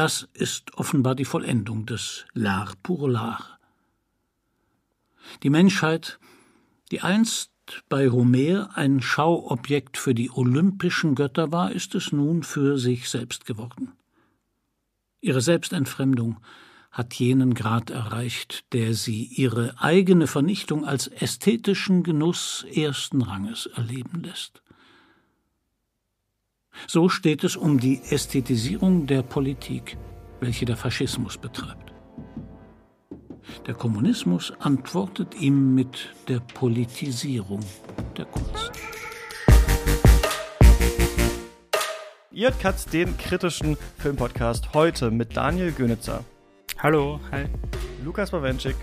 Das ist offenbar die Vollendung des L'art pour l'art. Die Menschheit, die einst bei Homer ein Schauobjekt für die olympischen Götter war, ist es nun für sich selbst geworden. Ihre Selbstentfremdung hat jenen Grad erreicht, der sie ihre eigene Vernichtung als ästhetischen Genuss ersten Ranges erleben lässt. So steht es um die Ästhetisierung der Politik, welche der Faschismus betreibt. Der Kommunismus antwortet ihm mit der Politisierung der Kunst. Ihr hört Katz, den kritischen Filmpodcast, heute mit Daniel Gönitzer. Hallo, hi. Lukas Bawenschik.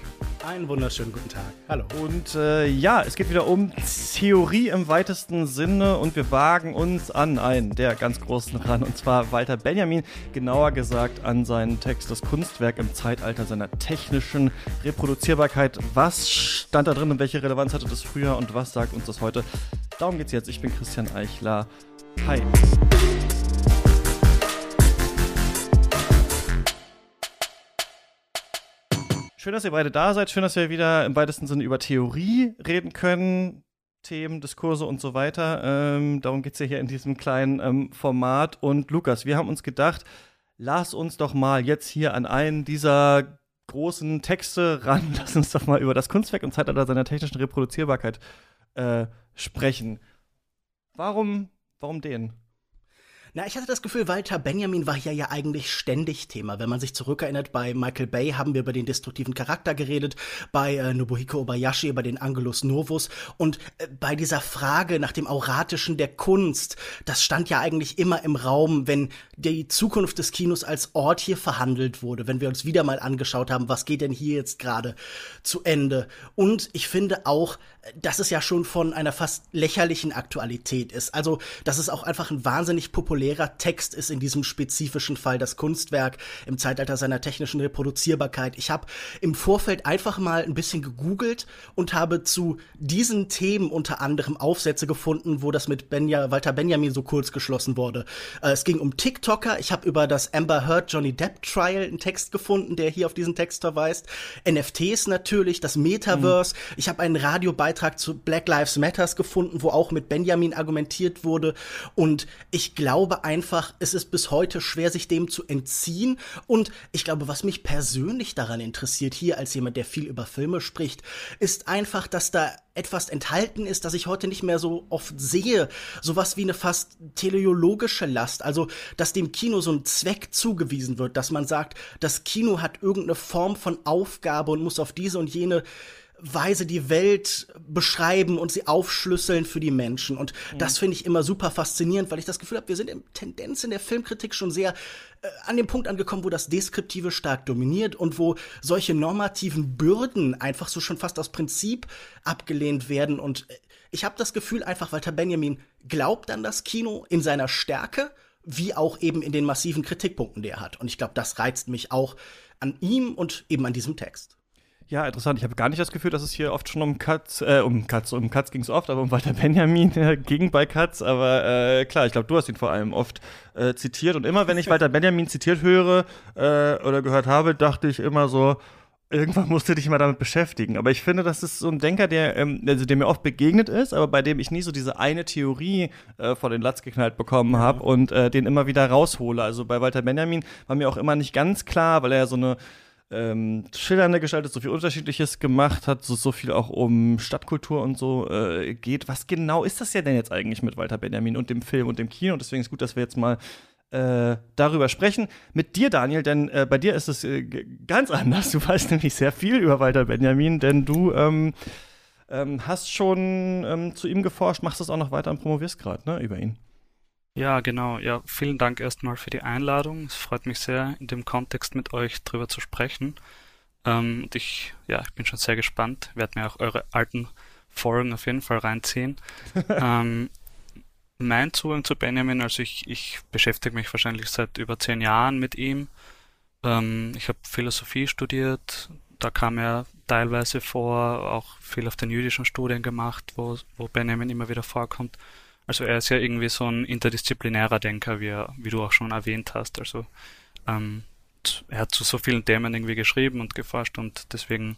Einen wunderschönen guten Tag. Hallo. Und äh, ja, es geht wieder um Theorie im weitesten Sinne und wir wagen uns an einen der ganz großen ran und zwar Walter Benjamin, genauer gesagt an seinen Text Das Kunstwerk im Zeitalter seiner technischen Reproduzierbarkeit. Was stand da drin und welche Relevanz hatte das früher und was sagt uns das heute? Darum geht's jetzt. Ich bin Christian Eichler. Hi. Schön, dass ihr beide da seid. Schön, dass wir wieder im weitesten Sinne über Theorie reden können. Themen, Diskurse und so weiter. Ähm, darum geht es ja hier in diesem kleinen ähm, Format. Und Lukas, wir haben uns gedacht, lass uns doch mal jetzt hier an einen dieser großen Texte ran. Lass uns doch mal über das Kunstwerk im Zeitalter seiner technischen Reproduzierbarkeit äh, sprechen. Warum, warum den? Na, ich hatte das Gefühl, Walter Benjamin war hier ja eigentlich ständig Thema. Wenn man sich zurückerinnert, bei Michael Bay haben wir über den destruktiven Charakter geredet, bei äh, Nobuhiko Obayashi über den Angelus Novus und äh, bei dieser Frage nach dem Auratischen der Kunst, das stand ja eigentlich immer im Raum, wenn die Zukunft des Kinos als Ort hier verhandelt wurde, wenn wir uns wieder mal angeschaut haben, was geht denn hier jetzt gerade zu Ende. Und ich finde auch, dass es ja schon von einer fast lächerlichen Aktualität ist. Also, dass es auch einfach ein wahnsinnig populärer Text ist in diesem spezifischen Fall, das Kunstwerk im Zeitalter seiner technischen Reproduzierbarkeit. Ich habe im Vorfeld einfach mal ein bisschen gegoogelt und habe zu diesen Themen unter anderem Aufsätze gefunden, wo das mit Benja, Walter Benjamin so kurz geschlossen wurde. Äh, es ging um TikToker. Ich habe über das Amber Heard Johnny Depp Trial einen Text gefunden, der hier auf diesen Text verweist. NFTs natürlich, das Metaverse. Mhm. Ich habe einen Radiobeitrag Beitrag zu Black Lives Matters gefunden, wo auch mit Benjamin argumentiert wurde. Und ich glaube einfach, es ist bis heute schwer, sich dem zu entziehen. Und ich glaube, was mich persönlich daran interessiert, hier als jemand, der viel über Filme spricht, ist einfach, dass da etwas enthalten ist, das ich heute nicht mehr so oft sehe. Sowas wie eine fast teleologische Last. Also, dass dem Kino so ein Zweck zugewiesen wird, dass man sagt, das Kino hat irgendeine Form von Aufgabe und muss auf diese und jene Weise die Welt beschreiben und sie aufschlüsseln für die Menschen. Und mhm. das finde ich immer super faszinierend, weil ich das Gefühl habe, wir sind in Tendenz in der Filmkritik schon sehr äh, an dem Punkt angekommen, wo das Deskriptive stark dominiert und wo solche normativen Bürden einfach so schon fast aus Prinzip abgelehnt werden. Und äh, ich habe das Gefühl, einfach Walter Benjamin glaubt an das Kino in seiner Stärke, wie auch eben in den massiven Kritikpunkten, die er hat. Und ich glaube, das reizt mich auch an ihm und eben an diesem Text. Ja, interessant. Ich habe gar nicht das Gefühl, dass es hier oft schon um Katz, äh, um Katz, um Katz ging es oft, aber um Walter Benjamin äh, ging bei Katz. Aber äh, klar, ich glaube, du hast ihn vor allem oft äh, zitiert. Und immer, wenn ich Walter Benjamin zitiert höre äh, oder gehört habe, dachte ich immer so, irgendwann musst du dich mal damit beschäftigen. Aber ich finde, das ist so ein Denker, der, ähm, also der mir oft begegnet ist, aber bei dem ich nie so diese eine Theorie äh, vor den Latz geknallt bekommen habe und äh, den immer wieder raushole. Also bei Walter Benjamin war mir auch immer nicht ganz klar, weil er so eine ähm, schillernde Gestalt so viel Unterschiedliches gemacht hat, so, so viel auch um Stadtkultur und so äh, geht. Was genau ist das ja denn jetzt eigentlich mit Walter Benjamin und dem Film und dem Kino? Und deswegen ist gut, dass wir jetzt mal äh, darüber sprechen. Mit dir, Daniel, denn äh, bei dir ist es äh, ganz anders. Du weißt nämlich sehr viel über Walter Benjamin, denn du ähm, ähm, hast schon ähm, zu ihm geforscht, machst es auch noch weiter und promovierst gerade ne, über ihn. Ja, genau. Ja, vielen Dank erstmal für die Einladung. Es freut mich sehr, in dem Kontext mit euch drüber zu sprechen. Ähm, und ich, ja, ich bin schon sehr gespannt. Werde mir auch eure alten Folgen auf jeden Fall reinziehen. ähm, mein Zugang zu Benjamin, also ich, ich beschäftige mich wahrscheinlich seit über zehn Jahren mit ihm. Ähm, ich habe Philosophie studiert, da kam er teilweise vor, auch viel auf den jüdischen Studien gemacht, wo, wo Benjamin immer wieder vorkommt. Also er ist ja irgendwie so ein interdisziplinärer Denker, wie, wie du auch schon erwähnt hast. Also ähm, er hat zu so vielen Themen irgendwie geschrieben und geforscht und deswegen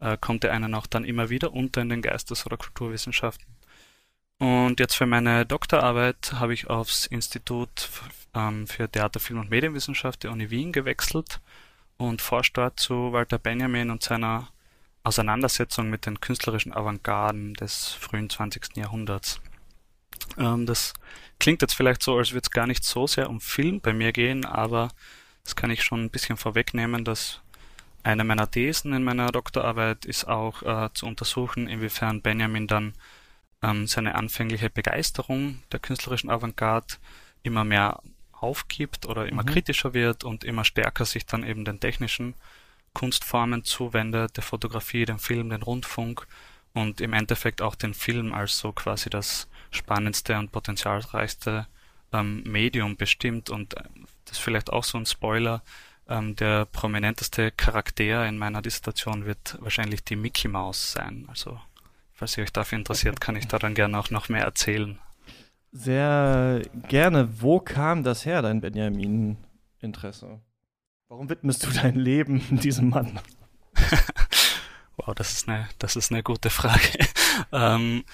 äh, kommt er einen auch dann immer wieder unter in den Geistes- oder Kulturwissenschaften. Und jetzt für meine Doktorarbeit habe ich aufs Institut ähm, für Theater, Film und Medienwissenschaft der Uni Wien gewechselt und forscht dort zu Walter Benjamin und seiner Auseinandersetzung mit den künstlerischen Avantgarden des frühen 20. Jahrhunderts. Ähm, das klingt jetzt vielleicht so, als würde es gar nicht so sehr um Film bei mir gehen, aber das kann ich schon ein bisschen vorwegnehmen, dass eine meiner Thesen in meiner Doktorarbeit ist auch äh, zu untersuchen, inwiefern Benjamin dann ähm, seine anfängliche Begeisterung der künstlerischen Avantgarde immer mehr aufgibt oder immer mhm. kritischer wird und immer stärker sich dann eben den technischen Kunstformen zuwendet, der Fotografie, dem Film, den Rundfunk und im Endeffekt auch den Film als so quasi das spannendste und potenzialreichste ähm, Medium bestimmt und äh, das ist vielleicht auch so ein Spoiler. Ähm, der prominenteste Charakter in meiner Dissertation wird wahrscheinlich die Mickey Mouse sein. Also, falls ihr euch dafür interessiert, kann ich daran gerne auch noch mehr erzählen. Sehr gerne. Wo kam das her, dein Benjamin-Interesse? Warum widmest du dein Leben diesem Mann? wow, das ist eine, das ist eine gute Frage. ähm,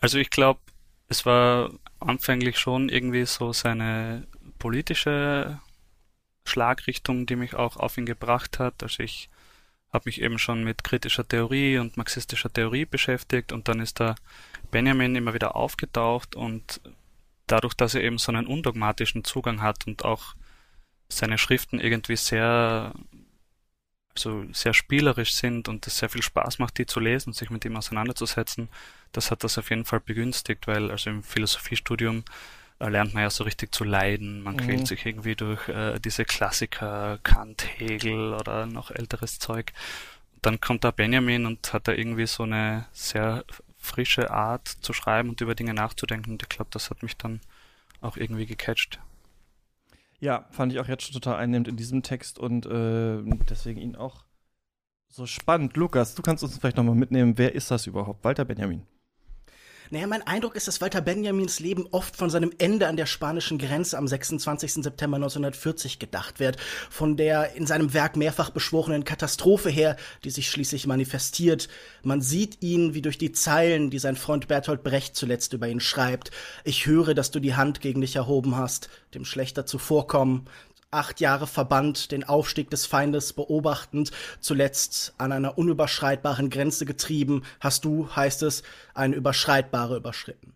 also ich glaube, es war anfänglich schon irgendwie so seine politische Schlagrichtung, die mich auch auf ihn gebracht hat. Also ich habe mich eben schon mit kritischer Theorie und marxistischer Theorie beschäftigt und dann ist da Benjamin immer wieder aufgetaucht und dadurch, dass er eben so einen undogmatischen Zugang hat und auch seine Schriften irgendwie sehr also sehr spielerisch sind und es sehr viel Spaß macht, die zu lesen und sich mit ihm auseinanderzusetzen, das hat das auf jeden Fall begünstigt, weil also im Philosophiestudium äh, lernt man ja so richtig zu leiden. Man mhm. quält sich irgendwie durch äh, diese Klassiker, Kant, Hegel oder noch älteres Zeug. Dann kommt da Benjamin und hat da irgendwie so eine sehr frische Art zu schreiben und über Dinge nachzudenken. Und ich glaube, das hat mich dann auch irgendwie gecatcht. Ja, fand ich auch jetzt schon total einnehmend in diesem Text und äh, deswegen ihn auch so spannend. Lukas, du kannst uns vielleicht nochmal mitnehmen, wer ist das überhaupt? Walter Benjamin. Naja, mein Eindruck ist, dass Walter Benjamins Leben oft von seinem Ende an der spanischen Grenze am 26. September 1940 gedacht wird, von der in seinem Werk mehrfach beschworenen Katastrophe her, die sich schließlich manifestiert. Man sieht ihn wie durch die Zeilen, die sein Freund Bertolt Brecht zuletzt über ihn schreibt. Ich höre, dass du die Hand gegen dich erhoben hast, dem Schlechter zuvorkommen, acht Jahre verbannt, den Aufstieg des Feindes beobachtend, zuletzt an einer unüberschreitbaren Grenze getrieben, hast du, heißt es, eine überschreitbare überschritten.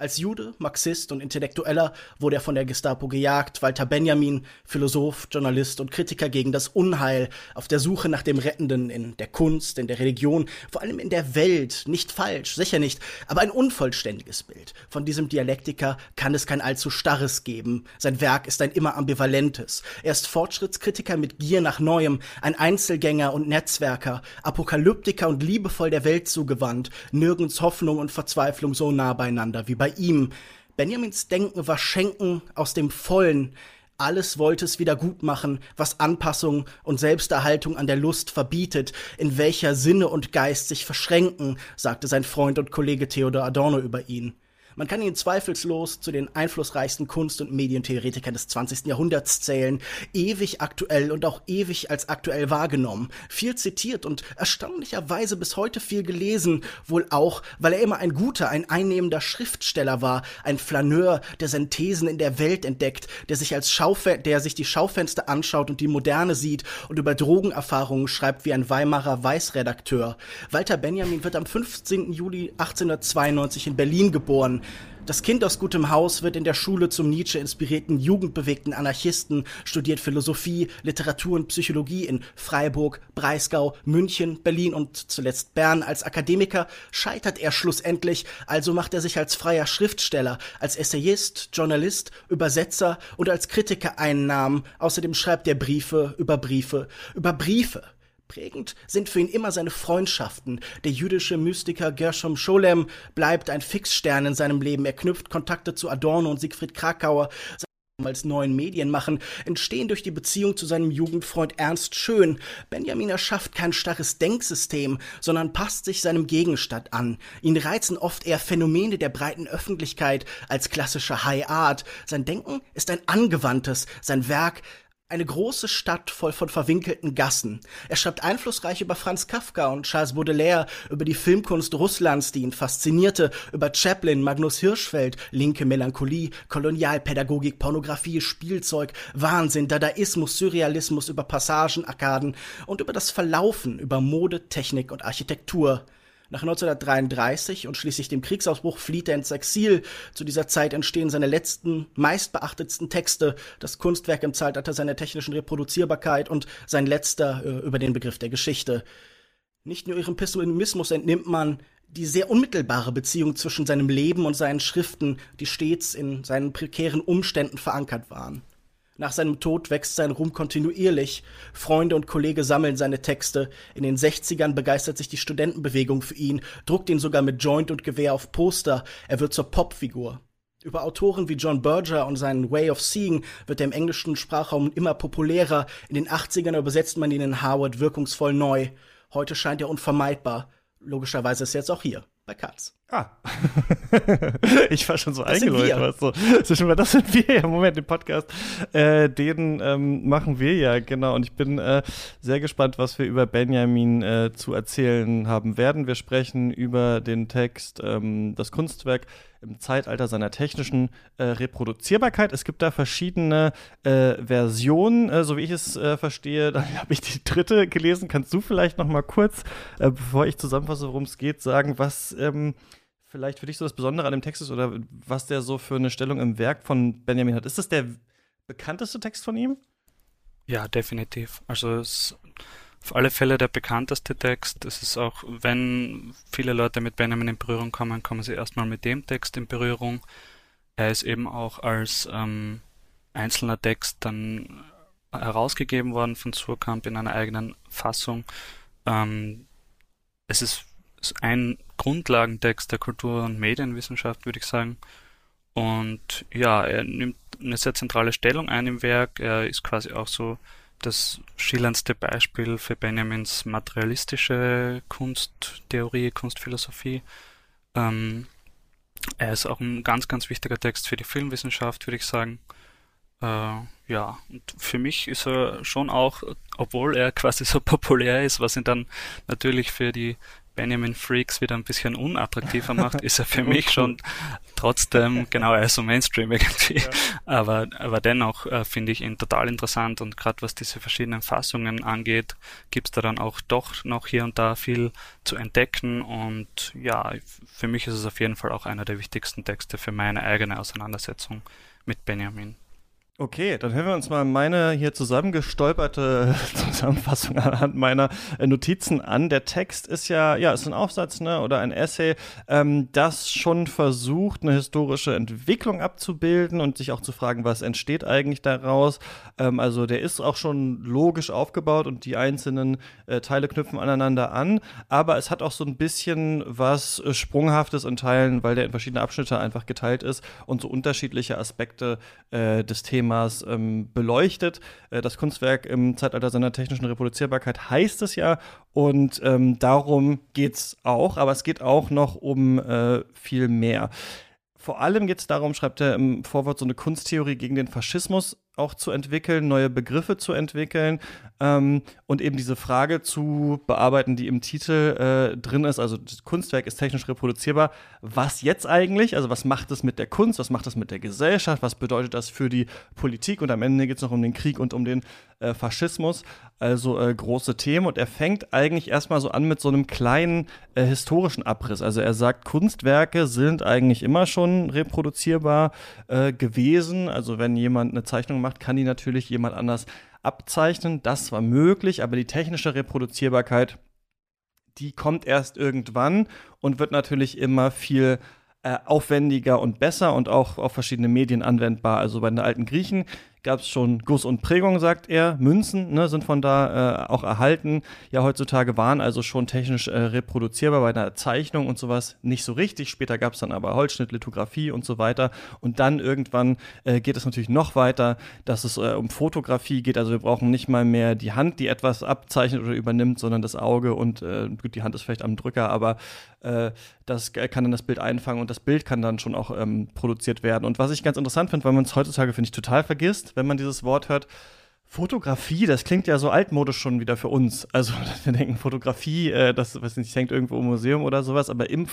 Als Jude, Marxist und Intellektueller wurde er von der Gestapo gejagt. Walter Benjamin, Philosoph, Journalist und Kritiker gegen das Unheil, auf der Suche nach dem Rettenden in der Kunst, in der Religion, vor allem in der Welt. Nicht falsch, sicher nicht, aber ein unvollständiges Bild. Von diesem Dialektiker kann es kein allzu starres geben. Sein Werk ist ein immer ambivalentes. Er ist Fortschrittskritiker mit Gier nach Neuem, ein Einzelgänger und Netzwerker, Apokalyptiker und liebevoll der Welt zugewandt, nirgends Hoffnung und Verzweiflung so nah beieinander wie bei bei ihm. Benjamins Denken war Schenken aus dem Vollen. Alles wollte es wieder gut machen, was Anpassung und Selbsterhaltung an der Lust verbietet, in welcher Sinne und Geist sich verschränken, sagte sein Freund und Kollege Theodor Adorno über ihn. Man kann ihn zweifellos zu den einflussreichsten Kunst- und Medientheoretikern des 20. Jahrhunderts zählen, ewig aktuell und auch ewig als aktuell wahrgenommen, viel zitiert und erstaunlicherweise bis heute viel gelesen, wohl auch, weil er immer ein guter, ein einnehmender Schriftsteller war, ein Flaneur, der Synthesen in der Welt entdeckt, der sich als Schaufe der sich die Schaufenster anschaut und die Moderne sieht und über Drogenerfahrungen schreibt wie ein Weimarer Weißredakteur. Walter Benjamin wird am 15. Juli 1892 in Berlin geboren. Das Kind aus gutem Haus wird in der Schule zum Nietzsche inspirierten jugendbewegten Anarchisten, studiert Philosophie, Literatur und Psychologie in Freiburg, Breisgau, München, Berlin und zuletzt Bern. Als Akademiker scheitert er schlussendlich, also macht er sich als freier Schriftsteller, als Essayist, Journalist, Übersetzer und als Kritiker einen Namen. Außerdem schreibt er Briefe über Briefe über Briefe. Prägend sind für ihn immer seine Freundschaften. Der jüdische Mystiker Gershom Scholem bleibt ein Fixstern in seinem Leben. Er knüpft Kontakte zu Adorno und Siegfried Krakauer als neuen Medien machen, entstehen durch die Beziehung zu seinem Jugendfreund Ernst Schön. Benjamin erschafft kein starres Denksystem, sondern passt sich seinem Gegenstand an. Ihn reizen oft eher Phänomene der breiten Öffentlichkeit als klassische High Art. Sein Denken ist ein angewandtes, sein Werk Eine große Stadt voll von verwinkelten Gassen. Er schreibt einflussreich über Franz Kafka und Charles Baudelaire, über die Filmkunst Russlands, die ihn faszinierte, über Chaplin, Magnus Hirschfeld, linke Melancholie, Kolonialpädagogik, Pornografie, Spielzeug, Wahnsinn, Dadaismus, Surrealismus, über Passagen, Arkaden und über das Verlaufen, über Mode, Technik und Architektur. Nach 1933 und schließlich dem Kriegsausbruch flieht er ins Exil. Zu dieser Zeit entstehen seine letzten, meistbeachtetsten Texte, das Kunstwerk im Zeitalter seiner technischen Reproduzierbarkeit und sein letzter äh, über den Begriff der Geschichte. Nicht nur ihrem Pessimismus entnimmt man die sehr unmittelbare Beziehung zwischen seinem Leben und seinen Schriften, die stets in seinen prekären Umständen verankert waren. Nach seinem Tod wächst sein Ruhm kontinuierlich. Freunde und Kollege sammeln seine Texte. In den 60ern begeistert sich die Studentenbewegung für ihn, druckt ihn sogar mit Joint und Gewehr auf Poster. Er wird zur Popfigur. Über Autoren wie John Berger und seinen Way of Seeing wird er im englischen Sprachraum immer populärer. In den 80ern übersetzt man ihn in Howard wirkungsvoll neu. Heute scheint er unvermeidbar. Logischerweise ist er jetzt auch hier bei Katz. Ah. ich war schon so eingeläutet. Was so. Das, ist das sind wir ja. Moment, den Podcast, äh, den ähm, machen wir ja, genau. Und ich bin äh, sehr gespannt, was wir über Benjamin äh, zu erzählen haben werden. Wir sprechen über den Text, ähm, das Kunstwerk im Zeitalter seiner technischen äh, Reproduzierbarkeit. Es gibt da verschiedene äh, Versionen, äh, so wie ich es äh, verstehe. Dann habe ich die dritte gelesen. Kannst du vielleicht noch mal kurz, äh, bevor ich zusammenfasse, worum es geht, sagen, was ähm, vielleicht für dich so das Besondere an dem Text ist oder was der so für eine Stellung im Werk von Benjamin hat. Ist das der bekannteste Text von ihm? Ja, definitiv. Also es ist auf alle Fälle der bekannteste Text. Es ist auch, wenn viele Leute mit Benjamin in Berührung kommen, kommen sie erstmal mit dem Text in Berührung. Er ist eben auch als ähm, einzelner Text dann herausgegeben worden von Surkamp in einer eigenen Fassung. Ähm, es ist ein Grundlagentext der Kultur- und Medienwissenschaft, würde ich sagen. Und ja, er nimmt eine sehr zentrale Stellung ein im Werk. Er ist quasi auch so das schillerndste Beispiel für Benjamins materialistische Kunsttheorie, Kunstphilosophie. Ähm, er ist auch ein ganz, ganz wichtiger Text für die Filmwissenschaft, würde ich sagen. Äh, ja, und für mich ist er schon auch, obwohl er quasi so populär ist, was ihn dann natürlich für die Benjamin Freaks wieder ein bisschen unattraktiver macht, ist er für mich schon trotzdem, genau, er ist so Mainstream irgendwie. Ja. Aber, aber dennoch äh, finde ich ihn total interessant und gerade was diese verschiedenen Fassungen angeht, gibt es da dann auch doch noch hier und da viel zu entdecken und ja, für mich ist es auf jeden Fall auch einer der wichtigsten Texte für meine eigene Auseinandersetzung mit Benjamin. Okay, dann hören wir uns mal meine hier zusammengestolperte Zusammenfassung anhand meiner äh, Notizen an. Der Text ist ja, ja, ist ein Aufsatz ne, oder ein Essay, ähm, das schon versucht, eine historische Entwicklung abzubilden und sich auch zu fragen, was entsteht eigentlich daraus. Ähm, also der ist auch schon logisch aufgebaut und die einzelnen äh, Teile knüpfen aneinander an, aber es hat auch so ein bisschen was äh, Sprunghaftes in Teilen, weil der in verschiedene Abschnitte einfach geteilt ist und so unterschiedliche Aspekte äh, des Themas Themas ähm, beleuchtet. Äh, das Kunstwerk im Zeitalter seiner technischen Reproduzierbarkeit heißt es ja und ähm, darum geht es auch, aber es geht auch noch um äh, viel mehr. Vor allem geht es darum, schreibt er im Vorwort, so eine Kunsttheorie gegen den Faschismus auch zu entwickeln, neue Begriffe zu entwickeln ähm, und eben diese Frage zu bearbeiten, die im Titel äh, drin ist. Also das Kunstwerk ist technisch reproduzierbar. Was jetzt eigentlich? Also was macht es mit der Kunst? Was macht es mit der Gesellschaft? Was bedeutet das für die Politik? Und am Ende geht es noch um den Krieg und um den äh, Faschismus. Also äh, große Themen. Und er fängt eigentlich erstmal so an mit so einem kleinen äh, historischen Abriss. Also er sagt, Kunstwerke sind eigentlich immer schon reproduzierbar äh, gewesen. Also wenn jemand eine Zeichnung macht, kann die natürlich jemand anders abzeichnen. Das war möglich, aber die technische Reproduzierbarkeit, die kommt erst irgendwann und wird natürlich immer viel äh, aufwendiger und besser und auch auf verschiedene Medien anwendbar. Also bei den alten Griechen gab es schon Guss und Prägung, sagt er. Münzen ne, sind von da äh, auch erhalten. Ja, heutzutage waren also schon technisch äh, reproduzierbar bei einer Zeichnung und sowas nicht so richtig. Später gab es dann aber Holzschnitt, Lithografie und so weiter. Und dann irgendwann äh, geht es natürlich noch weiter, dass es äh, um Fotografie geht. Also wir brauchen nicht mal mehr die Hand, die etwas abzeichnet oder übernimmt, sondern das Auge und äh, gut, die Hand ist vielleicht am Drücker, aber äh, das kann dann das Bild einfangen und das Bild kann dann schon auch ähm, produziert werden. Und was ich ganz interessant finde, weil man es heutzutage, finde ich, total vergisst, wenn man dieses Wort hört, Fotografie, das klingt ja so altmodisch schon wieder für uns. Also wir denken Fotografie, äh, das weiß nicht, hängt irgendwo im Museum oder sowas, aber im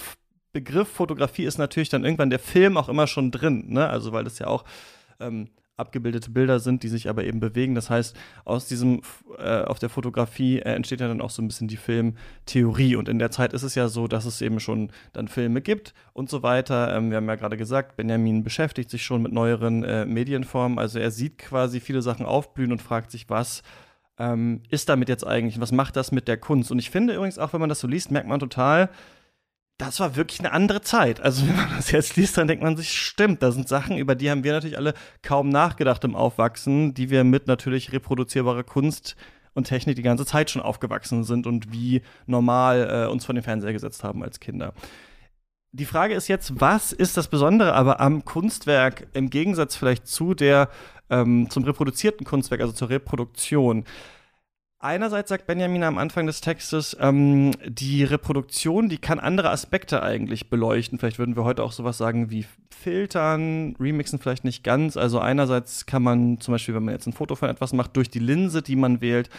Begriff Fotografie ist natürlich dann irgendwann der Film auch immer schon drin, ne? Also weil das ja auch ähm, abgebildete Bilder sind, die sich aber eben bewegen. Das heißt, aus diesem, äh, auf der Fotografie äh, entsteht ja dann auch so ein bisschen die Filmtheorie. Und in der Zeit ist es ja so, dass es eben schon dann Filme gibt und so weiter. Ähm, wir haben ja gerade gesagt, Benjamin beschäftigt sich schon mit neueren äh, Medienformen. Also er sieht quasi viele Sachen aufblühen und fragt sich, was ähm, ist damit jetzt eigentlich? Was macht das mit der Kunst? Und ich finde übrigens auch, wenn man das so liest, merkt man total, das war wirklich eine andere Zeit. Also wenn man das jetzt liest, dann denkt man sich, stimmt, da sind Sachen, über die haben wir natürlich alle kaum nachgedacht im Aufwachsen, die wir mit natürlich reproduzierbarer Kunst und Technik die ganze Zeit schon aufgewachsen sind und wie normal äh, uns vor den Fernseher gesetzt haben als Kinder. Die Frage ist jetzt, was ist das Besondere aber am Kunstwerk im Gegensatz vielleicht zu der ähm, zum reproduzierten Kunstwerk, also zur Reproduktion? Einerseits sagt Benjamin am Anfang des Textes, ähm, die Reproduktion, die kann andere Aspekte eigentlich beleuchten. Vielleicht würden wir heute auch sowas sagen wie filtern, remixen vielleicht nicht ganz. Also einerseits kann man zum Beispiel, wenn man jetzt ein Foto von etwas macht, durch die Linse, die man wählt,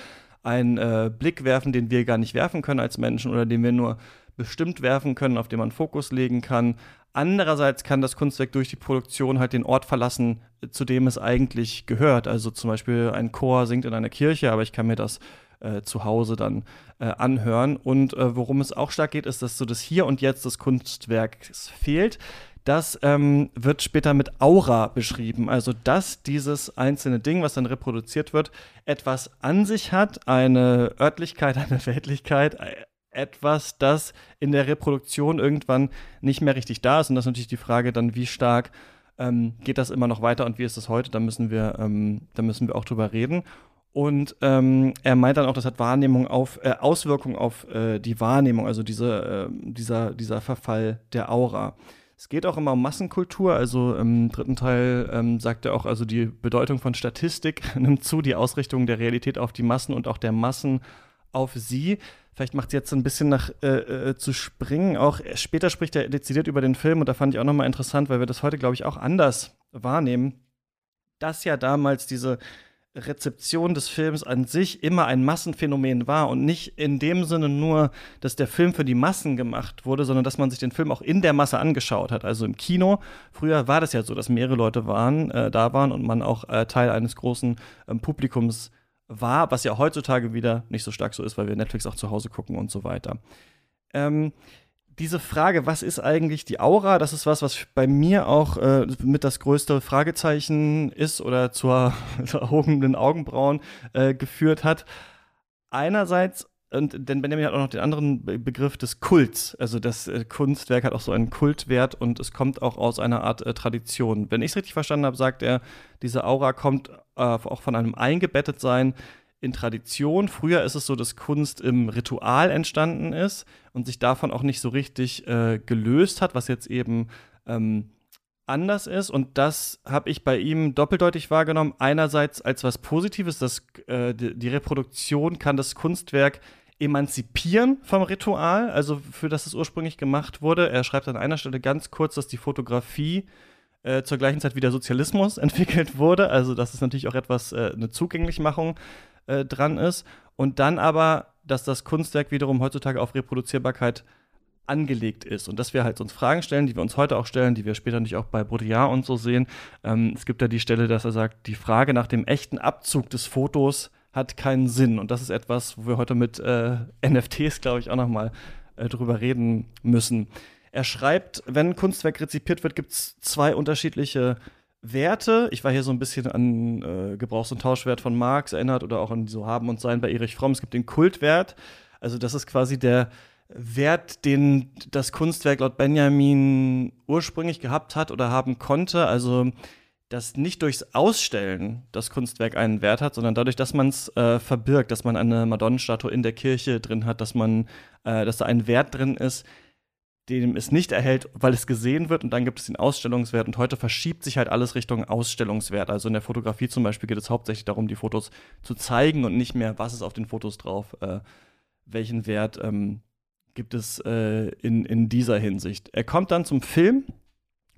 einen äh, Blick werfen, den wir gar nicht werfen können als Menschen oder den wir nur bestimmt werfen können, auf den man Fokus legen kann. Andererseits kann das Kunstwerk durch die Produktion halt den Ort verlassen, zu dem es eigentlich gehört. Also zum Beispiel ein Chor singt in einer Kirche, aber ich kann mir das äh, zu Hause dann äh, anhören. Und äh, worum es auch stark geht, ist, dass so das Hier und Jetzt des Kunstwerks fehlt. Das ähm, wird später mit Aura beschrieben. Also, dass dieses einzelne Ding, was dann reproduziert wird, etwas an sich hat, eine Örtlichkeit, eine Weltlichkeit, etwas, das in der Reproduktion irgendwann nicht mehr richtig da ist. Und das ist natürlich die Frage dann, wie stark ähm, geht das immer noch weiter und wie ist das heute? Da müssen wir, ähm, da müssen wir auch drüber reden. Und ähm, er meint dann auch, das hat Wahrnehmung auf, äh, Auswirkungen auf äh, die Wahrnehmung, also diese, äh, dieser, dieser Verfall der Aura. Es geht auch immer um Massenkultur, also im dritten Teil ähm, sagt er auch, also die Bedeutung von Statistik nimmt zu, die Ausrichtung der Realität auf die Massen und auch der Massen auf sie. Vielleicht macht es jetzt ein bisschen nach äh, äh, zu springen. Auch später spricht er dezidiert über den Film und da fand ich auch nochmal interessant, weil wir das heute, glaube ich, auch anders wahrnehmen, dass ja damals diese Rezeption des Films an sich immer ein Massenphänomen war und nicht in dem Sinne nur, dass der Film für die Massen gemacht wurde, sondern dass man sich den Film auch in der Masse angeschaut hat. Also im Kino, früher war das ja so, dass mehrere Leute waren, äh, da waren und man auch äh, Teil eines großen äh, Publikums war, was ja heutzutage wieder nicht so stark so ist, weil wir Netflix auch zu Hause gucken und so weiter. Ähm, diese Frage, was ist eigentlich die Aura, das ist was, was bei mir auch äh, mit das größte Fragezeichen ist oder zur, erhobenen Augenbrauen äh, geführt hat. Einerseits und denn Benjamin hat auch noch den anderen Begriff des Kults. Also das äh, Kunstwerk hat auch so einen Kultwert und es kommt auch aus einer Art äh, Tradition. Wenn ich es richtig verstanden habe, sagt er, diese Aura kommt äh, auch von einem Eingebettetsein in Tradition. Früher ist es so, dass Kunst im Ritual entstanden ist und sich davon auch nicht so richtig äh, gelöst hat, was jetzt eben ähm, anders ist. Und das habe ich bei ihm doppeldeutig wahrgenommen. Einerseits als was Positives, dass äh, die, Reproduktion kann das Kunstwerk emanzipieren vom Ritual, also für das es ursprünglich gemacht wurde. Er schreibt an einer Stelle ganz kurz, dass die Fotografie äh, zur gleichen Zeit wie der Sozialismus entwickelt wurde. Also, dass es natürlich auch etwas, äh, eine Zugänglichmachung äh, dran ist. Und dann aber, dass das Kunstwerk wiederum heutzutage auf Reproduzierbarkeit angelegt ist und dass wir halt uns Fragen stellen, die wir uns heute auch stellen, die wir später natürlich auch bei Baudrillard und so sehen. Ähm, es gibt ja die Stelle, dass er sagt, die Frage nach dem echten Abzug des Fotos hat keinen Sinn. Und das ist etwas, wo wir heute mit äh, NFTs, glaube ich, auch noch mal äh, drüber reden müssen. Er schreibt, wenn Kunstwerk rezipiert wird, gibt es zwei unterschiedliche Werte. Ich war hier so ein bisschen an äh, Gebrauchs- und Tauschwert von Marx erinnert oder auch an so Haben und Sein bei Erich Fromm. Es gibt den Kultwert. Also das ist quasi der Wert, den das Kunstwerk laut Benjamin ursprünglich gehabt hat oder haben konnte. Also dass nicht durchs Ausstellen das Kunstwerk einen Wert hat, sondern dadurch, dass man es äh, verbirgt, dass man eine Madonnenstatue in der Kirche drin hat, dass man, äh, dass da ein Wert drin ist, dem es nicht erhält, weil es gesehen wird und dann gibt es den Ausstellungswert und heute verschiebt sich halt alles Richtung Ausstellungswert. Also in der Fotografie zum Beispiel geht es hauptsächlich darum, die Fotos zu zeigen und nicht mehr, was ist auf den Fotos drauf, äh, welchen Wert ähm, gibt es äh, in, in dieser Hinsicht. Er kommt dann zum Film.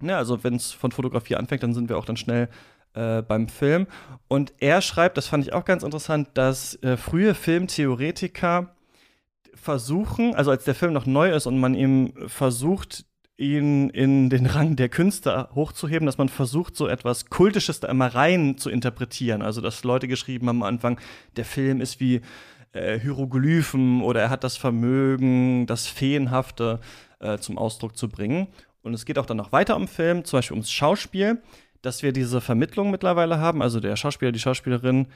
Ja, also wenn es von Fotografie anfängt, dann sind wir auch dann schnell äh, beim Film. Und er schreibt, das fand ich auch ganz interessant, dass äh, frühe Filmtheoretiker versuchen, also als der Film noch neu ist und man ihm versucht, ihn in den Rang der Künstler hochzuheben, dass man versucht, so etwas Kultisches da immer rein zu interpretieren. Also, dass Leute geschrieben haben am Anfang, der Film ist wie äh, Hieroglyphen oder er hat das Vermögen, das Feenhafte äh, zum Ausdruck zu bringen. Und es geht auch dann noch weiter um Film, zum Beispiel ums Schauspiel, dass wir diese Vermittlung mittlerweile haben. Also der Schauspieler, die Schauspielerin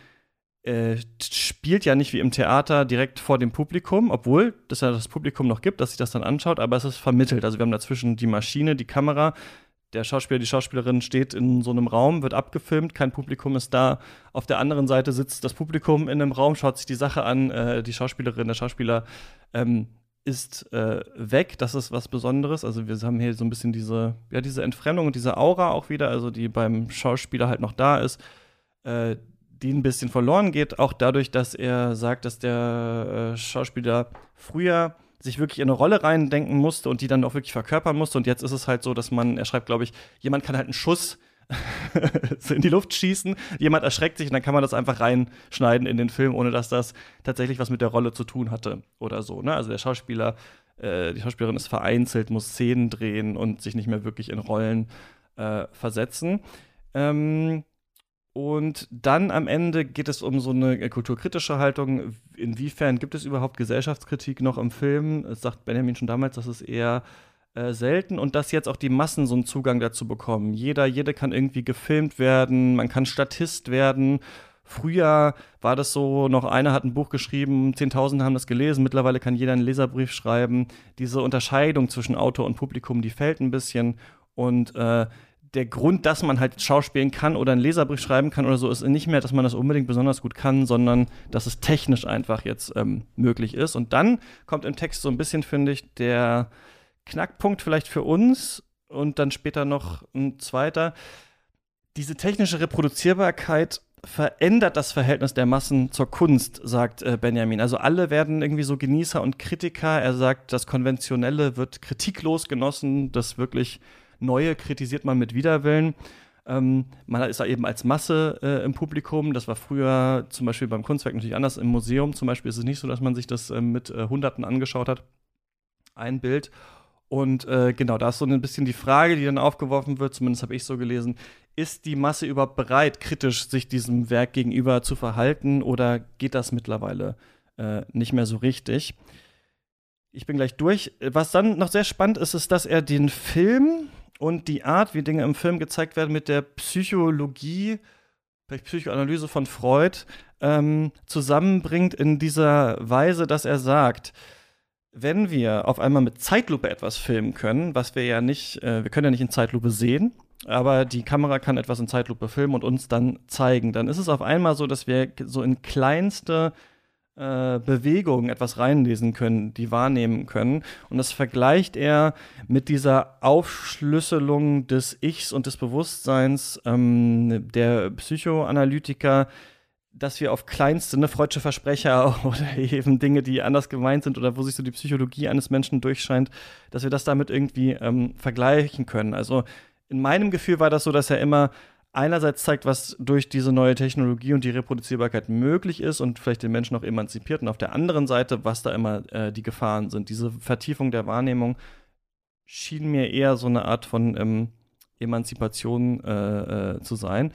äh, spielt ja nicht wie im Theater direkt vor dem Publikum, obwohl es ja das Publikum noch gibt, dass sich das dann anschaut, aber es ist vermittelt. Also wir haben dazwischen die Maschine, die Kamera, der Schauspieler, die Schauspielerin steht in so einem Raum, wird abgefilmt, kein Publikum ist da. Auf der anderen Seite sitzt das Publikum in einem Raum, schaut sich die Sache an, äh, die Schauspielerin, der Schauspieler ähm, ist äh, weg. Das ist was Besonderes. Also wir haben hier so ein bisschen diese, ja, diese Entfremdung und diese Aura auch wieder, also die beim Schauspieler halt noch da ist. Äh, die ein bisschen verloren geht, auch dadurch, dass er sagt, dass der äh, Schauspieler früher sich wirklich in eine Rolle reindenken musste und die dann auch wirklich verkörpern musste. Und jetzt ist es halt so, dass man, er schreibt, glaube ich, jemand kann halt einen Schuss in die Luft schießen, jemand erschreckt sich und dann kann man das einfach reinschneiden in den Film, ohne dass das tatsächlich was mit der Rolle zu tun hatte oder so. Ne? Also der Schauspieler, äh, die Schauspielerin ist vereinzelt, muss Szenen drehen und sich nicht mehr wirklich in Rollen äh, versetzen. Ähm, und dann am Ende geht es um so eine äh, kulturkritische Haltung. Inwiefern gibt es überhaupt Gesellschaftskritik noch im Film? Es sagt Benjamin schon damals, dass es eher äh, selten und dass jetzt auch die Massen so einen Zugang dazu bekommen. Jeder, jede kann irgendwie gefilmt werden, man kann Statist werden. Früher war das so, noch einer hat ein Buch geschrieben, Zehntausende haben das gelesen, mittlerweile kann jeder einen Leserbrief schreiben. Diese Unterscheidung zwischen Autor und Publikum, die fällt ein bisschen und äh, der Grund, dass man halt schauspielen kann oder einen Leserbrief schreiben kann oder so, ist nicht mehr, dass man das unbedingt besonders gut kann, sondern dass es technisch einfach jetzt ähm, möglich ist. Und dann kommt im Text so ein bisschen, finde ich, der Knackpunkt vielleicht für uns und dann später noch ein zweiter. Diese technische Reproduzierbarkeit verändert das Verhältnis der Massen zur Kunst, sagt äh, Benjamin. Also alle werden irgendwie so Genießer und Kritiker. Er sagt, das Konventionelle wird kritiklos genossen, das wirklich Neue kritisiert man mit Widerwillen. Ähm, man ist da eben als Masse äh, im Publikum. Das war früher zum Beispiel beim Kunstwerk natürlich anders. Im Museum zum Beispiel ist es nicht so, dass man sich das äh, mit äh, Hunderten angeschaut hat. Ein Bild. Und äh, genau, da ist so ein bisschen die Frage, die dann aufgeworfen wird, zumindest habe ich so gelesen, ist die Masse überhaupt bereit, kritisch sich diesem Werk gegenüber zu verhalten oder geht das mittlerweile äh, nicht mehr so richtig? Ich bin gleich durch. Was dann noch sehr spannend ist, ist, dass er den Film und die Art, wie Dinge im Film gezeigt werden, mit der Psychologie, Psychoanalyse von Freud ähm, zusammenbringt in dieser Weise, dass er sagt, wenn wir auf einmal mit Zeitlupe etwas filmen können, was wir ja nicht, äh, wir können ja nicht in Zeitlupe sehen, aber die Kamera kann etwas in Zeitlupe filmen und uns dann zeigen, dann ist es auf einmal so, dass wir so in kleinste äh, Bewegungen etwas reinlesen können, die wahrnehmen können. Und das vergleicht er mit dieser Aufschlüsselung des Ichs und des Bewusstseins ähm, der Psychoanalytiker, dass wir auf kleinste, ne, freudsche Versprecher oder eben Dinge, die anders gemeint sind oder wo sich so die Psychologie eines Menschen durchscheint, dass wir das damit irgendwie ähm, vergleichen können. Also in meinem Gefühl war das so, dass er immer einerseits zeigt, was durch diese neue Technologie und die Reproduzierbarkeit möglich ist und vielleicht den Menschen auch emanzipiert und auf der anderen Seite, was da immer äh, die Gefahren sind. Diese Vertiefung der Wahrnehmung schien mir eher so eine Art von ähm, Emanzipation äh, äh, zu sein.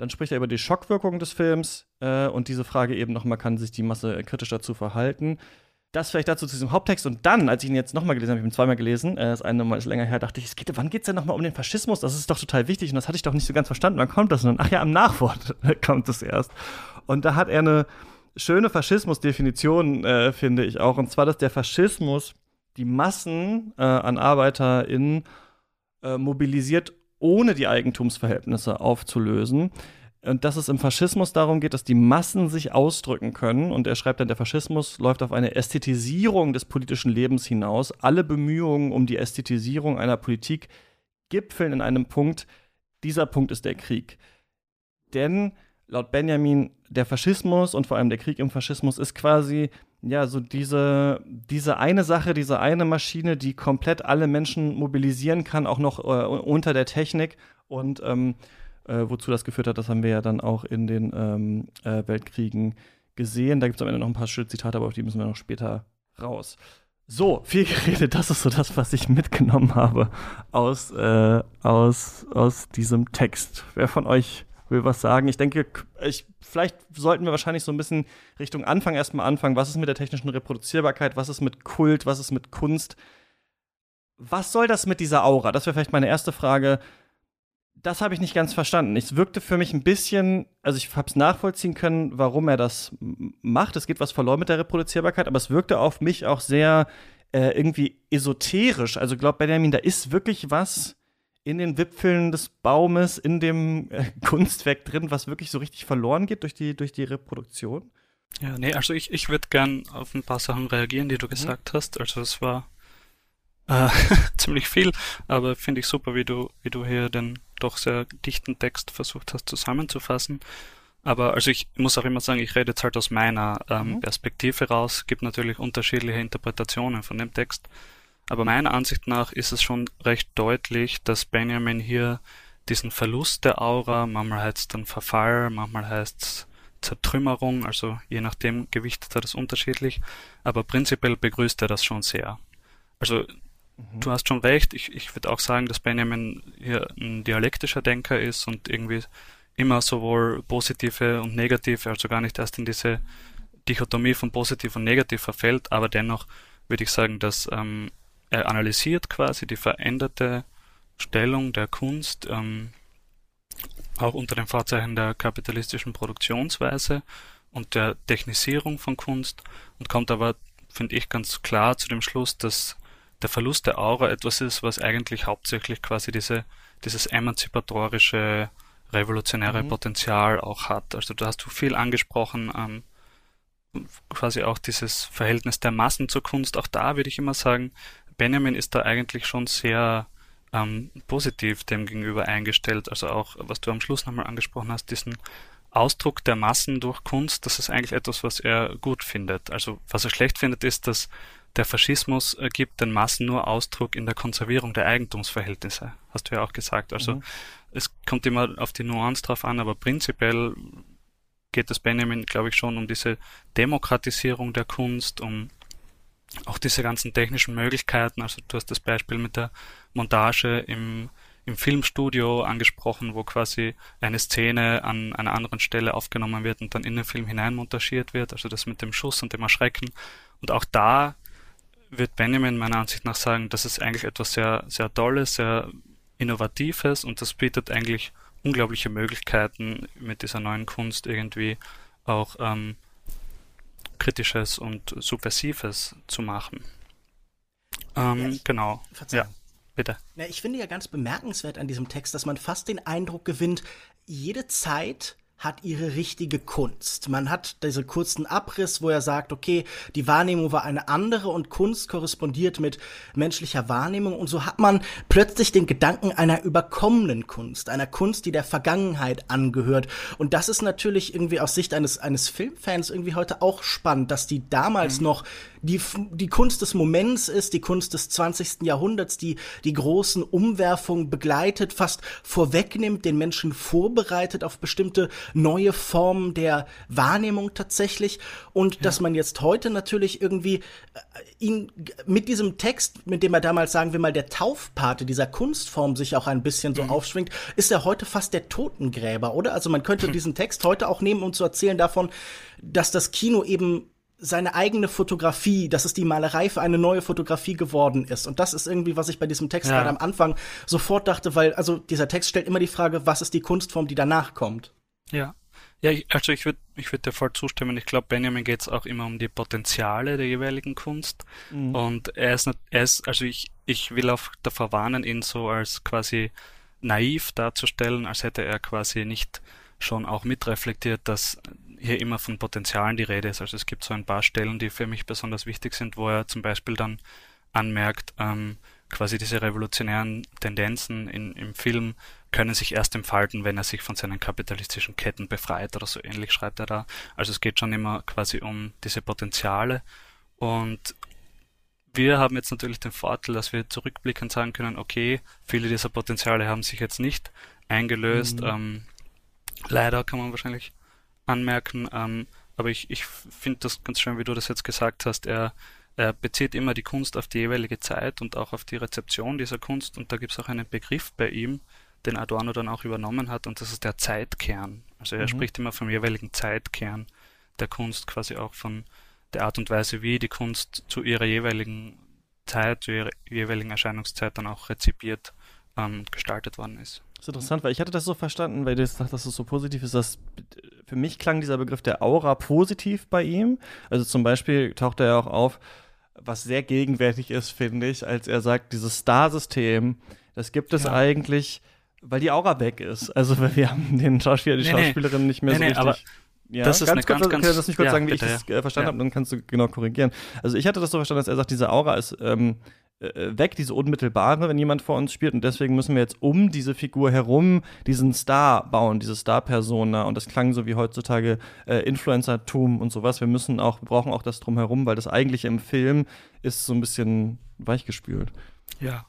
Dann spricht er über die Schockwirkung des Films äh, und diese Frage eben nochmal, kann sich die Masse kritisch dazu verhalten? Das vielleicht dazu zu diesem Haupttext. Und dann, als ich ihn jetzt nochmal gelesen habe, ich habe ihn zweimal gelesen, äh, das eine Mal ist länger her, dachte ich, es geht, wann geht es denn nochmal um den Faschismus? Das ist doch total wichtig und das hatte ich doch nicht so ganz verstanden. Wann kommt das denn? Ach ja, am Nachwort kommt es erst. Und da hat er eine schöne Faschismusdefinition, äh, finde ich auch. Und zwar, dass der Faschismus die Massen äh, an ArbeiterInnen äh, mobilisiert, ohne die Eigentumsverhältnisse aufzulösen und dass es im Faschismus darum geht, dass die Massen sich ausdrücken können. Und er schreibt dann, der Faschismus läuft auf eine Ästhetisierung des politischen Lebens hinaus. Alle Bemühungen um die Ästhetisierung einer Politik gipfeln in einem Punkt. Dieser Punkt ist der Krieg. Denn laut Benjamin, der Faschismus und vor allem der Krieg im Faschismus ist quasi ja so diese, diese eine Sache, diese eine Maschine, die komplett alle Menschen mobilisieren kann, auch noch äh, unter der Technik. Und ähm, äh, wozu das geführt hat, das haben wir ja dann auch in den ähm, äh, Weltkriegen gesehen. Da gibt es am Ende noch ein paar schöne Zitate, aber auf die müssen wir noch später raus. So, viel geredet, das ist so das, was ich mitgenommen habe aus, äh, aus, aus diesem Text. Wer von euch will was sagen? Ich denke, ich, vielleicht sollten wir wahrscheinlich so ein bisschen Richtung Anfang erstmal anfangen. Was ist mit der technischen Reproduzierbarkeit? Was ist mit Kult? Was ist mit Kunst? Was soll das mit dieser Aura? Das wäre vielleicht meine erste Frage das habe ich nicht ganz verstanden. Es wirkte für mich ein bisschen, also ich habe es nachvollziehen können, warum er das macht. Es geht was verloren mit der Reproduzierbarkeit, aber es wirkte auf mich auch sehr äh, irgendwie esoterisch. Also glaubt Benjamin, da ist wirklich was in den Wipfeln des Baumes, in dem äh, Kunstwerk drin, was wirklich so richtig verloren geht durch die, durch die Reproduktion? Ja, nee, also ich, ich würde gern auf ein paar Sachen reagieren, die du mhm. gesagt hast. Also es war äh, ziemlich viel, aber finde ich super, wie du, wie du hier den doch sehr dichten Text versucht hast zusammenzufassen. Aber also ich muss auch immer sagen, ich rede jetzt halt aus meiner ähm, mhm. Perspektive raus, gibt natürlich unterschiedliche Interpretationen von dem Text. Aber meiner Ansicht nach ist es schon recht deutlich, dass Benjamin hier diesen Verlust der Aura, manchmal heißt es dann Verfall, manchmal heißt es Zertrümmerung, also je nachdem gewichtet er das unterschiedlich, aber prinzipiell begrüßt er das schon sehr. Also Du hast schon recht. Ich, ich würde auch sagen, dass Benjamin hier ein dialektischer Denker ist und irgendwie immer sowohl positive und negative, also gar nicht erst in diese Dichotomie von positiv und negativ verfällt, aber dennoch würde ich sagen, dass ähm, er analysiert quasi die veränderte Stellung der Kunst, ähm, auch unter dem Vorzeichen der kapitalistischen Produktionsweise und der Technisierung von Kunst und kommt aber, finde ich, ganz klar zu dem Schluss, dass der Verlust der Aura etwas ist, was eigentlich hauptsächlich quasi diese, dieses emanzipatorische, revolutionäre mhm. Potenzial auch hat. Also da hast du viel angesprochen, ähm, quasi auch dieses Verhältnis der Massen zur Kunst. Auch da würde ich immer sagen, Benjamin ist da eigentlich schon sehr ähm, positiv dem gegenüber eingestellt. Also auch, was du am Schluss nochmal angesprochen hast, diesen Ausdruck der Massen durch Kunst, das ist eigentlich etwas, was er gut findet. Also was er schlecht findet, ist, dass der Faschismus äh, gibt den Massen nur Ausdruck in der Konservierung der Eigentumsverhältnisse, hast du ja auch gesagt. Also mhm. es kommt immer auf die Nuance drauf an, aber prinzipiell geht es Benjamin, glaube ich, schon um diese Demokratisierung der Kunst, um auch diese ganzen technischen Möglichkeiten. Also du hast das Beispiel mit der Montage im, im Filmstudio angesprochen, wo quasi eine Szene an einer anderen Stelle aufgenommen wird und dann in den Film hinein montagiert wird. Also das mit dem Schuss und dem Erschrecken. Und auch da wird Benjamin meiner Ansicht nach sagen, das ist eigentlich etwas sehr, sehr Tolles, sehr Innovatives und das bietet eigentlich unglaubliche Möglichkeiten mit dieser neuen Kunst irgendwie auch ähm, Kritisches und Subversives zu machen. Ähm, ja, ich, genau. Verzeihung. Ja, bitte. Ja, ich finde ja ganz bemerkenswert an diesem Text, dass man fast den Eindruck gewinnt, jede Zeit hat ihre richtige Kunst. Man hat diesen kurzen Abriss, wo er sagt, okay, die Wahrnehmung war eine andere und Kunst korrespondiert mit menschlicher Wahrnehmung und so hat man plötzlich den Gedanken einer überkommenen Kunst, einer Kunst, die der Vergangenheit angehört. Und das ist natürlich irgendwie aus Sicht eines, eines Filmfans irgendwie heute auch spannend, dass die damals mhm. noch die, die Kunst des Moments ist, die Kunst des 20. Jahrhunderts, die die großen Umwerfungen begleitet, fast vorwegnimmt, den Menschen vorbereitet auf bestimmte neue Formen der Wahrnehmung tatsächlich. Und ja. dass man jetzt heute natürlich irgendwie äh, ihn mit diesem Text, mit dem er damals, sagen wir mal, der Taufpate dieser Kunstform sich auch ein bisschen so mhm. aufschwingt, ist er heute fast der Totengräber, oder? Also man könnte diesen Text heute auch nehmen, um zu erzählen davon, dass das Kino eben seine eigene Fotografie, dass es die Malerei für eine neue Fotografie geworden ist. Und das ist irgendwie, was ich bei diesem Text ja. gerade am Anfang sofort dachte, weil, also dieser Text stellt immer die Frage, was ist die Kunstform, die danach kommt? Ja. Ja, also ich würde ich würd dir voll zustimmen. Ich glaube, Benjamin geht es auch immer um die Potenziale der jeweiligen Kunst. Mhm. Und er ist, er ist, also ich, ich will auch davor warnen, ihn so als quasi naiv darzustellen, als hätte er quasi nicht schon auch mitreflektiert, dass hier immer von Potenzialen die Rede ist. Also es gibt so ein paar Stellen, die für mich besonders wichtig sind, wo er zum Beispiel dann anmerkt, ähm, quasi diese revolutionären Tendenzen in, im Film können sich erst entfalten, wenn er sich von seinen kapitalistischen Ketten befreit oder so ähnlich schreibt er da. Also es geht schon immer quasi um diese Potenziale und wir haben jetzt natürlich den Vorteil, dass wir zurückblickend sagen können, okay, viele dieser Potenziale haben sich jetzt nicht eingelöst. Mhm. Ähm, leider kann man wahrscheinlich anmerken, ähm, aber ich, ich finde das ganz schön, wie du das jetzt gesagt hast. Er, er bezieht immer die Kunst auf die jeweilige Zeit und auch auf die Rezeption dieser Kunst. Und da gibt es auch einen Begriff bei ihm, den Adorno dann auch übernommen hat, und das ist der Zeitkern. Also er mhm. spricht immer vom jeweiligen Zeitkern der Kunst, quasi auch von der Art und Weise, wie die Kunst zu ihrer jeweiligen Zeit, zu ihrer jeweiligen Erscheinungszeit dann auch rezipiert ähm, gestaltet worden ist. Das ist interessant, weil ich hatte das so verstanden, weil du jetzt sagst, dass es so positiv ist, dass für mich klang dieser Begriff der Aura positiv bei ihm. Also zum Beispiel taucht er ja auch auf, was sehr gegenwärtig ist, finde ich, als er sagt, dieses Star-System, das gibt es ja. eigentlich, weil die Aura weg ist. Also weil wir haben den Schauspieler, die nee, Schauspielerin nicht mehr nee, so richtig. Aber ja, das ist ganz eine kurz, ganz, ganz, das nicht kurz ja, sagen, wie bitte, ich das ja. verstanden habe, dann kannst du genau korrigieren. Also ich hatte das so verstanden, dass er sagt, diese Aura ist ähm, äh, weg, diese unmittelbare, wenn jemand vor uns spielt. Und deswegen müssen wir jetzt um diese Figur herum diesen Star bauen, diese Star-Persona. Und das klang so wie heutzutage äh, Influencertum und sowas. Wir müssen auch, wir brauchen auch das drumherum, weil das eigentliche im Film ist so ein bisschen weichgespült. Ja.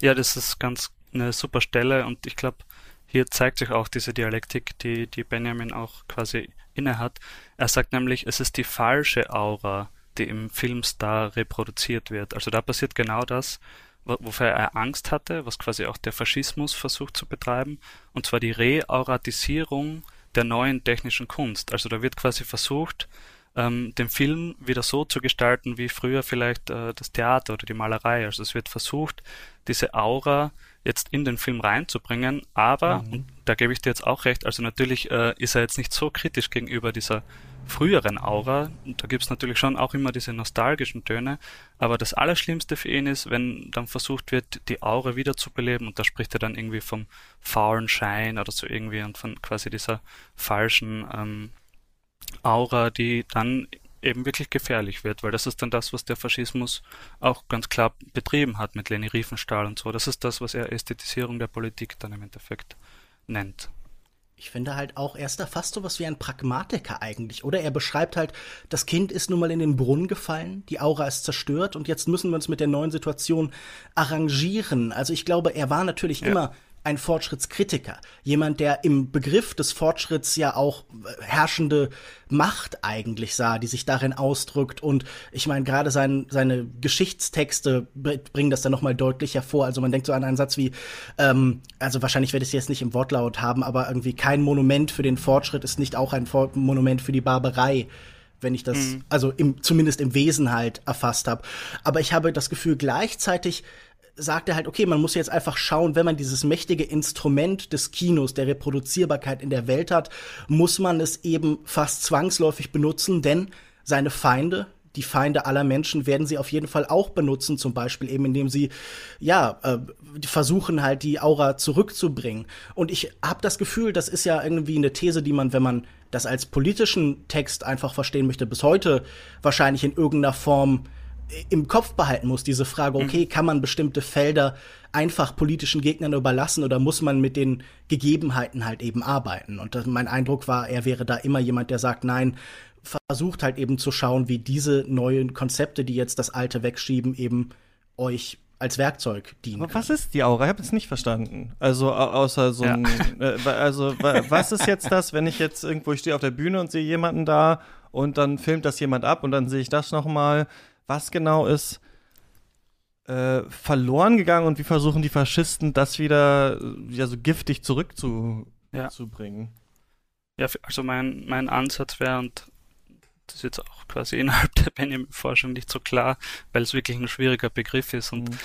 ja, das ist ganz eine super Stelle und ich glaube, hier zeigt sich auch diese Dialektik, die, die Benjamin auch quasi innehat. Er sagt nämlich, es ist die falsche Aura, die im Filmstar reproduziert wird. Also da passiert genau das, wofür er Angst hatte, was quasi auch der Faschismus versucht zu betreiben, und zwar die Reauratisierung der neuen technischen Kunst. Also da wird quasi versucht, ähm, den Film wieder so zu gestalten wie früher vielleicht äh, das Theater oder die Malerei. Also es wird versucht, diese Aura jetzt in den Film reinzubringen, aber, mhm. und da gebe ich dir jetzt auch recht, also natürlich äh, ist er jetzt nicht so kritisch gegenüber dieser früheren Aura, da gibt's natürlich schon auch immer diese nostalgischen Töne, aber das Allerschlimmste für ihn ist, wenn dann versucht wird, die Aura wiederzubeleben, und da spricht er dann irgendwie vom faulen Schein oder so irgendwie und von quasi dieser falschen ähm, Aura, die dann eben wirklich gefährlich wird, weil das ist dann das, was der Faschismus auch ganz klar betrieben hat mit Leni Riefenstahl und so. Das ist das, was er Ästhetisierung der Politik dann im Endeffekt nennt. Ich finde halt auch, er ist da fast so was wie ein Pragmatiker eigentlich, oder? Er beschreibt halt, das Kind ist nun mal in den Brunnen gefallen, die Aura ist zerstört und jetzt müssen wir uns mit der neuen Situation arrangieren. Also ich glaube, er war natürlich ja. immer ein Fortschrittskritiker, jemand, der im Begriff des Fortschritts ja auch äh, herrschende Macht eigentlich sah, die sich darin ausdrückt. Und ich meine, gerade sein, seine Geschichtstexte bringen das dann nochmal deutlich hervor. Also man denkt so an einen Satz wie, ähm, also wahrscheinlich werde ich es jetzt nicht im Wortlaut haben, aber irgendwie kein Monument für den Fortschritt ist nicht auch ein For Monument für die Barbarei wenn ich das, mhm. also im, zumindest im Wesen halt erfasst habe. Aber ich habe das Gefühl, gleichzeitig sagt er halt, okay, man muss jetzt einfach schauen, wenn man dieses mächtige Instrument des Kinos, der Reproduzierbarkeit in der Welt hat, muss man es eben fast zwangsläufig benutzen, denn seine Feinde, die Feinde aller Menschen werden sie auf jeden Fall auch benutzen, zum Beispiel eben indem sie ja äh, versuchen halt die Aura zurückzubringen. Und ich habe das Gefühl, das ist ja irgendwie eine These, die man, wenn man das als politischen Text einfach verstehen möchte, bis heute wahrscheinlich in irgendeiner Form im Kopf behalten muss, diese Frage, mhm. okay, kann man bestimmte Felder einfach politischen Gegnern überlassen oder muss man mit den Gegebenheiten halt eben arbeiten? Und das, mein Eindruck war, er wäre da immer jemand, der sagt, nein, versucht halt eben zu schauen, wie diese neuen Konzepte, die jetzt das alte wegschieben, eben euch als Werkzeug dienen. Aber was ist die Aura? Ich habe es nicht verstanden. Also außer so ein, ja. äh, also was ist jetzt das, wenn ich jetzt irgendwo ich stehe auf der Bühne und sehe jemanden da und dann filmt das jemand ab und dann sehe ich das noch mal was genau ist äh, verloren gegangen und wie versuchen die Faschisten das wieder äh, ja, so giftig zurückzubringen? Ja. ja, also mein, mein Ansatz wäre, und das ist jetzt auch quasi innerhalb der Benjamin-Forschung nicht so klar, weil es wirklich ein schwieriger Begriff ist und mhm.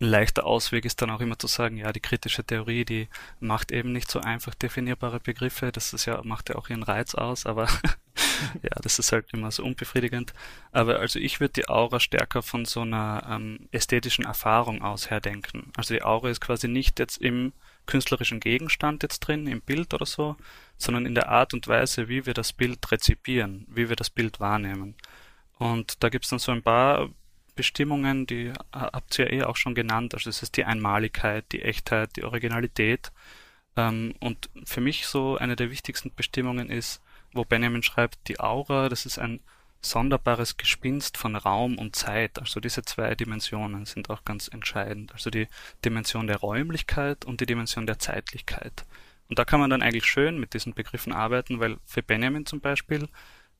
ein leichter Ausweg ist dann auch immer zu sagen, ja, die kritische Theorie, die macht eben nicht so einfach definierbare Begriffe, das ist ja, macht ja auch ihren Reiz aus, aber ja, das ist halt immer so unbefriedigend. Aber also ich würde die Aura stärker von so einer ähm, ästhetischen Erfahrung aus her denken. Also die Aura ist quasi nicht jetzt im künstlerischen Gegenstand jetzt drin, im Bild oder so, sondern in der Art und Weise, wie wir das Bild rezipieren, wie wir das Bild wahrnehmen. Und da gibt's dann so ein paar Bestimmungen, die habt ihr ja eh auch schon genannt. Also es ist die Einmaligkeit, die Echtheit, die Originalität. Ähm, und für mich so eine der wichtigsten Bestimmungen ist, wo Benjamin schreibt, die Aura, das ist ein sonderbares Gespinst von Raum und Zeit. Also diese zwei Dimensionen sind auch ganz entscheidend. Also die Dimension der Räumlichkeit und die Dimension der Zeitlichkeit. Und da kann man dann eigentlich schön mit diesen Begriffen arbeiten, weil für Benjamin zum Beispiel,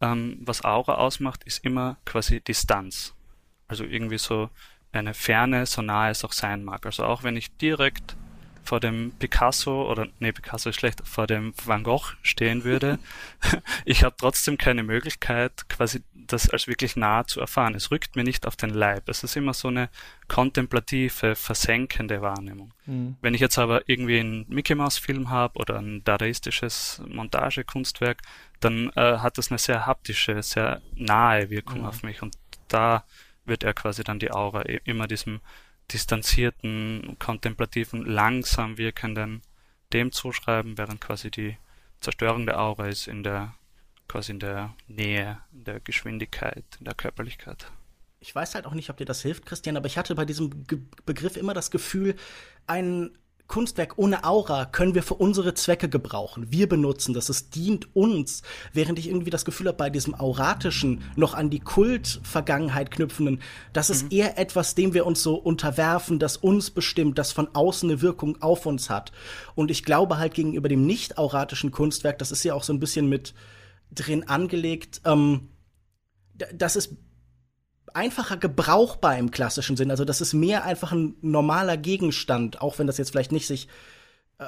ähm, was Aura ausmacht, ist immer quasi Distanz. Also irgendwie so eine Ferne, so nahe es auch sein mag. Also auch wenn ich direkt vor dem Picasso oder nee, Picasso ist schlecht, vor dem Van Gogh stehen würde, ich habe trotzdem keine Möglichkeit, quasi das als wirklich nah zu erfahren. Es rückt mir nicht auf den Leib. Es ist immer so eine kontemplative, versenkende Wahrnehmung. Mhm. Wenn ich jetzt aber irgendwie einen Mickey Mouse Film habe oder ein dadaistisches Montagekunstwerk, dann äh, hat das eine sehr haptische, sehr nahe Wirkung mhm. auf mich und da wird er quasi dann die Aura immer diesem distanzierten, kontemplativen, langsam wirkenden dem zuschreiben, während quasi die Zerstörung der Aura ist in der quasi in der Nähe, in der Geschwindigkeit, in der Körperlichkeit. Ich weiß halt auch nicht, ob dir das hilft, Christian, aber ich hatte bei diesem Ge Begriff immer das Gefühl, ein Kunstwerk ohne Aura können wir für unsere Zwecke gebrauchen. Wir benutzen das, es dient uns. Während ich irgendwie das Gefühl habe, bei diesem auratischen, noch an die Kultvergangenheit knüpfenden, das ist mhm. eher etwas, dem wir uns so unterwerfen, das uns bestimmt, das von außen eine Wirkung auf uns hat. Und ich glaube halt gegenüber dem nicht auratischen Kunstwerk, das ist ja auch so ein bisschen mit drin angelegt, ähm, das ist einfacher gebrauchbar im klassischen Sinn. Also das ist mehr einfach ein normaler Gegenstand, auch wenn das jetzt vielleicht nicht sich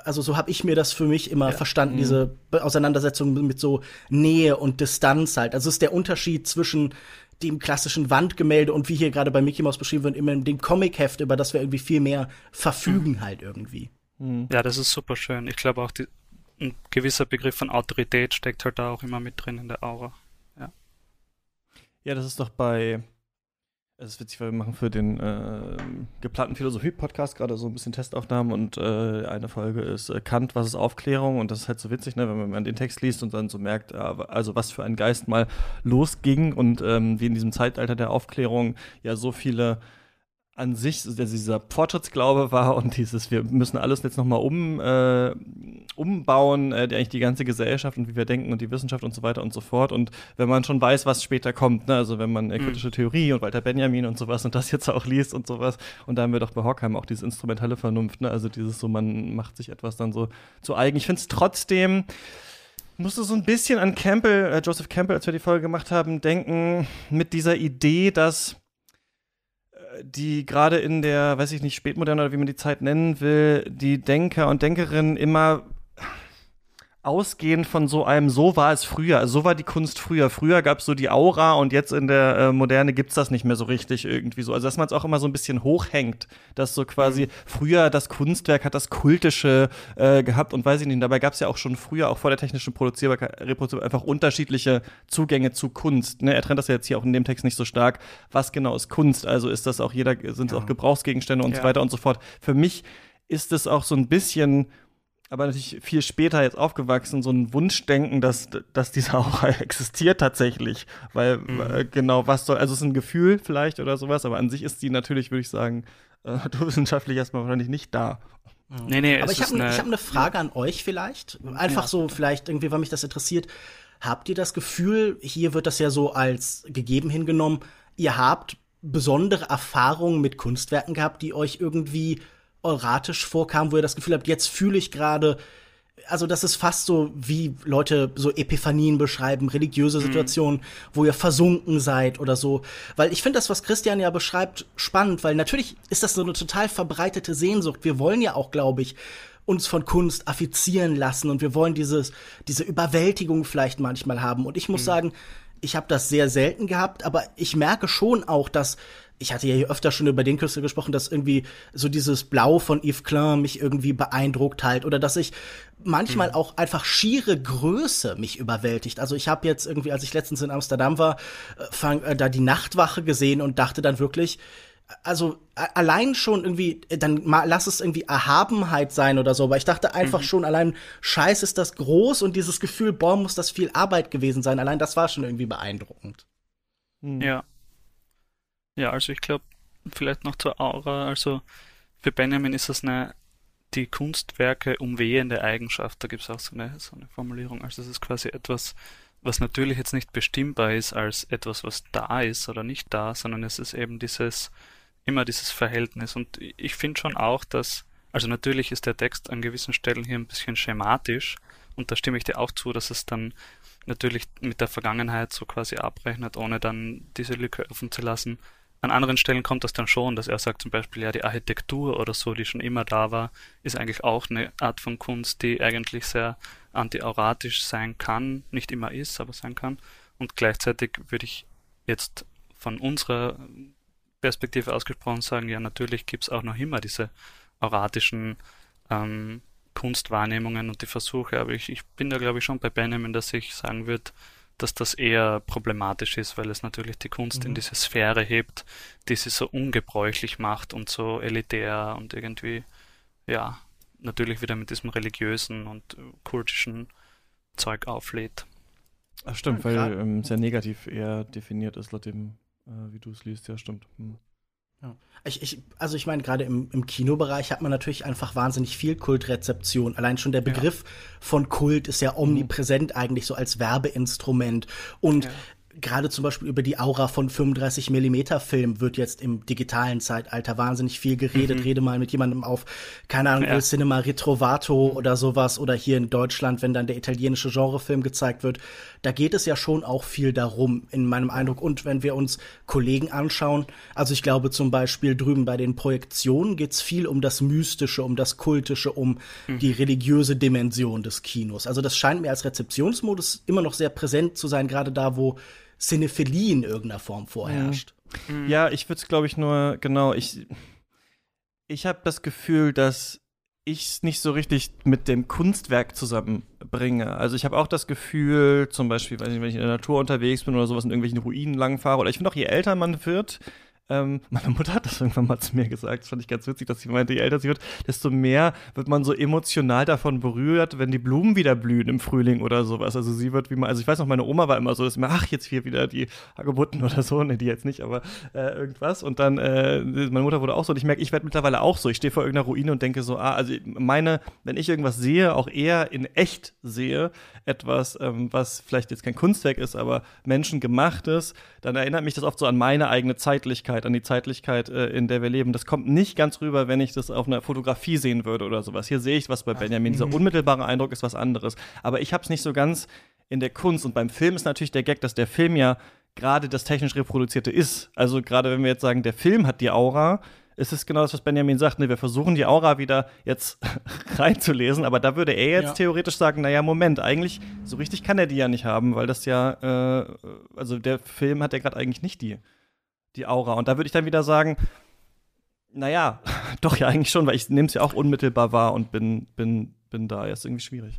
also so habe ich mir das für mich immer ja. verstanden, mhm. diese Auseinandersetzung mit so Nähe und Distanz halt. Also es ist der Unterschied zwischen dem klassischen Wandgemälde und wie hier gerade bei Mickey Mouse beschrieben wird, immer dem Comicheft, über das wir irgendwie viel mehr verfügen mhm. halt irgendwie. Mhm. Ja, das ist super schön. Ich glaube auch, die, ein gewisser Begriff von Autorität steckt halt da auch immer mit drin in der Aura. Ja, ja das ist doch bei es ist witzig, weil wir machen für den äh, geplanten Philosophie-Podcast gerade so ein bisschen Testaufnahmen und äh, eine Folge ist äh, Kant, was ist Aufklärung? Und das ist halt so witzig, ne, wenn man den Text liest und dann so merkt, also was für ein Geist mal losging und ähm, wie in diesem Zeitalter der Aufklärung ja so viele an sich dieser Fortschrittsglaube war und dieses, wir müssen alles jetzt nochmal um, äh, umbauen, äh, eigentlich die ganze Gesellschaft und wie wir denken und die Wissenschaft und so weiter und so fort. Und wenn man schon weiß, was später kommt, ne? also wenn man äh, kritische mhm. Theorie und Walter Benjamin und sowas und das jetzt auch liest und sowas, und da haben wir doch bei Horkheim auch diese instrumentelle Vernunft, ne? also dieses so, man macht sich etwas dann so zu eigen. Ich finde es trotzdem, musste so ein bisschen an Campbell, äh, Joseph Campbell, als wir die Folge gemacht haben, denken, mit dieser Idee, dass die gerade in der, weiß ich nicht, spätmoderne oder wie man die Zeit nennen will, die Denker und Denkerinnen immer ausgehend von so einem, so war es früher, also so war die Kunst früher. Früher gab es so die Aura und jetzt in der äh, Moderne gibt's das nicht mehr so richtig irgendwie so. Also dass man es auch immer so ein bisschen hochhängt, dass so quasi mhm. früher das Kunstwerk hat das Kultische äh, gehabt und weiß ich nicht, dabei gab's ja auch schon früher, auch vor der technischen Produzierbarkeit, einfach unterschiedliche Zugänge zu Kunst. Ne? Er trennt das ja jetzt hier auch in dem Text nicht so stark. Was genau ist Kunst? Also ist das auch jeder, sind es ja. auch Gebrauchsgegenstände und ja. so weiter und so fort. Für mich ist es auch so ein bisschen aber natürlich viel später jetzt aufgewachsen, so ein Wunschdenken, dass, dass dieser auch existiert tatsächlich. Weil mhm. äh, genau, was soll, also es ist ein Gefühl vielleicht oder sowas, aber an sich ist die natürlich, würde ich sagen, äh, wissenschaftlich erstmal wahrscheinlich nicht da. Nee, nee, aber ich habe eine hab ne Frage an euch vielleicht. Einfach ja. so, vielleicht irgendwie, weil mich das interessiert. Habt ihr das Gefühl, hier wird das ja so als gegeben hingenommen, ihr habt besondere Erfahrungen mit Kunstwerken gehabt, die euch irgendwie euratisch vorkam, wo ihr das Gefühl habt, jetzt fühle ich gerade, also das ist fast so, wie Leute so Epiphanien beschreiben, religiöse mhm. Situationen, mhm. wo ihr versunken seid oder so. Weil ich finde das, was Christian ja beschreibt, spannend, weil natürlich ist das so eine total verbreitete Sehnsucht. Wir wollen ja auch, glaube ich, uns von Kunst affizieren lassen und wir wollen dieses, diese Überwältigung vielleicht manchmal haben. Und ich muss mhm. sagen, ich habe das sehr selten gehabt, aber ich merke schon auch, dass ich hatte ja hier öfter schon über den Künstler gesprochen, dass irgendwie so dieses Blau von Yves Klein mich irgendwie beeindruckt halt oder dass ich manchmal mhm. auch einfach schiere Größe mich überwältigt. Also ich habe jetzt irgendwie, als ich letztens in Amsterdam war, äh, fang, äh, da die Nachtwache gesehen und dachte dann wirklich, also allein schon irgendwie, dann mal, lass es irgendwie Erhabenheit sein oder so, aber ich dachte einfach mhm. schon, allein Scheiß ist das groß und dieses Gefühl, boah, muss das viel Arbeit gewesen sein, allein das war schon irgendwie beeindruckend. Mhm. Ja. Ja, also ich glaube, vielleicht noch zur Aura, also für Benjamin ist das eine die Kunstwerke umwehende Eigenschaft, da gibt es auch so eine, so eine Formulierung, also es ist quasi etwas, was natürlich jetzt nicht bestimmbar ist als etwas, was da ist oder nicht da, sondern es ist eben dieses, immer dieses Verhältnis. Und ich finde schon auch, dass, also natürlich ist der Text an gewissen Stellen hier ein bisschen schematisch und da stimme ich dir auch zu, dass es dann natürlich mit der Vergangenheit so quasi abrechnet, ohne dann diese Lücke offen zu lassen. An anderen Stellen kommt das dann schon, dass er sagt zum Beispiel, ja, die Architektur oder so, die schon immer da war, ist eigentlich auch eine Art von Kunst, die eigentlich sehr antiauratisch sein kann, nicht immer ist, aber sein kann. Und gleichzeitig würde ich jetzt von unserer Perspektive ausgesprochen sagen, ja, natürlich gibt es auch noch immer diese auratischen ähm, Kunstwahrnehmungen und die Versuche, aber ich, ich bin da glaube ich schon bei Benjamin, dass ich sagen würde, dass das eher problematisch ist, weil es natürlich die Kunst mhm. in diese Sphäre hebt, die sie so ungebräuchlich macht und so elitär und irgendwie, ja, natürlich wieder mit diesem religiösen und kultischen Zeug auflädt. Ach stimmt, weil ähm, sehr negativ eher definiert ist, laut dem, äh, wie du es liest, ja stimmt. Hm. Ja. Ich, ich, also ich meine, gerade im, im Kinobereich hat man natürlich einfach wahnsinnig viel Kultrezeption. Allein schon der Begriff ja. von Kult ist ja omnipräsent mhm. eigentlich so als Werbeinstrument. Und ja gerade zum Beispiel über die Aura von 35 Millimeter Film wird jetzt im digitalen Zeitalter wahnsinnig viel geredet. Mhm. Rede mal mit jemandem auf, keine Ahnung, ja. El Cinema Retrovato oder sowas oder hier in Deutschland, wenn dann der italienische Genrefilm gezeigt wird. Da geht es ja schon auch viel darum, in meinem Eindruck. Und wenn wir uns Kollegen anschauen, also ich glaube zum Beispiel drüben bei den Projektionen geht's viel um das Mystische, um das Kultische, um mhm. die religiöse Dimension des Kinos. Also das scheint mir als Rezeptionsmodus immer noch sehr präsent zu sein, gerade da, wo Cinephilie in irgendeiner Form vorherrscht. Mhm. Ja, ich würde es, glaube ich, nur, genau, ich, ich habe das Gefühl, dass ich es nicht so richtig mit dem Kunstwerk zusammenbringe. Also ich habe auch das Gefühl, zum Beispiel, wenn ich in der Natur unterwegs bin oder sowas in irgendwelchen Ruinen langfahre, oder ich finde auch, je älter man wird, ähm, meine Mutter hat das irgendwann mal zu mir gesagt, das fand ich ganz witzig, dass sie meinte, je älter sie wird, desto mehr wird man so emotional davon berührt, wenn die Blumen wieder blühen im Frühling oder sowas. Also sie wird wie man, also ich weiß noch, meine Oma war immer so, dass immer, ach, jetzt hier wieder die Hagebutten oder so, ne, die jetzt nicht, aber äh, irgendwas. Und dann, äh, meine Mutter wurde auch so, und ich merke, ich werde mittlerweile auch so. Ich stehe vor irgendeiner Ruine und denke so, ah, also meine, wenn ich irgendwas sehe, auch eher in echt sehe, etwas, ähm, was vielleicht jetzt kein Kunstwerk ist, aber menschengemachtes, dann erinnert mich das oft so an meine eigene Zeitlichkeit, an die Zeitlichkeit, äh, in der wir leben. Das kommt nicht ganz rüber, wenn ich das auf einer Fotografie sehen würde oder sowas. Hier sehe ich was bei Benjamin. Dieser mhm. unmittelbare Eindruck ist was anderes. Aber ich habe es nicht so ganz in der Kunst. Und beim Film ist natürlich der Gag, dass der Film ja gerade das technisch reproduzierte ist. Also gerade wenn wir jetzt sagen, der Film hat die Aura, ist es genau das, was Benjamin sagt. Ne? Wir versuchen die Aura wieder jetzt reinzulesen, aber da würde er jetzt ja. theoretisch sagen, naja, Moment, eigentlich so richtig kann er die ja nicht haben, weil das ja, äh, also der Film hat ja gerade eigentlich nicht die, die Aura. Und da würde ich dann wieder sagen, naja, doch ja eigentlich schon, weil ich nehme es ja auch unmittelbar wahr und bin, bin, bin da. Ja, ist irgendwie schwierig.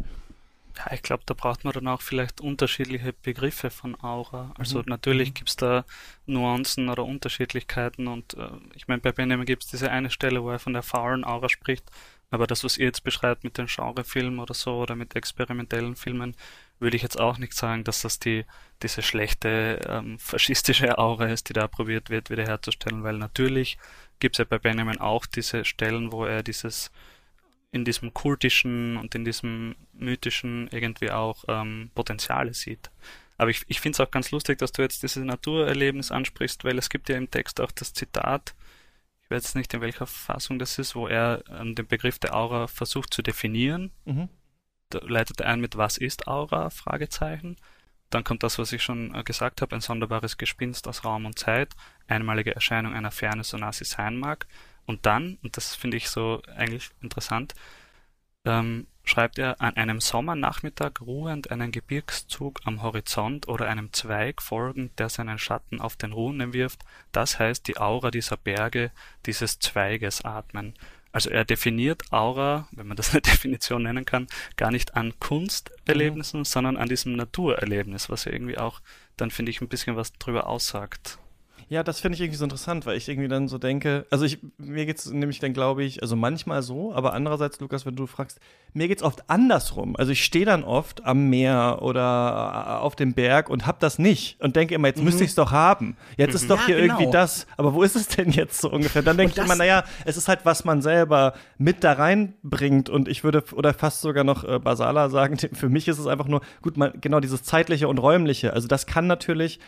Ja, ich glaube, da braucht man dann auch vielleicht unterschiedliche Begriffe von Aura. Also mhm. natürlich mhm. gibt es da Nuancen oder Unterschiedlichkeiten und äh, ich meine, bei Benjamin gibt es diese eine Stelle, wo er von der faulen Aura spricht, aber das, was ihr jetzt beschreibt mit den Genrefilmen oder so oder mit experimentellen Filmen, würde ich jetzt auch nicht sagen, dass das die diese schlechte ähm, faschistische Aura ist, die da probiert wird wiederherzustellen, weil natürlich gibt es ja bei Benjamin auch diese Stellen, wo er dieses in diesem kultischen und in diesem mythischen irgendwie auch ähm, Potenziale sieht. Aber ich, ich finde es auch ganz lustig, dass du jetzt dieses Naturerlebnis ansprichst, weil es gibt ja im Text auch das Zitat, ich weiß nicht in welcher Fassung das ist, wo er ähm, den Begriff der Aura versucht zu definieren. Mhm. Leitet er ein mit Was ist Aura? Fragezeichen. Dann kommt das, was ich schon äh, gesagt habe, ein sonderbares Gespinst aus Raum und Zeit, einmalige Erscheinung einer Ferne, so nah sie sein mag. Und dann, und das finde ich so eigentlich interessant, ähm, schreibt er, an einem Sommernachmittag ruhend einen Gebirgszug am Horizont oder einem Zweig folgend, der seinen Schatten auf den Runen wirft, das heißt die Aura dieser Berge, dieses Zweiges atmen. Also er definiert Aura, wenn man das eine Definition nennen kann, gar nicht an Kunsterlebnissen, mhm. sondern an diesem Naturerlebnis, was ja irgendwie auch dann, finde ich, ein bisschen was drüber aussagt. Ja, das finde ich irgendwie so interessant, weil ich irgendwie dann so denke, also ich, mir geht es nämlich dann, glaube ich, also manchmal so, aber andererseits, Lukas, wenn du fragst, mir geht es oft andersrum. Also ich stehe dann oft am Meer oder auf dem Berg und hab das nicht und denke immer, jetzt mhm. müsste ich es doch haben. Jetzt mhm. ist doch ja, hier genau. irgendwie das, aber wo ist es denn jetzt so ungefähr? Dann denke ich immer, naja, es ist halt, was man selber mit da reinbringt und ich würde, oder fast sogar noch äh, basaler sagen, für mich ist es einfach nur, gut, man, genau dieses zeitliche und räumliche. Also das kann natürlich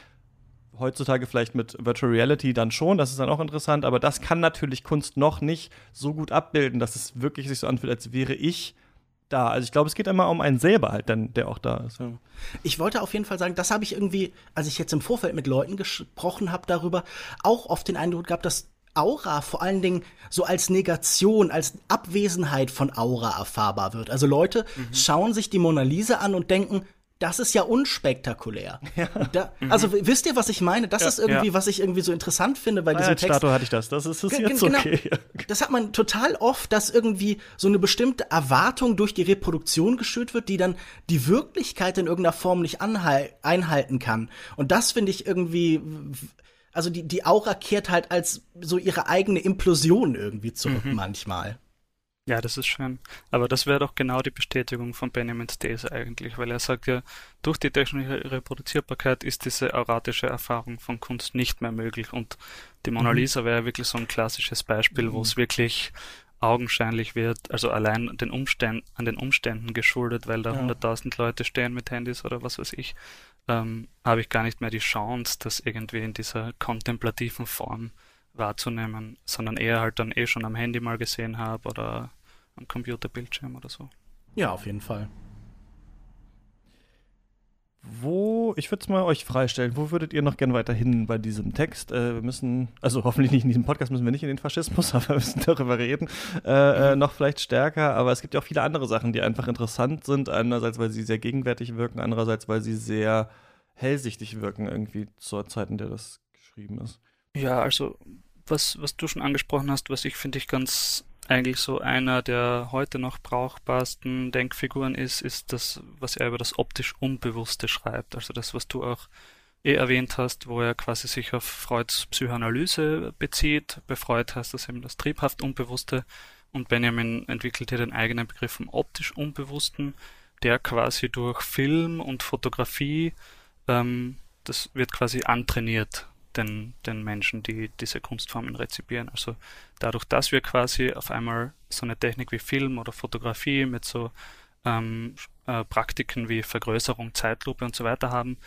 heutzutage vielleicht mit Virtual Reality dann schon, das ist dann auch interessant, aber das kann natürlich Kunst noch nicht so gut abbilden, dass es wirklich sich so anfühlt, als wäre ich da. Also ich glaube, es geht immer um einen selber halt, dann, der auch da ist. Ich wollte auf jeden Fall sagen, das habe ich irgendwie, als ich jetzt im Vorfeld mit Leuten gesprochen habe darüber, auch oft den Eindruck gehabt, dass Aura vor allen Dingen so als Negation, als Abwesenheit von Aura erfahrbar wird. Also Leute mhm. schauen sich die Mona Lisa an und denken, das ist ja unspektakulär. Ja. Da, also mhm. wisst ihr, was ich meine? Das ja, ist irgendwie, ja. was ich irgendwie so interessant finde bei diesem Text. Statue hatte ich das. Das ist, ist jetzt genau, okay. Das hat man total oft, dass irgendwie so eine bestimmte Erwartung durch die Reproduktion geschürt wird, die dann die Wirklichkeit in irgendeiner Form nicht einhalten kann. Und das finde ich irgendwie also die, die Aura kehrt halt als so ihre eigene Implosion irgendwie zurück mhm. manchmal. Ja, das ist schön. Aber das wäre doch genau die Bestätigung von Benjamin's These eigentlich, weil er sagt ja, durch die technische Reproduzierbarkeit ist diese auratische Erfahrung von Kunst nicht mehr möglich. Und die Mona mhm. Lisa wäre ja wirklich so ein klassisches Beispiel, wo es mhm. wirklich augenscheinlich wird, also allein den Umständen, an den Umständen geschuldet, weil da hunderttausend ja. Leute stehen mit Handys oder was weiß ich, ähm, habe ich gar nicht mehr die Chance, das irgendwie in dieser kontemplativen Form wahrzunehmen, sondern eher halt dann eh schon am Handy mal gesehen habe oder am Computerbildschirm oder so. Ja, auf jeden Fall. Wo, ich würde es mal euch freistellen, wo würdet ihr noch gern weiterhin bei diesem Text? Äh, wir müssen, also hoffentlich nicht in diesem Podcast müssen wir nicht in den Faschismus, aber wir müssen darüber reden. Äh, äh, noch vielleicht stärker, aber es gibt ja auch viele andere Sachen, die einfach interessant sind. Einerseits, weil sie sehr gegenwärtig wirken, andererseits, weil sie sehr hellsichtig wirken, irgendwie zur Zeit, in der das geschrieben ist. Ja, also was, was du schon angesprochen hast, was ich finde ich ganz eigentlich so einer der heute noch brauchbarsten Denkfiguren ist, ist das, was er über das optisch Unbewusste schreibt. Also das, was du auch eh erwähnt hast, wo er quasi sich auf Freuds Psychoanalyse bezieht. Bei Freud heißt das eben das triebhaft Unbewusste und Benjamin entwickelt hier den eigenen Begriff vom optisch Unbewussten, der quasi durch Film und Fotografie, ähm, das wird quasi antrainiert den, den Menschen, die diese Kunstformen rezipieren. Also dadurch, dass wir quasi auf einmal so eine Technik wie Film oder Fotografie mit so ähm, äh, Praktiken wie Vergrößerung, Zeitlupe und so weiter haben,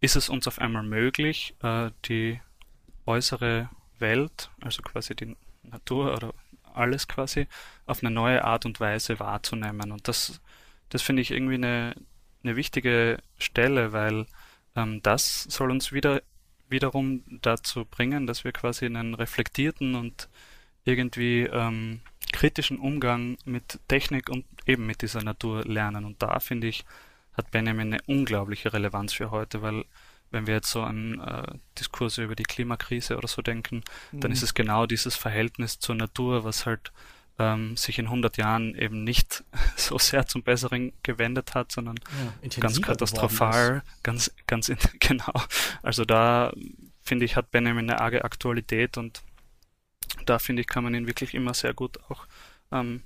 ist es uns auf einmal möglich, äh, die äußere Welt, also quasi die Natur oder alles quasi, auf eine neue Art und Weise wahrzunehmen. Und das, das finde ich irgendwie eine, eine wichtige Stelle, weil ähm, das soll uns wieder wiederum dazu bringen, dass wir quasi einen reflektierten und irgendwie ähm, kritischen Umgang mit Technik und eben mit dieser Natur lernen. Und da finde ich, hat Benjamin eine unglaubliche Relevanz für heute, weil wenn wir jetzt so an äh, Diskurse über die Klimakrise oder so denken, mhm. dann ist es genau dieses Verhältnis zur Natur, was halt ähm, sich in 100 Jahren eben nicht so sehr zum Besseren gewendet hat, sondern ja, ganz katastrophal, ganz, ganz, genau. Also da finde ich, hat Benjamin eine arge Aktualität und da finde ich, kann man ihn wirklich immer sehr gut auch ähm,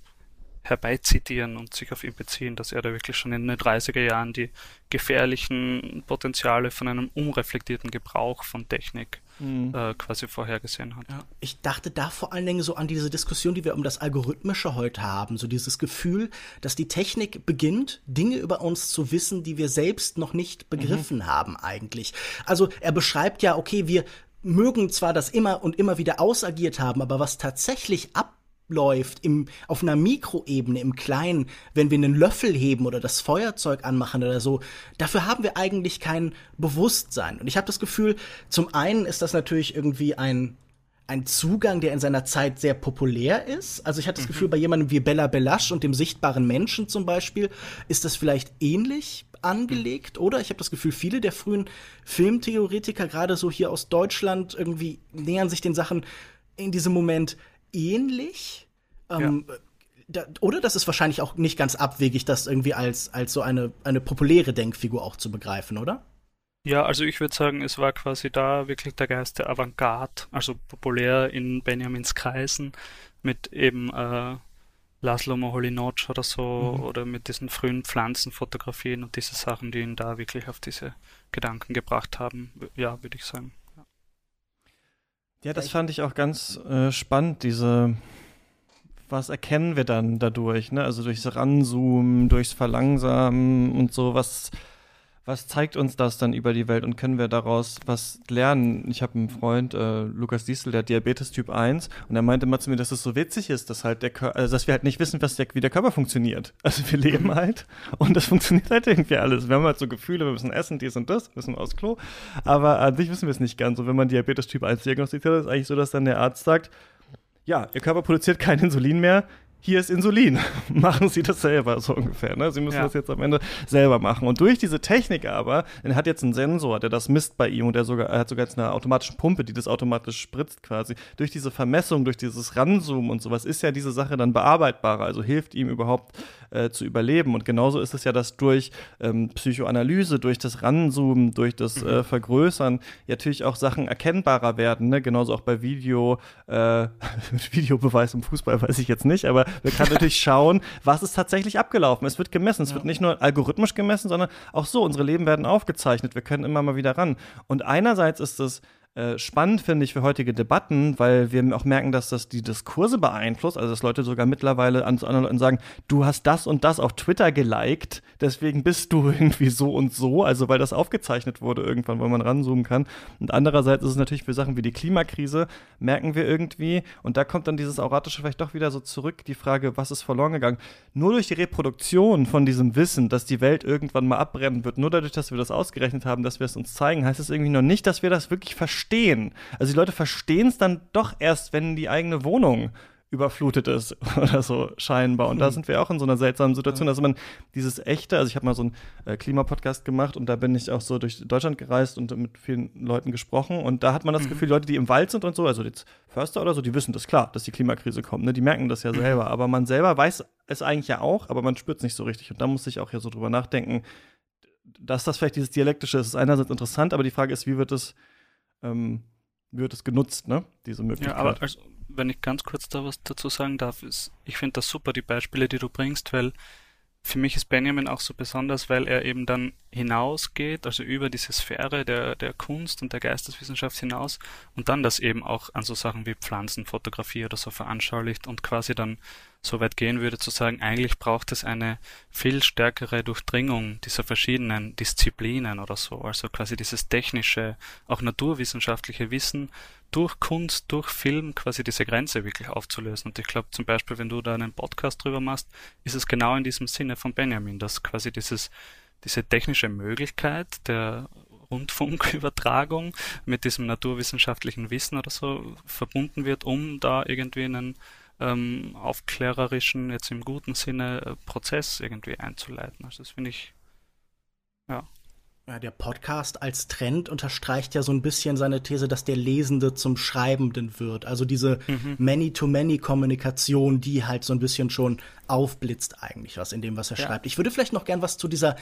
herbeizitieren und sich auf ihn beziehen, dass er da wirklich schon in den 30er Jahren die gefährlichen Potenziale von einem unreflektierten Gebrauch von Technik mhm. äh, quasi vorhergesehen hat. Ja. Ich dachte da vor allen Dingen so an diese Diskussion, die wir um das Algorithmische heute haben, so dieses Gefühl, dass die Technik beginnt, Dinge über uns zu wissen, die wir selbst noch nicht begriffen mhm. haben eigentlich. Also er beschreibt ja, okay, wir mögen zwar das immer und immer wieder ausagiert haben, aber was tatsächlich ab läuft im, auf einer Mikroebene, im Kleinen, wenn wir einen Löffel heben oder das Feuerzeug anmachen oder so, dafür haben wir eigentlich kein Bewusstsein. Und ich habe das Gefühl, zum einen ist das natürlich irgendwie ein, ein Zugang, der in seiner Zeit sehr populär ist. Also ich hatte das mhm. Gefühl, bei jemandem wie Bella Belasch und dem sichtbaren Menschen zum Beispiel, ist das vielleicht ähnlich angelegt, oder? Ich habe das Gefühl, viele der frühen Filmtheoretiker, gerade so hier aus Deutschland, irgendwie nähern sich den Sachen in diesem Moment ähnlich. Ähm, ja. da, oder das ist wahrscheinlich auch nicht ganz abwegig, das irgendwie als, als so eine, eine populäre Denkfigur auch zu begreifen, oder? Ja, also ich würde sagen, es war quasi da wirklich der Geist der Avantgarde, also populär in Benjamins Kreisen mit eben äh, Laszlo Moholy-Nagy oder so mhm. oder mit diesen frühen Pflanzenfotografien und diese Sachen, die ihn da wirklich auf diese Gedanken gebracht haben. Ja, würde ich sagen. Ja, das fand ich auch ganz äh, spannend, diese was erkennen wir dann dadurch, ne? Also durchs Ranzoomen, durchs Verlangsamen und so, was was zeigt uns das dann über die Welt und können wir daraus was lernen? Ich habe einen Freund, äh, Lukas Diesel, der hat Diabetes Typ 1 und er meinte immer zu mir, dass es so witzig ist, dass halt der Kör also dass wir halt nicht wissen, was der, wie der Körper funktioniert. Also wir leben mhm. halt und das funktioniert halt irgendwie alles. Wir haben halt so Gefühle, wir müssen essen, dies und das, müssen aufs Klo, aber an sich wissen wir es nicht ganz. Und wenn man Diabetes Typ 1 diagnostiziert, ist es eigentlich so, dass dann der Arzt sagt, ja, Ihr Körper produziert kein Insulin mehr, hier ist Insulin, machen Sie das selber, so ungefähr. Ne? Sie müssen ja. das jetzt am Ende selber machen. Und durch diese Technik aber, er hat jetzt einen Sensor, der das misst bei ihm und der sogar, er hat sogar jetzt eine automatische Pumpe, die das automatisch spritzt quasi. Durch diese Vermessung, durch dieses Ranzoomen und sowas ist ja diese Sache dann bearbeitbarer, also hilft ihm überhaupt äh, zu überleben. Und genauso ist es ja, dass durch ähm, Psychoanalyse, durch das Ranzoomen, durch das mhm. äh, Vergrößern natürlich auch Sachen erkennbarer werden. Ne? Genauso auch bei Video, äh, Videobeweis im Fußball weiß ich jetzt nicht, aber wir können natürlich schauen, was ist tatsächlich abgelaufen. Es wird gemessen. Es ja. wird nicht nur algorithmisch gemessen, sondern auch so. Unsere Leben werden aufgezeichnet. Wir können immer mal wieder ran. Und einerseits ist es äh, spannend finde ich für heutige Debatten, weil wir auch merken, dass das die Diskurse beeinflusst, also dass Leute sogar mittlerweile an zu anderen Leuten sagen, du hast das und das auf Twitter geliked, deswegen bist du irgendwie so und so, also weil das aufgezeichnet wurde irgendwann, wo man ranzoomen kann. Und andererseits ist es natürlich für Sachen wie die Klimakrise, merken wir irgendwie, und da kommt dann dieses Auratische vielleicht doch wieder so zurück, die Frage, was ist verloren gegangen? Nur durch die Reproduktion von diesem Wissen, dass die Welt irgendwann mal abbrennen wird, nur dadurch, dass wir das ausgerechnet haben, dass wir es uns zeigen, heißt es irgendwie noch nicht, dass wir das wirklich verstehen verstehen. Also die Leute verstehen es dann doch erst, wenn die eigene Wohnung überflutet ist oder so scheinbar. Und da sind wir auch in so einer seltsamen Situation, dass man dieses echte, also ich habe mal so einen äh, Klimapodcast gemacht und da bin ich auch so durch Deutschland gereist und mit vielen Leuten gesprochen und da hat man das mhm. Gefühl, Leute, die im Wald sind und so, also jetzt Förster oder so, die wissen das klar, dass die Klimakrise kommt, ne? die merken das ja mhm. selber, aber man selber weiß es eigentlich ja auch, aber man spürt es nicht so richtig und da muss ich auch ja so drüber nachdenken, dass das vielleicht dieses Dialektische ist, ist einerseits interessant, aber die Frage ist, wie wird es ähm, wird es genutzt, ne? Diese Möglichkeit. Ja, aber also, wenn ich ganz kurz da was dazu sagen darf, ist, ich finde das super, die Beispiele, die du bringst, weil für mich ist Benjamin auch so besonders, weil er eben dann hinausgeht, also über diese Sphäre der, der Kunst und der Geisteswissenschaft hinaus und dann das eben auch an so Sachen wie Pflanzenfotografie oder so veranschaulicht und quasi dann so weit gehen würde zu sagen, eigentlich braucht es eine viel stärkere Durchdringung dieser verschiedenen Disziplinen oder so, also quasi dieses technische, auch naturwissenschaftliche Wissen durch Kunst, durch Film quasi diese Grenze wirklich aufzulösen. Und ich glaube zum Beispiel, wenn du da einen Podcast drüber machst, ist es genau in diesem Sinne von Benjamin, dass quasi dieses, diese technische Möglichkeit der Rundfunkübertragung mit diesem naturwissenschaftlichen Wissen oder so verbunden wird, um da irgendwie einen ähm, aufklärerischen, jetzt im guten Sinne, äh, Prozess irgendwie einzuleiten. Also das finde ich, ja. Ja, der Podcast als Trend unterstreicht ja so ein bisschen seine These, dass der Lesende zum Schreibenden wird. Also diese mhm. Many-to-Many-Kommunikation, die halt so ein bisschen schon aufblitzt eigentlich was in dem, was er ja. schreibt. Ich würde vielleicht noch gern was zu dieser,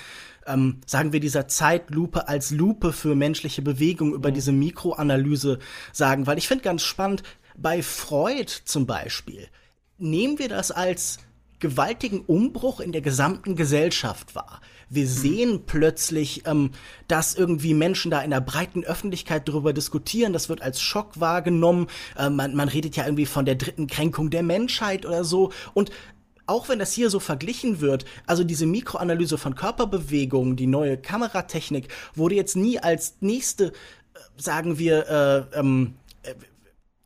ähm, sagen wir, dieser Zeitlupe als Lupe für menschliche Bewegung über mhm. diese Mikroanalyse sagen, weil ich finde ganz spannend, bei Freud zum Beispiel nehmen wir das als gewaltigen Umbruch in der gesamten Gesellschaft wahr. Wir mhm. sehen plötzlich, ähm, dass irgendwie Menschen da in der breiten Öffentlichkeit darüber diskutieren. Das wird als Schock wahrgenommen. Äh, man, man redet ja irgendwie von der dritten Kränkung der Menschheit oder so. Und auch wenn das hier so verglichen wird, also diese Mikroanalyse von Körperbewegungen, die neue Kameratechnik, wurde jetzt nie als nächste, äh, sagen wir, äh, ähm, äh,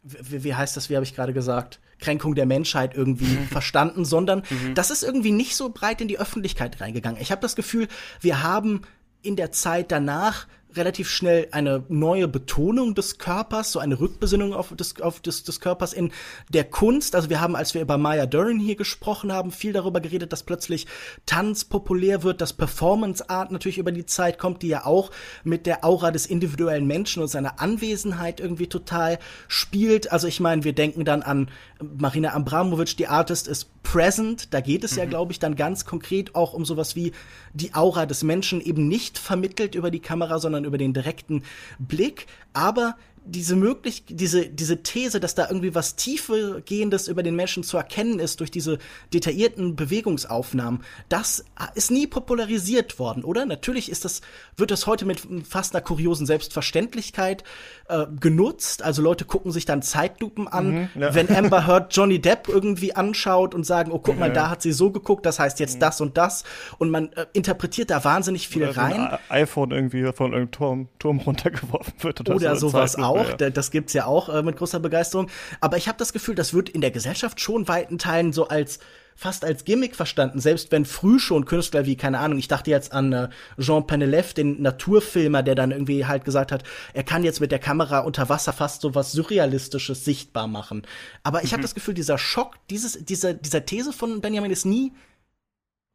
wie, wie heißt das, wie habe ich gerade gesagt? Kränkung der Menschheit irgendwie mhm. verstanden, sondern mhm. das ist irgendwie nicht so breit in die Öffentlichkeit reingegangen. Ich habe das Gefühl, wir haben in der Zeit danach relativ schnell eine neue Betonung des Körpers, so eine Rückbesinnung auf, des, auf des, des Körpers in der Kunst. Also wir haben, als wir über Maya Dern hier gesprochen haben, viel darüber geredet, dass plötzlich Tanz populär wird, dass Performance Art natürlich über die Zeit kommt, die ja auch mit der Aura des individuellen Menschen und seiner Anwesenheit irgendwie total spielt. Also ich meine, wir denken dann an Marina Abramovic, die Artist ist present. Da geht es mhm. ja, glaube ich, dann ganz konkret auch um sowas wie die Aura des Menschen eben nicht vermittelt über die Kamera, sondern über den direkten Blick, aber diese möglich diese diese These, dass da irgendwie was tiefergehendes über den Menschen zu erkennen ist durch diese detaillierten Bewegungsaufnahmen, das ist nie popularisiert worden, oder? Natürlich ist das wird das heute mit fast einer kuriosen Selbstverständlichkeit äh, genutzt. Also Leute gucken sich dann Zeitlupen an, mhm, ja. wenn Amber Heard Johnny Depp irgendwie anschaut und sagen, oh guck mal, da hat sie so geguckt, das heißt jetzt mhm. das und das und man äh, interpretiert da wahnsinnig viel oder rein. Ein iPhone irgendwie von irgendeinem Turm, Turm runtergeworfen wird oder, oder so sowas auch auch, ja. das gibt's ja auch äh, mit großer Begeisterung. Aber ich habe das Gefühl, das wird in der Gesellschaft schon weiten Teilen so als fast als Gimmick verstanden, selbst wenn früh schon Künstler wie, keine Ahnung, ich dachte jetzt an äh, Jean Penelef, den Naturfilmer, der dann irgendwie halt gesagt hat, er kann jetzt mit der Kamera unter Wasser fast so was Surrealistisches sichtbar machen. Aber ich mhm. habe das Gefühl, dieser Schock, dieses, dieser, dieser These von Benjamin ist nie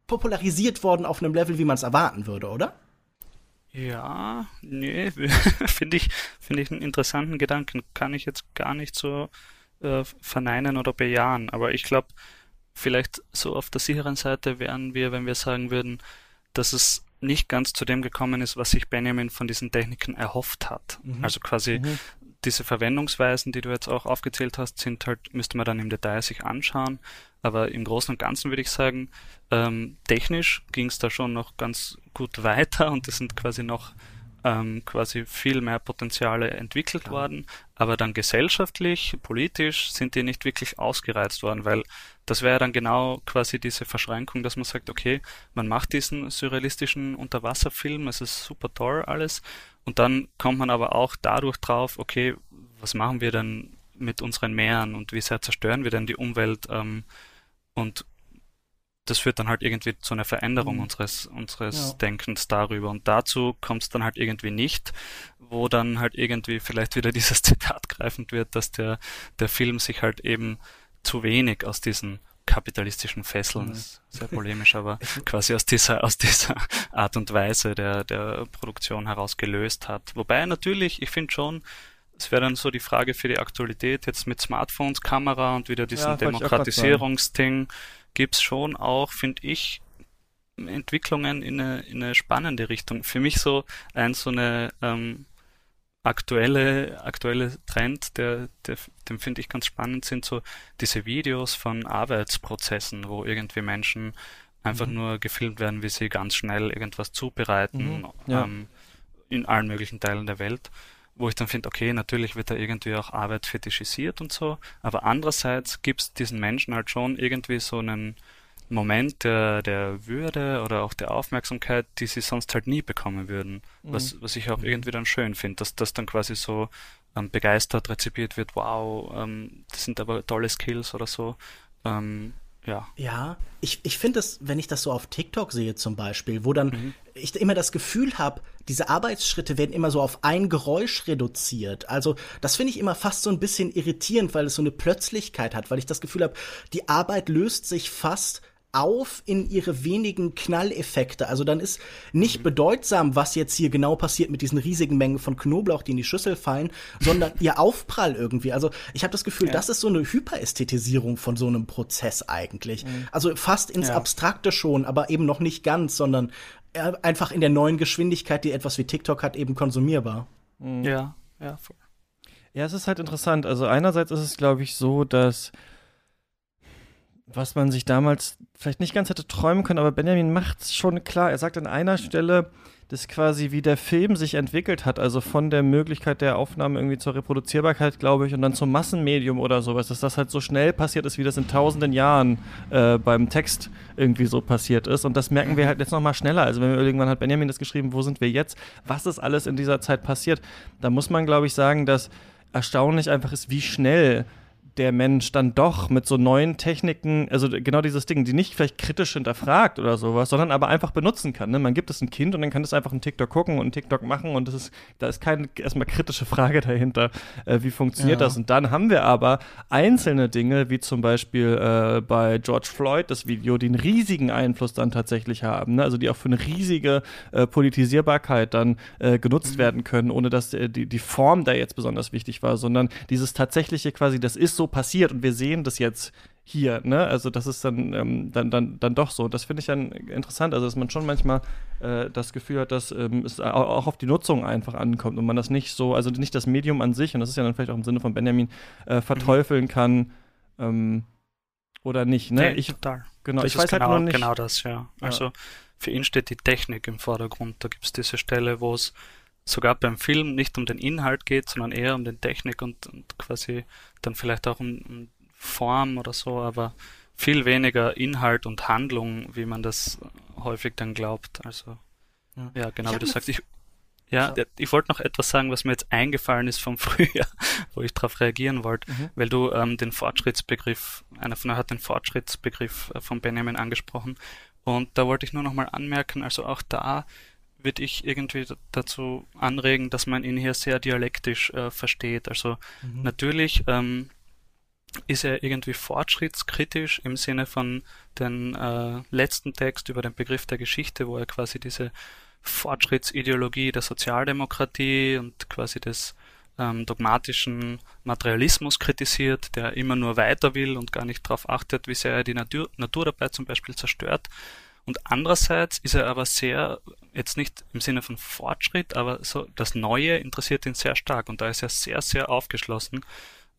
popularisiert worden auf einem Level, wie man es erwarten würde, oder? Ja, nee, finde ich, finde ich einen interessanten Gedanken. Kann ich jetzt gar nicht so äh, verneinen oder bejahen. Aber ich glaube, vielleicht so auf der sicheren Seite wären wir, wenn wir sagen würden, dass es nicht ganz zu dem gekommen ist, was sich Benjamin von diesen Techniken erhofft hat. Mhm. Also quasi mhm. Diese Verwendungsweisen, die du jetzt auch aufgezählt hast, sind halt, müsste man dann im Detail sich anschauen. Aber im Großen und Ganzen würde ich sagen, ähm, technisch ging es da schon noch ganz gut weiter und es sind quasi noch ähm, quasi viel mehr Potenziale entwickelt Klar. worden, aber dann gesellschaftlich, politisch sind die nicht wirklich ausgereizt worden, weil das wäre dann genau quasi diese Verschränkung, dass man sagt, okay, man macht diesen surrealistischen Unterwasserfilm, es ist super toll alles, und dann kommt man aber auch dadurch drauf, okay, was machen wir denn mit unseren Meeren und wie sehr zerstören wir denn die Umwelt ähm, und das führt dann halt irgendwie zu einer Veränderung mhm. unseres, unseres ja. Denkens darüber. Und dazu kommt es dann halt irgendwie nicht, wo dann halt irgendwie vielleicht wieder dieses Zitat greifend wird, dass der, der Film sich halt eben zu wenig aus diesen kapitalistischen Fesseln, mhm. ist sehr polemisch, aber quasi aus dieser, aus dieser Art und Weise der, der Produktion heraus gelöst hat. Wobei natürlich, ich finde schon, es wäre dann so die Frage für die Aktualität jetzt mit Smartphones, Kamera und wieder diesen ja, Demokratisierungsding gibt's schon auch, finde ich, Entwicklungen in eine, in eine spannende Richtung. Für mich so ein so eine ähm, aktuelle aktuelle Trend, der, der den finde ich ganz spannend, sind so diese Videos von Arbeitsprozessen, wo irgendwie Menschen einfach mhm. nur gefilmt werden, wie sie ganz schnell irgendwas zubereiten, mhm, ja. ähm, in allen möglichen Teilen der Welt wo ich dann finde, okay, natürlich wird da irgendwie auch Arbeit fetischisiert und so, aber andererseits gibt es diesen Menschen halt schon irgendwie so einen Moment der, der Würde oder auch der Aufmerksamkeit, die sie sonst halt nie bekommen würden. Mhm. Was, was ich auch irgendwie dann schön finde, dass das dann quasi so ähm, begeistert rezipiert wird, wow, ähm, das sind aber tolle Skills oder so. Ähm, ja. Ja, ich, ich finde es, wenn ich das so auf TikTok sehe zum Beispiel, wo dann mhm. ich immer das Gefühl habe, diese Arbeitsschritte werden immer so auf ein Geräusch reduziert. Also das finde ich immer fast so ein bisschen irritierend, weil es so eine Plötzlichkeit hat, weil ich das Gefühl habe, die Arbeit löst sich fast auf in ihre wenigen Knalleffekte. Also dann ist nicht mhm. bedeutsam, was jetzt hier genau passiert mit diesen riesigen Mengen von Knoblauch, die in die Schüssel fallen, sondern ihr Aufprall irgendwie. Also ich habe das Gefühl, ja. das ist so eine Hyperästhetisierung von so einem Prozess eigentlich. Mhm. Also fast ins ja. Abstrakte schon, aber eben noch nicht ganz, sondern äh, einfach in der neuen Geschwindigkeit, die etwas wie TikTok hat, eben konsumierbar. Mhm. Ja, ja. Ja, es ist halt interessant. Also einerseits ist es, glaube ich, so, dass was man sich damals vielleicht nicht ganz hätte träumen können, aber Benjamin macht es schon klar. Er sagt an einer Stelle, dass quasi wie der Film sich entwickelt hat, also von der Möglichkeit der Aufnahme irgendwie zur Reproduzierbarkeit, glaube ich, und dann zum Massenmedium oder sowas, dass das halt so schnell passiert ist, wie das in tausenden Jahren äh, beim Text irgendwie so passiert ist. Und das merken wir halt jetzt nochmal schneller. Also wenn wir irgendwann hat Benjamin das geschrieben, wo sind wir jetzt? Was ist alles in dieser Zeit passiert? Da muss man, glaube ich, sagen, dass erstaunlich einfach ist, wie schnell der Mensch dann doch mit so neuen Techniken, also genau dieses Ding, die nicht vielleicht kritisch hinterfragt oder sowas, sondern aber einfach benutzen kann. Ne? Man gibt es ein Kind und dann kann es einfach einen TikTok gucken und einen TikTok machen und das ist, da ist keine erstmal kritische Frage dahinter, äh, wie funktioniert ja. das. Und dann haben wir aber einzelne Dinge, wie zum Beispiel äh, bei George Floyd das Video, die einen riesigen Einfluss dann tatsächlich haben, ne? also die auch für eine riesige äh, Politisierbarkeit dann äh, genutzt mhm. werden können, ohne dass äh, die, die Form da jetzt besonders wichtig war, sondern dieses tatsächliche quasi, das ist so so passiert und wir sehen das jetzt hier, ne? Also das ist dann, ähm, dann, dann, dann doch so. Das finde ich dann interessant, also dass man schon manchmal äh, das Gefühl hat, dass ähm, es auch auf die Nutzung einfach ankommt und man das nicht so, also nicht das Medium an sich, und das ist ja dann vielleicht auch im Sinne von Benjamin, äh, verteufeln mhm. kann ähm, oder nicht. Ne? Nee, ich, total. Genau, das ich weiß halt genau, halt nur nicht. Genau das, ja. Also ja. für ihn steht die Technik im Vordergrund. Da gibt es diese Stelle, wo es sogar beim Film nicht um den Inhalt geht, sondern eher um den Technik und, und quasi dann vielleicht auch um, um Form oder so, aber viel weniger Inhalt und Handlung, wie man das häufig dann glaubt. Also, ja, ja genau wie du sagst. Ich, ja, so. ich wollte noch etwas sagen, was mir jetzt eingefallen ist vom Frühjahr, wo ich darauf reagieren wollte, mhm. weil du ähm, den Fortschrittsbegriff, einer von euch hat den Fortschrittsbegriff äh, von Benjamin angesprochen. Und da wollte ich nur noch mal anmerken, also auch da würde ich irgendwie dazu anregen, dass man ihn hier sehr dialektisch äh, versteht. Also mhm. natürlich ähm, ist er irgendwie fortschrittskritisch im Sinne von den äh, letzten Text über den Begriff der Geschichte, wo er quasi diese Fortschrittsideologie der Sozialdemokratie und quasi des ähm, dogmatischen Materialismus kritisiert, der immer nur weiter will und gar nicht darauf achtet, wie sehr er die Natur, Natur dabei zum Beispiel zerstört. Und andererseits ist er aber sehr, jetzt nicht im Sinne von Fortschritt, aber so das Neue interessiert ihn sehr stark und da ist er sehr, sehr aufgeschlossen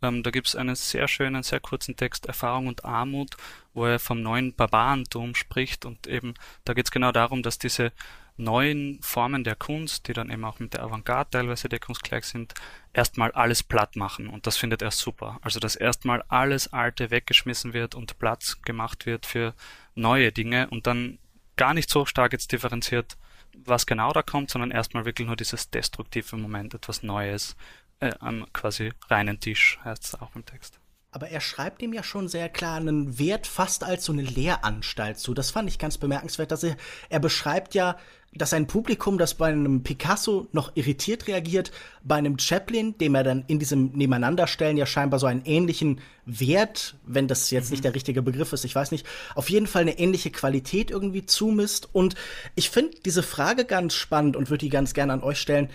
ähm, da gibt es einen sehr schönen, sehr kurzen Text Erfahrung und Armut, wo er vom neuen Barbarentum spricht und eben da geht es genau darum, dass diese neuen Formen der Kunst, die dann eben auch mit der Avantgarde teilweise deckungsgleich sind, erstmal alles platt machen und das findet er super. Also dass erstmal alles Alte weggeschmissen wird und Platz gemacht wird für neue Dinge und dann gar nicht so stark jetzt differenziert, was genau da kommt, sondern erstmal wirklich nur dieses destruktive Moment, etwas Neues, äh, am quasi reinen Tisch, heißt es auch im Text. Aber er schreibt ihm ja schon sehr klar einen Wert fast als so eine Lehranstalt zu. Das fand ich ganz bemerkenswert, dass er, er beschreibt ja, dass ein Publikum, das bei einem Picasso noch irritiert reagiert, bei einem Chaplin, dem er dann in diesem Nebeneinanderstellen ja scheinbar so einen ähnlichen Wert, wenn das jetzt mhm. nicht der richtige Begriff ist, ich weiß nicht, auf jeden Fall eine ähnliche Qualität irgendwie zumisst. Und ich finde diese Frage ganz spannend und würde die ganz gerne an euch stellen.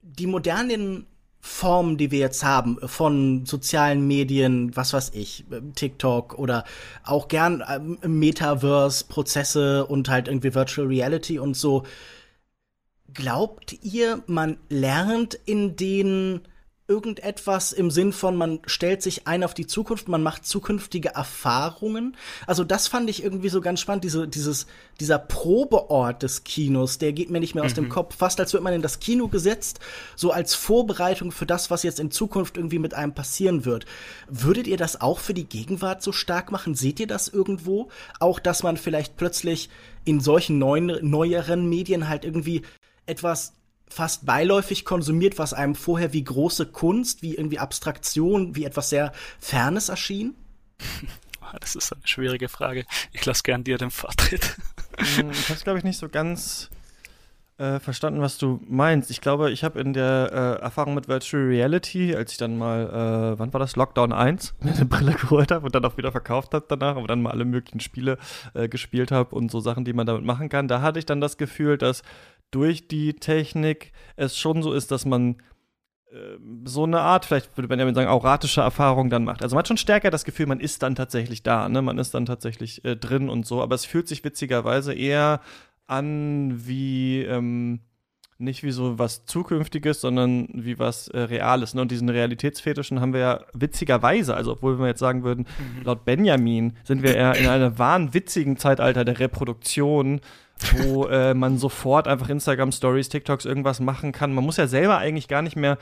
Die modernen Formen, die wir jetzt haben, von sozialen Medien, was weiß ich, TikTok oder auch gern äh, Metaverse-Prozesse und halt irgendwie Virtual Reality und so. Glaubt ihr, man lernt in den irgendetwas im Sinn von, man stellt sich ein auf die Zukunft, man macht zukünftige Erfahrungen. Also das fand ich irgendwie so ganz spannend, diese, dieses, dieser Probeort des Kinos, der geht mir nicht mehr aus mhm. dem Kopf, fast als wird man in das Kino gesetzt, so als Vorbereitung für das, was jetzt in Zukunft irgendwie mit einem passieren wird. Würdet ihr das auch für die Gegenwart so stark machen? Seht ihr das irgendwo? Auch, dass man vielleicht plötzlich in solchen neuen, neueren Medien halt irgendwie etwas fast beiläufig konsumiert, was einem vorher wie große Kunst, wie irgendwie Abstraktion, wie etwas sehr Fernes erschien? Das ist eine schwierige Frage. Ich lasse gern dir den Vortritt. Hm, ich habe glaube ich, nicht so ganz äh, verstanden, was du meinst. Ich glaube, ich habe in der äh, Erfahrung mit Virtual Reality, als ich dann mal, äh, wann war das? Lockdown 1, mir eine Brille geholt habe und dann auch wieder verkauft habe danach, aber dann mal alle möglichen Spiele äh, gespielt habe und so Sachen, die man damit machen kann. Da hatte ich dann das Gefühl, dass durch die Technik es schon so ist, dass man äh, so eine Art, vielleicht würde man ja sagen, auratische Erfahrung dann macht. Also man hat schon stärker das Gefühl, man ist dann tatsächlich da, ne? Man ist dann tatsächlich äh, drin und so, aber es fühlt sich witzigerweise eher an wie ähm, nicht wie so was Zukünftiges, sondern wie was äh, Reales. Ne? Und diesen Realitätsfetischen haben wir ja witzigerweise, also obwohl wir jetzt sagen würden, mhm. laut Benjamin sind wir eher in einem wahnwitzigen Zeitalter der Reproduktion wo äh, man sofort einfach Instagram-Stories, TikToks, irgendwas machen kann. Man muss ja selber eigentlich gar nicht mehr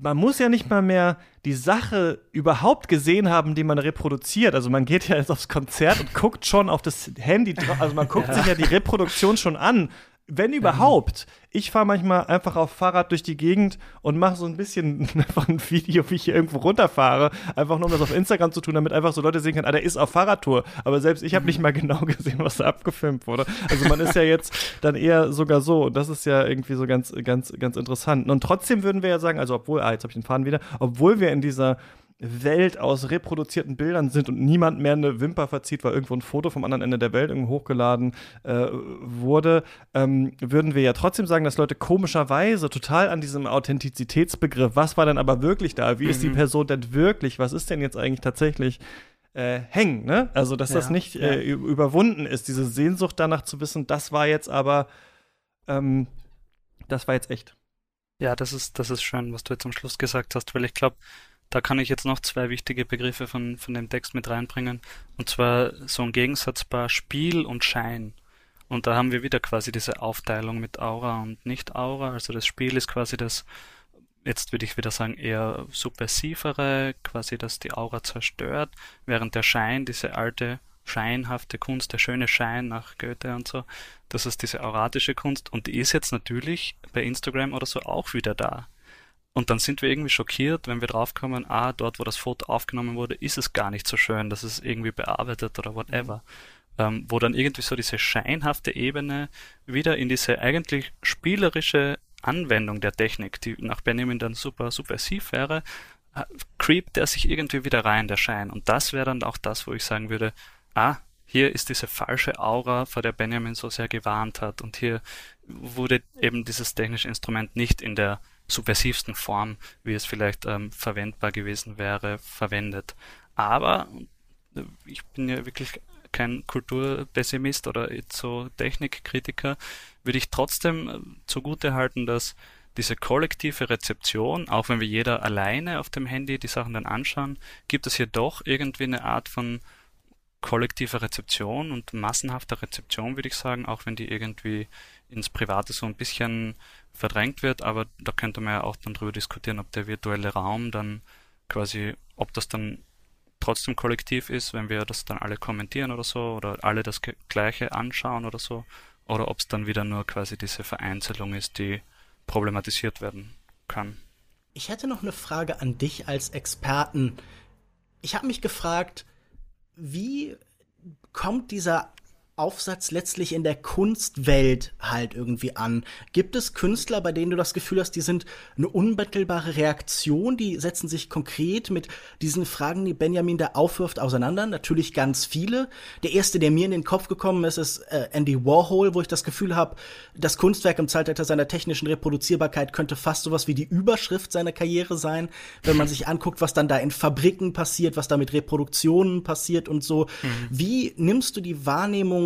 man muss ja nicht mal mehr die Sache überhaupt gesehen haben, die man reproduziert. Also man geht ja jetzt aufs Konzert und guckt schon auf das Handy drauf. Also man guckt ja. sich ja die Reproduktion schon an wenn überhaupt. Ich fahre manchmal einfach auf Fahrrad durch die Gegend und mache so ein bisschen einfach ein Video, wie ich hier irgendwo runterfahre. Einfach nur, um das auf Instagram zu tun, damit einfach so Leute sehen können, ah, der ist auf Fahrradtour. Aber selbst ich habe nicht mal genau gesehen, was da abgefilmt wurde. Also man ist ja jetzt dann eher sogar so. Und das ist ja irgendwie so ganz, ganz, ganz interessant. Und trotzdem würden wir ja sagen, also obwohl, ah, jetzt habe ich den Faden wieder, obwohl wir in dieser Welt aus reproduzierten Bildern sind und niemand mehr eine Wimper verzieht, weil irgendwo ein Foto vom anderen Ende der Welt irgendwo hochgeladen äh, wurde, ähm, würden wir ja trotzdem sagen, dass Leute komischerweise total an diesem Authentizitätsbegriff, was war denn aber wirklich da, wie mhm. ist die mhm. Person denn wirklich, was ist denn jetzt eigentlich tatsächlich äh, hängen, ne? Also, dass ja, das nicht äh, überwunden ist, diese Sehnsucht danach zu wissen, das war jetzt aber, ähm, das war jetzt echt. Ja, das ist, das ist schön, was du jetzt am Schluss gesagt hast, weil ich glaube, da kann ich jetzt noch zwei wichtige Begriffe von, von dem Text mit reinbringen. Und zwar so ein Gegensatzpaar Spiel und Schein. Und da haben wir wieder quasi diese Aufteilung mit Aura und Nicht-Aura. Also das Spiel ist quasi das, jetzt würde ich wieder sagen, eher subversivere, quasi das die Aura zerstört, während der Schein, diese alte scheinhafte Kunst, der schöne Schein nach Goethe und so, das ist diese auratische Kunst und die ist jetzt natürlich bei Instagram oder so auch wieder da. Und dann sind wir irgendwie schockiert, wenn wir draufkommen, ah, dort, wo das Foto aufgenommen wurde, ist es gar nicht so schön, das ist irgendwie bearbeitet oder whatever. Ähm, wo dann irgendwie so diese scheinhafte Ebene wieder in diese eigentlich spielerische Anwendung der Technik, die nach Benjamin dann super subversiv wäre, äh, creept der sich irgendwie wieder rein, der Schein. Und das wäre dann auch das, wo ich sagen würde, ah, hier ist diese falsche Aura, vor der Benjamin so sehr gewarnt hat. Und hier wurde eben dieses technische Instrument nicht in der subversivsten Form, wie es vielleicht ähm, verwendbar gewesen wäre, verwendet. Aber äh, ich bin ja wirklich kein Kulturpessimist oder so Technikkritiker, würde ich trotzdem äh, zugute halten, dass diese kollektive Rezeption, auch wenn wir jeder alleine auf dem Handy die Sachen dann anschauen, gibt es hier doch irgendwie eine Art von kollektiver Rezeption und massenhafter Rezeption, würde ich sagen, auch wenn die irgendwie ins Private so ein bisschen verdrängt wird, aber da könnte man ja auch dann drüber diskutieren, ob der virtuelle Raum dann quasi, ob das dann trotzdem kollektiv ist, wenn wir das dann alle kommentieren oder so, oder alle das Gleiche anschauen oder so, oder ob es dann wieder nur quasi diese Vereinzelung ist, die problematisiert werden kann. Ich hätte noch eine Frage an dich als Experten. Ich habe mich gefragt, wie kommt dieser Aufsatz letztlich in der Kunstwelt halt irgendwie an? Gibt es Künstler, bei denen du das Gefühl hast, die sind eine unmittelbare Reaktion, die setzen sich konkret mit diesen Fragen, die Benjamin da aufwirft, auseinander? Natürlich ganz viele. Der erste, der mir in den Kopf gekommen ist, ist äh, Andy Warhol, wo ich das Gefühl habe, das Kunstwerk im Zeitalter seiner technischen Reproduzierbarkeit könnte fast sowas wie die Überschrift seiner Karriere sein, wenn man sich anguckt, was dann da in Fabriken passiert, was da mit Reproduktionen passiert und so. Mhm. Wie nimmst du die Wahrnehmung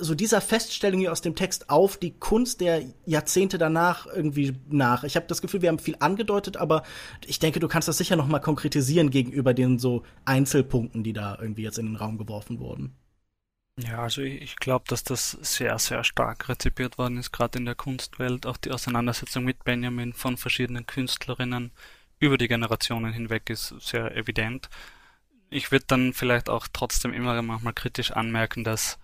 so dieser Feststellung hier aus dem Text auf die Kunst der Jahrzehnte danach irgendwie nach. Ich habe das Gefühl, wir haben viel angedeutet, aber ich denke, du kannst das sicher noch mal konkretisieren gegenüber den so Einzelpunkten, die da irgendwie jetzt in den Raum geworfen wurden. Ja, also ich glaube, dass das sehr, sehr stark rezipiert worden ist, gerade in der Kunstwelt. Auch die Auseinandersetzung mit Benjamin von verschiedenen Künstlerinnen über die Generationen hinweg ist sehr evident. Ich würde dann vielleicht auch trotzdem immer manchmal kritisch anmerken, dass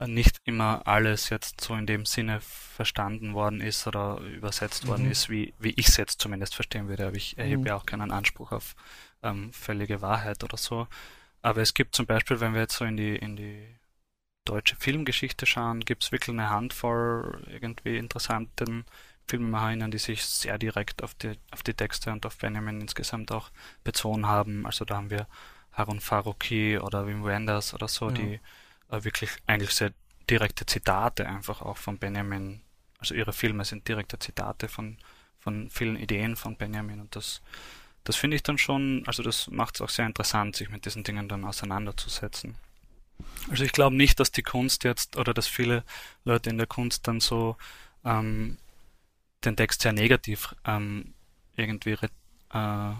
nicht immer alles jetzt so in dem Sinne verstanden worden ist oder übersetzt mhm. worden ist, wie, wie ich es jetzt zumindest verstehen würde. Aber ich erhebe mhm. ja auch keinen Anspruch auf ähm, völlige Wahrheit oder so. Aber es gibt zum Beispiel, wenn wir jetzt so in die, in die deutsche Filmgeschichte schauen, gibt es wirklich eine Handvoll irgendwie interessanten Filmemacherinnen, die sich sehr direkt auf die, auf die Texte und auf Benjamin insgesamt auch bezogen haben. Also da haben wir Harun Faruqi oder Wim Wenders oder so, ja. die äh, wirklich eigentlich sehr direkte Zitate einfach auch von Benjamin. Also ihre Filme sind direkte Zitate von, von vielen Ideen von Benjamin und das, das finde ich dann schon, also das macht es auch sehr interessant, sich mit diesen Dingen dann auseinanderzusetzen. Also ich glaube nicht, dass die Kunst jetzt oder dass viele Leute in der Kunst dann so ähm, den Text sehr negativ ähm, irgendwie äh,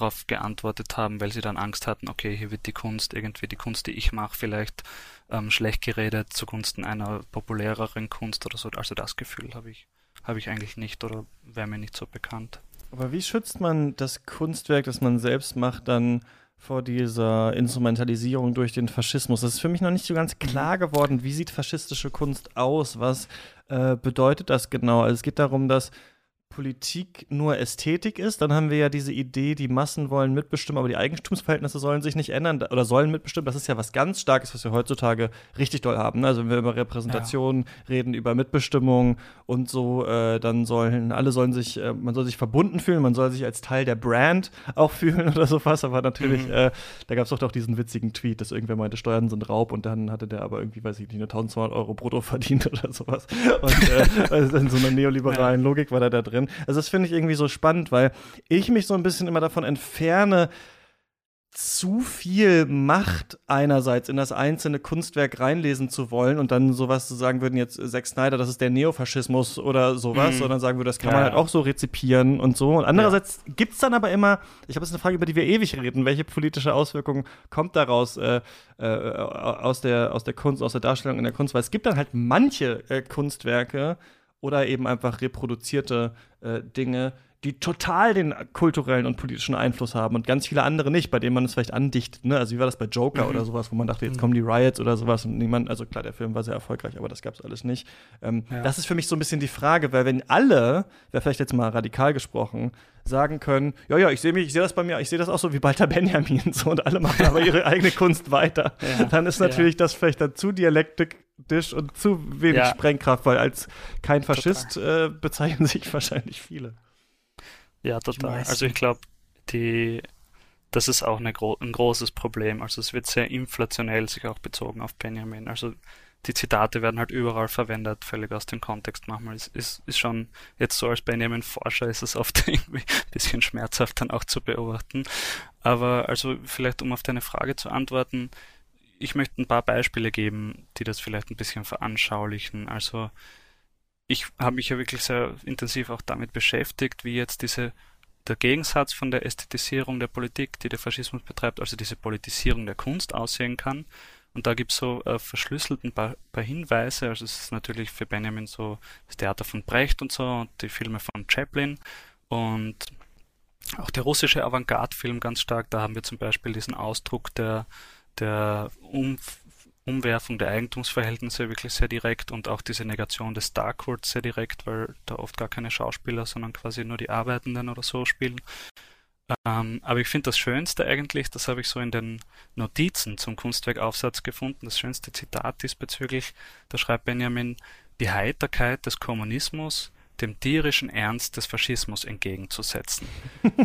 darauf geantwortet haben, weil sie dann Angst hatten, okay, hier wird die Kunst, irgendwie die Kunst, die ich mache, vielleicht ähm, schlecht geredet zugunsten einer populäreren Kunst oder so. Also das Gefühl habe ich, habe ich eigentlich nicht oder wäre mir nicht so bekannt. Aber wie schützt man das Kunstwerk, das man selbst macht, dann vor dieser Instrumentalisierung durch den Faschismus? Das ist für mich noch nicht so ganz klar geworden. Wie sieht faschistische Kunst aus? Was äh, bedeutet das genau? Also es geht darum, dass Politik nur Ästhetik ist, dann haben wir ja diese Idee, die Massen wollen mitbestimmen, aber die Eigentumsverhältnisse sollen sich nicht ändern oder sollen mitbestimmen. Das ist ja was ganz Starkes, was wir heutzutage richtig doll haben. Ne? Also wenn wir über Repräsentation ja. reden, über Mitbestimmung und so, äh, dann sollen alle sollen sich, äh, man soll sich verbunden fühlen, man soll sich als Teil der Brand auch fühlen oder sowas. Aber natürlich, mhm. äh, da gab es doch auch diesen witzigen Tweet, dass irgendwer meinte, Steuern sind Raub und dann hatte der aber irgendwie, weiß ich nicht, nur 1200 Euro brutto verdient oder sowas. Und äh, also in so einer neoliberalen ja. Logik war da da drin drin. Also das finde ich irgendwie so spannend, weil ich mich so ein bisschen immer davon entferne, zu viel Macht einerseits in das einzelne Kunstwerk reinlesen zu wollen und dann sowas zu sagen würden, jetzt Zack Snyder, das ist der Neofaschismus oder sowas, mhm. sondern sagen würde, das kann ja, man halt auch so rezipieren und so. Und andererseits ja. gibt es dann aber immer, ich habe jetzt eine Frage, über die wir ewig reden, welche politische Auswirkung kommt daraus äh, äh, aus, der, aus der Kunst, aus der Darstellung in der Kunst? Weil es gibt dann halt manche äh, Kunstwerke oder eben einfach reproduzierte äh, Dinge, die total den kulturellen und politischen Einfluss haben und ganz viele andere nicht, bei denen man es vielleicht andichtet. Ne? Also wie war das bei Joker mhm. oder sowas, wo man dachte, jetzt mhm. kommen die Riots oder sowas und niemand, also klar, der Film war sehr erfolgreich, aber das gab es alles nicht. Ähm, ja. Das ist für mich so ein bisschen die Frage, weil wenn alle, wäre vielleicht jetzt mal radikal gesprochen, sagen können, ja, ja, ich sehe mich, ich sehe das bei mir, ich sehe das auch so wie Walter Benjamin so und alle machen aber ihre eigene Kunst weiter, ja. dann ist natürlich ja. das vielleicht dann zu dialektisch und zu wenig Sprengkraft, weil als kein Faschist äh, bezeichnen sich wahrscheinlich viele. Ja, total. Also ich glaube, die das ist auch eine gro ein großes Problem. Also es wird sehr inflationell sich auch bezogen auf Benjamin. Also die Zitate werden halt überall verwendet, völlig aus dem Kontext manchmal. Es ist, ist schon jetzt so als Benjamin-Forscher ist es oft irgendwie ein bisschen schmerzhaft dann auch zu beobachten. Aber also vielleicht um auf deine Frage zu antworten, ich möchte ein paar Beispiele geben, die das vielleicht ein bisschen veranschaulichen. Also ich habe mich ja wirklich sehr intensiv auch damit beschäftigt, wie jetzt diese der Gegensatz von der Ästhetisierung der Politik, die der Faschismus betreibt, also diese Politisierung der Kunst aussehen kann. Und da gibt es so äh, verschlüsselt ein paar, paar, Hinweise. Also es ist natürlich für Benjamin so das Theater von Brecht und so und die Filme von Chaplin und auch der russische Avantgarde-Film ganz stark. Da haben wir zum Beispiel diesen Ausdruck der, der um, Umwerfung der Eigentumsverhältnisse wirklich sehr direkt und auch diese Negation des Darkwood sehr direkt, weil da oft gar keine Schauspieler, sondern quasi nur die Arbeitenden oder so spielen. Ähm, aber ich finde das Schönste eigentlich, das habe ich so in den Notizen zum Kunstwerkaufsatz gefunden, das schönste Zitat diesbezüglich, da schreibt Benjamin, die Heiterkeit des Kommunismus dem tierischen Ernst des Faschismus entgegenzusetzen.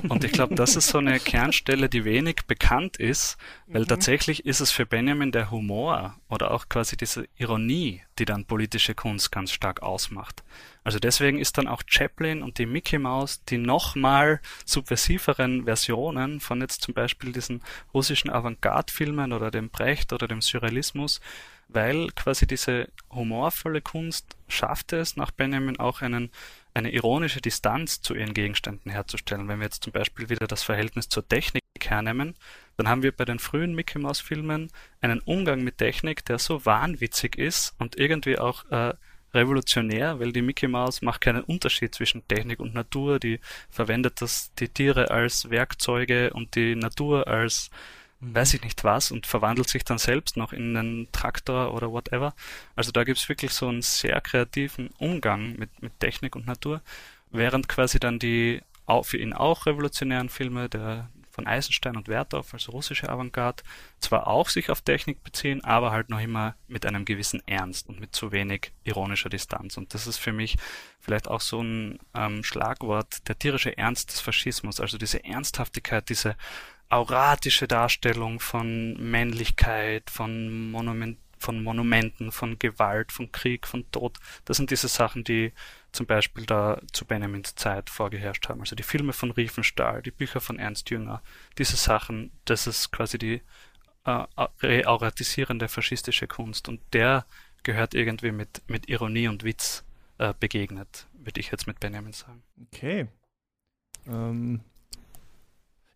Und ich glaube, das ist so eine Kernstelle, die wenig bekannt ist, weil mhm. tatsächlich ist es für Benjamin der Humor oder auch quasi diese Ironie, die dann politische Kunst ganz stark ausmacht. Also deswegen ist dann auch Chaplin und die Mickey Mouse die nochmal subversiveren Versionen von jetzt zum Beispiel diesen russischen Avantgarde-Filmen oder dem Brecht oder dem Surrealismus, weil quasi diese humorvolle Kunst schafft es, nach Benjamin auch einen, eine ironische Distanz zu ihren Gegenständen herzustellen. Wenn wir jetzt zum Beispiel wieder das Verhältnis zur Technik hernehmen, dann haben wir bei den frühen Mickey Mouse Filmen einen Umgang mit Technik, der so wahnwitzig ist und irgendwie auch äh, revolutionär, weil die Mickey Mouse macht keinen Unterschied zwischen Technik und Natur, die verwendet das, die Tiere als Werkzeuge und die Natur als weiß ich nicht was und verwandelt sich dann selbst noch in einen Traktor oder whatever. Also da gibt's wirklich so einen sehr kreativen Umgang mit, mit Technik und Natur, während quasi dann die für ihn auch revolutionären Filme der von Eisenstein und Werthoff, also russische Avantgarde, zwar auch sich auf Technik beziehen, aber halt noch immer mit einem gewissen Ernst und mit zu wenig ironischer Distanz. Und das ist für mich vielleicht auch so ein ähm, Schlagwort, der tierische Ernst des Faschismus, also diese Ernsthaftigkeit, diese auratische Darstellung von Männlichkeit, von, Monument, von Monumenten, von Gewalt, von Krieg, von Tod. Das sind diese Sachen, die zum Beispiel da zu Benjamins Zeit vorgeherrscht haben. Also die Filme von Riefenstahl, die Bücher von Ernst Jünger, diese Sachen, das ist quasi die äh, reauratisierende faschistische Kunst und der gehört irgendwie mit, mit Ironie und Witz äh, begegnet, würde ich jetzt mit Benjamin sagen. Okay. Ähm,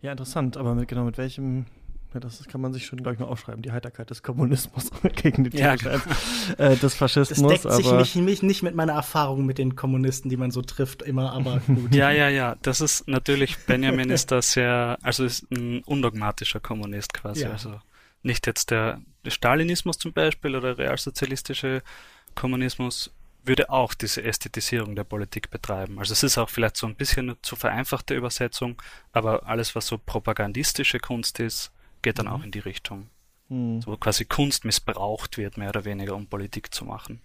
ja, interessant, aber mit, genau mit welchem, ja, das kann man sich schon, glaube ich, mal aufschreiben, die Heiterkeit des Kommunismus gegen die ja, genau. äh, des Faschismus. Das deckt sich mich, mich nicht mit meiner Erfahrung mit den Kommunisten, die man so trifft, immer, aber gut. ja, ja, ja, das ist natürlich, Benjamin ist da sehr, also ist ein undogmatischer Kommunist quasi, ja. also nicht jetzt der, der Stalinismus zum Beispiel oder realsozialistische Kommunismus würde auch diese Ästhetisierung der Politik betreiben. Also es ist auch vielleicht so ein bisschen eine zu vereinfachte Übersetzung, aber alles, was so propagandistische Kunst ist, geht dann mhm. auch in die Richtung. Mhm. So quasi Kunst missbraucht wird, mehr oder weniger, um Politik zu machen.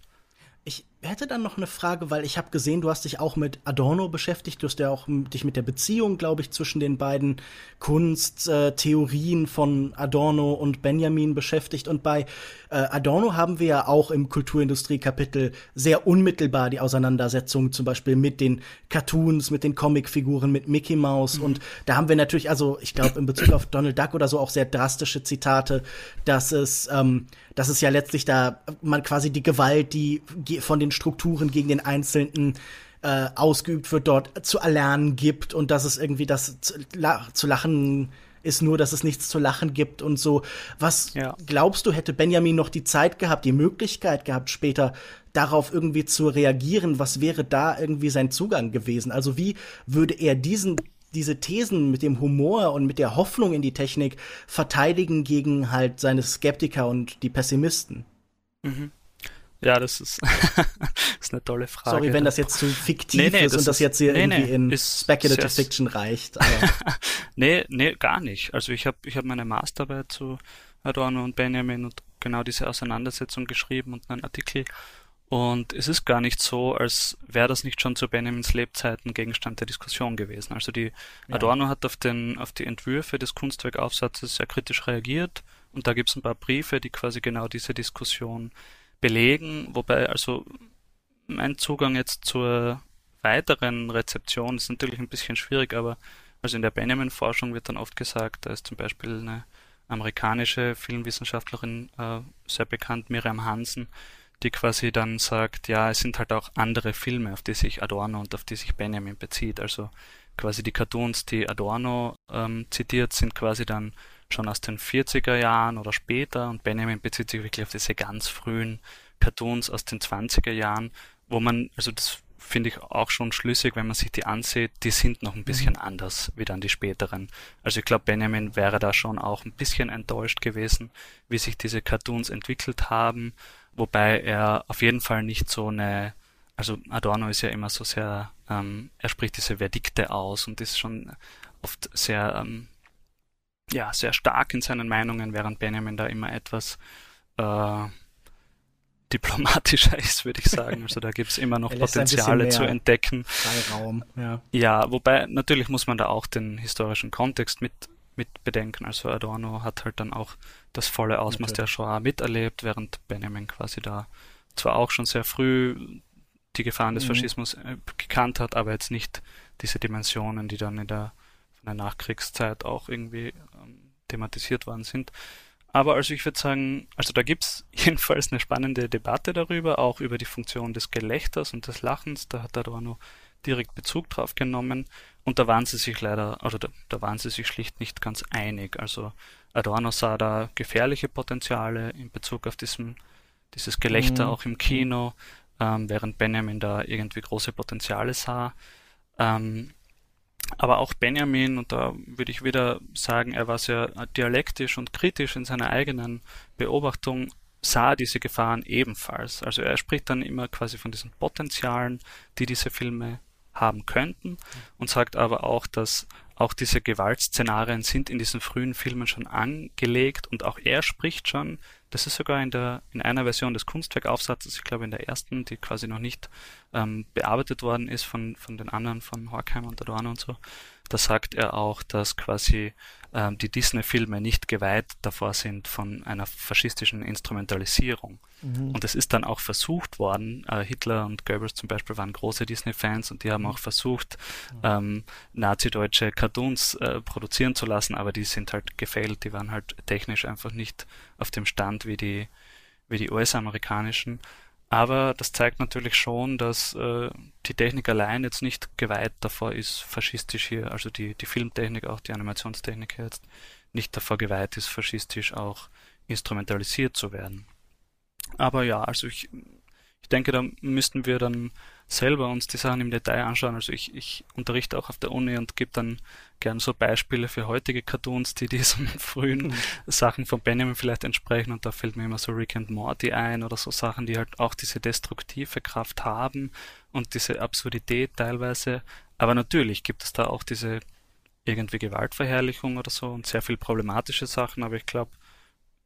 Ich hätte dann noch eine Frage, weil ich habe gesehen, du hast dich auch mit Adorno beschäftigt, du hast ja auch dich mit der Beziehung, glaube ich, zwischen den beiden Kunsttheorien äh, von Adorno und Benjamin beschäftigt. Und bei äh, Adorno haben wir ja auch im Kulturindustrie-Kapitel sehr unmittelbar die Auseinandersetzung zum Beispiel mit den Cartoons, mit den Comicfiguren, mit Mickey Mouse. Mhm. Und da haben wir natürlich, also ich glaube in Bezug auf Donald Duck oder so auch sehr drastische Zitate, dass es, ähm, dass es ja letztlich da man quasi die Gewalt, die von den Strukturen gegen den Einzelnen äh, ausgeübt wird, dort zu erlernen gibt und dass es irgendwie das zu, la zu lachen ist nur, dass es nichts zu lachen gibt und so. Was ja. glaubst du, hätte Benjamin noch die Zeit gehabt, die Möglichkeit gehabt, später darauf irgendwie zu reagieren? Was wäre da irgendwie sein Zugang gewesen? Also wie würde er diesen diese Thesen mit dem Humor und mit der Hoffnung in die Technik verteidigen gegen halt seine Skeptiker und die Pessimisten? Mhm. Ja, das ist, ist eine tolle Frage. Sorry, wenn das jetzt zu fiktiv nee, nee, ist und das jetzt hier nee, irgendwie in Speculative Fiction reicht. nee, nee, gar nicht. Also ich habe ich hab meine Masterarbeit zu Adorno und Benjamin und genau diese Auseinandersetzung geschrieben und einen Artikel. Und es ist gar nicht so, als wäre das nicht schon zu Benjamins Lebzeiten Gegenstand der Diskussion gewesen. Also die ja. Adorno hat auf, den, auf die Entwürfe des Kunstwerkaufsatzes sehr kritisch reagiert und da gibt es ein paar Briefe, die quasi genau diese Diskussion belegen, wobei also mein Zugang jetzt zur weiteren Rezeption ist natürlich ein bisschen schwierig, aber also in der Benjamin-Forschung wird dann oft gesagt, da ist zum Beispiel eine amerikanische Filmwissenschaftlerin äh, sehr bekannt, Miriam Hansen, die quasi dann sagt, ja, es sind halt auch andere Filme, auf die sich Adorno und auf die sich Benjamin bezieht. Also quasi die Cartoons, die Adorno ähm, zitiert, sind quasi dann schon aus den 40er Jahren oder später und Benjamin bezieht sich wirklich auf diese ganz frühen Cartoons aus den 20er Jahren, wo man, also das finde ich auch schon schlüssig, wenn man sich die ansieht, die sind noch ein mhm. bisschen mhm. anders wie dann die späteren. Also ich glaube, Benjamin wäre da schon auch ein bisschen enttäuscht gewesen, wie sich diese Cartoons entwickelt haben, wobei er auf jeden Fall nicht so eine, also Adorno ist ja immer so sehr, ähm, er spricht diese Verdikte aus und ist schon oft sehr ähm, ja, sehr stark in seinen Meinungen, während Benjamin da immer etwas äh, diplomatischer ist, würde ich sagen. Also da gibt es immer noch Potenziale zu entdecken. Freiraum, ja. Ja, wobei natürlich muss man da auch den historischen Kontext mit, mit bedenken. Also Adorno hat halt dann auch das volle Ausmaß natürlich. der Shoah miterlebt, während Benjamin quasi da zwar auch schon sehr früh die Gefahren des mhm. Faschismus äh, gekannt hat, aber jetzt nicht diese Dimensionen, die dann in der der Nachkriegszeit auch irgendwie thematisiert worden sind. Aber also ich würde sagen, also da gibt's jedenfalls eine spannende Debatte darüber, auch über die Funktion des Gelächters und des Lachens. Da hat Adorno direkt Bezug drauf genommen. Und da waren sie sich leider, oder da, da waren sie sich schlicht nicht ganz einig. Also Adorno sah da gefährliche Potenziale in Bezug auf diesem, dieses Gelächter mhm. auch im Kino, ähm, während Benjamin da irgendwie große Potenziale sah. Ähm, aber auch Benjamin, und da würde ich wieder sagen, er war sehr dialektisch und kritisch in seiner eigenen Beobachtung, sah diese Gefahren ebenfalls. Also er spricht dann immer quasi von diesen Potenzialen, die diese Filme haben könnten und sagt aber auch, dass auch diese Gewaltszenarien sind in diesen frühen Filmen schon angelegt und auch er spricht schon, das ist sogar in der in einer Version des Kunstwerkaufsatzes, ich glaube in der ersten, die quasi noch nicht ähm, bearbeitet worden ist von von den anderen von Horkheimer und Adorno und so, da sagt er auch, dass quasi ähm, die Disney-Filme nicht geweiht davor sind von einer faschistischen Instrumentalisierung. Mhm. Und es ist dann auch versucht worden, äh, Hitler und Goebbels zum Beispiel waren große Disney-Fans und die haben auch versucht, mhm. ähm, nazi-deutsche Cartoons äh, produzieren zu lassen, aber die sind halt gefailt, die waren halt technisch einfach nicht auf dem Stand wie die, wie die US-amerikanischen. Aber das zeigt natürlich schon, dass äh, die Technik allein jetzt nicht geweiht davor ist, faschistisch hier, also die, die Filmtechnik, auch die Animationstechnik jetzt, nicht davor geweiht ist, faschistisch auch instrumentalisiert zu werden. Aber ja, also ich, ich denke, da müssten wir dann selber uns die Sachen im Detail anschauen. Also ich, ich unterrichte auch auf der Uni und gebe dann gern so Beispiele für heutige Cartoons, die diesen frühen mhm. Sachen von Benjamin vielleicht entsprechen. Und da fällt mir immer so Rick and Morty ein oder so Sachen, die halt auch diese destruktive Kraft haben und diese Absurdität teilweise. Aber natürlich gibt es da auch diese irgendwie Gewaltverherrlichung oder so und sehr viel problematische Sachen. Aber ich glaube,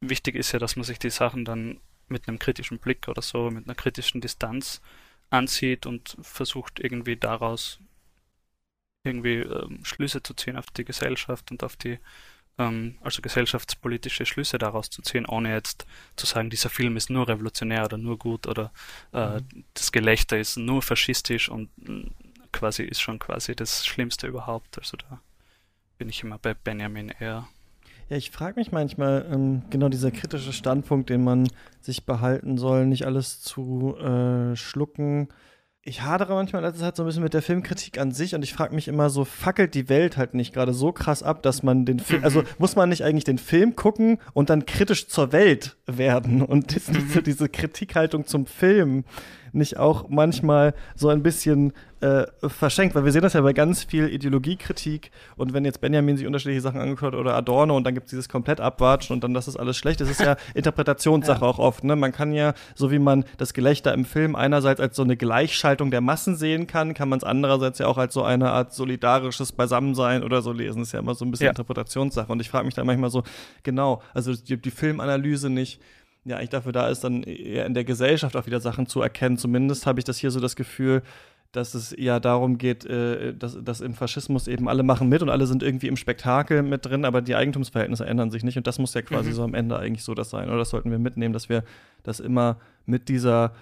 wichtig ist ja, dass man sich die Sachen dann mit einem kritischen Blick oder so, mit einer kritischen Distanz ansieht und versucht irgendwie daraus irgendwie ähm, Schlüsse zu ziehen auf die Gesellschaft und auf die, ähm, also gesellschaftspolitische Schlüsse daraus zu ziehen, ohne jetzt zu sagen, dieser Film ist nur revolutionär oder nur gut oder äh, mhm. das Gelächter ist nur faschistisch und äh, quasi ist schon quasi das Schlimmste überhaupt. Also da bin ich immer bei Benjamin eher. Ja, ich frage mich manchmal, ähm, genau dieser kritische Standpunkt, den man sich behalten soll, nicht alles zu äh, schlucken, ich hadere manchmal das ist halt so ein bisschen mit der Filmkritik an sich und ich frage mich immer so, fackelt die Welt halt nicht gerade so krass ab, dass man den Film, also mhm. muss man nicht eigentlich den Film gucken und dann kritisch zur Welt werden und diese, diese Kritikhaltung zum Film nicht auch manchmal so ein bisschen äh, verschenkt, weil wir sehen das ja bei ganz viel Ideologiekritik und wenn jetzt Benjamin sich unterschiedliche Sachen angeguckt hat oder Adorno und dann gibt es dieses komplett abwatschen und dann das ist alles schlecht, das ist ja Interpretationssache ja. auch oft, ne? Man kann ja, so wie man das Gelächter im Film einerseits als so eine Gleichschaltung der Massen sehen kann, kann man es andererseits ja auch als so eine Art solidarisches Beisammensein oder so lesen, das ist ja immer so ein bisschen ja. Interpretationssache und ich frage mich da manchmal so, genau, also die, die Filmanalyse nicht ja eigentlich dafür da ist, dann eher in der Gesellschaft auch wieder Sachen zu erkennen. Zumindest habe ich das hier so das Gefühl, dass es ja darum geht, äh, dass, dass im Faschismus eben alle machen mit und alle sind irgendwie im Spektakel mit drin, aber die Eigentumsverhältnisse ändern sich nicht und das muss ja quasi mhm. so am Ende eigentlich so das sein. Oder das sollten wir mitnehmen, dass wir das immer mit dieser,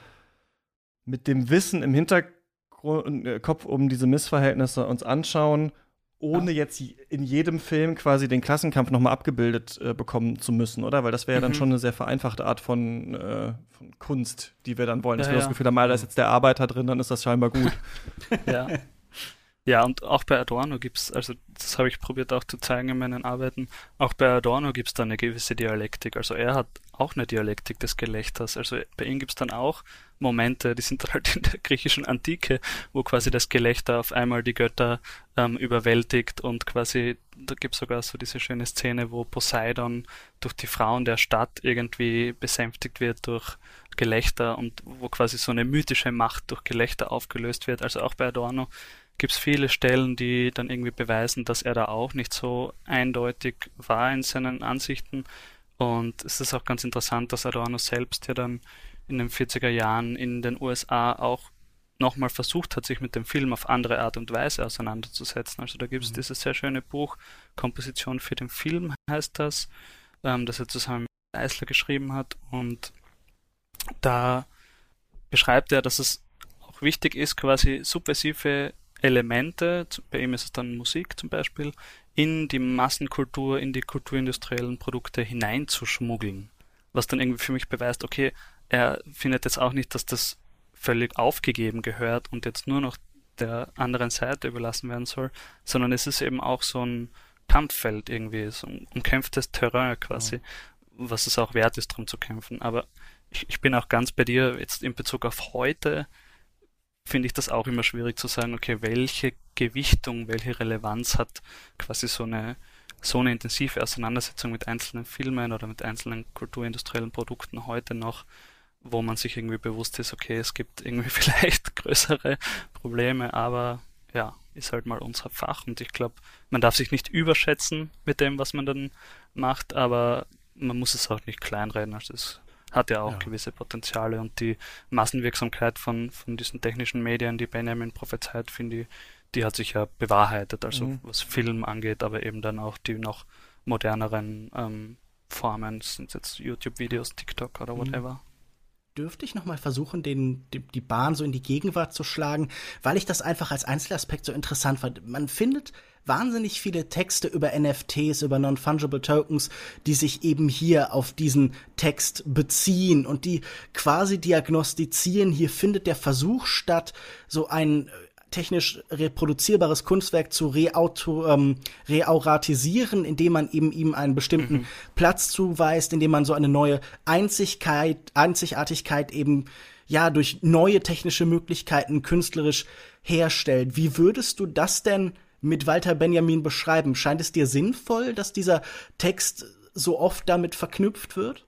mit dem Wissen im Hinterkopf äh, um diese Missverhältnisse uns anschauen ohne jetzt in jedem Film quasi den Klassenkampf nochmal abgebildet äh, bekommen zu müssen, oder? Weil das wäre ja dann mhm. schon eine sehr vereinfachte Art von, äh, von, Kunst, die wir dann wollen. Dass ja, wir das Gefühl haben, mal, da ist jetzt der Arbeiter drin, dann ist das scheinbar gut. ja. Ja, und auch bei Adorno gibt es, also das habe ich probiert auch zu zeigen in meinen Arbeiten, auch bei Adorno gibt es da eine gewisse Dialektik. Also er hat auch eine Dialektik des Gelächters. Also bei ihm gibt es dann auch Momente, die sind halt in der griechischen Antike, wo quasi das Gelächter auf einmal die Götter ähm, überwältigt und quasi, da gibt es sogar so diese schöne Szene, wo Poseidon durch die Frauen der Stadt irgendwie besänftigt wird durch Gelächter und wo quasi so eine mythische Macht durch Gelächter aufgelöst wird. Also auch bei Adorno gibt es viele Stellen, die dann irgendwie beweisen, dass er da auch nicht so eindeutig war in seinen Ansichten. Und es ist auch ganz interessant, dass Adorno selbst ja dann in den 40er Jahren in den USA auch nochmal versucht hat, sich mit dem Film auf andere Art und Weise auseinanderzusetzen. Also da gibt es mhm. dieses sehr schöne Buch, Komposition für den Film heißt das, ähm, das er zusammen mit Eisler geschrieben hat. Und da beschreibt er, dass es auch wichtig ist, quasi subversive Elemente, bei ihm ist es dann Musik zum Beispiel, in die Massenkultur, in die kulturindustriellen Produkte hineinzuschmuggeln. Was dann irgendwie für mich beweist, okay, er findet jetzt auch nicht, dass das völlig aufgegeben gehört und jetzt nur noch der anderen Seite überlassen werden soll, sondern es ist eben auch so ein Kampffeld irgendwie, so ein umkämpftes Terrain quasi, ja. was es auch wert ist, darum zu kämpfen. Aber ich, ich bin auch ganz bei dir jetzt in Bezug auf heute, finde ich das auch immer schwierig zu sagen, okay, welche Gewichtung, welche Relevanz hat quasi so eine so eine intensive Auseinandersetzung mit einzelnen Filmen oder mit einzelnen kulturindustriellen Produkten heute noch, wo man sich irgendwie bewusst ist, okay, es gibt irgendwie vielleicht größere Probleme, aber ja, ist halt mal unser Fach und ich glaube, man darf sich nicht überschätzen mit dem, was man dann macht, aber man muss es auch nicht kleinreden. Also es hat ja auch ja. gewisse Potenziale und die Massenwirksamkeit von, von diesen technischen Medien, die Benjamin prophezeit, finde ich, die hat sich ja bewahrheitet, also mhm. was Film angeht, aber eben dann auch die noch moderneren ähm, Formen, sind jetzt YouTube-Videos, TikTok oder mhm. whatever. Dürfte ich nochmal versuchen, den, die, die Bahn so in die Gegenwart zu schlagen, weil ich das einfach als Einzelaspekt so interessant fand. Man findet wahnsinnig viele Texte über NFTs, über Non-Fungible Tokens, die sich eben hier auf diesen Text beziehen und die quasi diagnostizieren, hier findet der Versuch statt, so ein technisch reproduzierbares Kunstwerk zu reauto, ähm, reauratisieren, indem man eben ihm einen bestimmten mhm. Platz zuweist, indem man so eine neue Einzigkeit, Einzigartigkeit eben ja durch neue technische Möglichkeiten künstlerisch herstellt. Wie würdest du das denn mit Walter Benjamin beschreiben? Scheint es dir sinnvoll, dass dieser Text so oft damit verknüpft wird?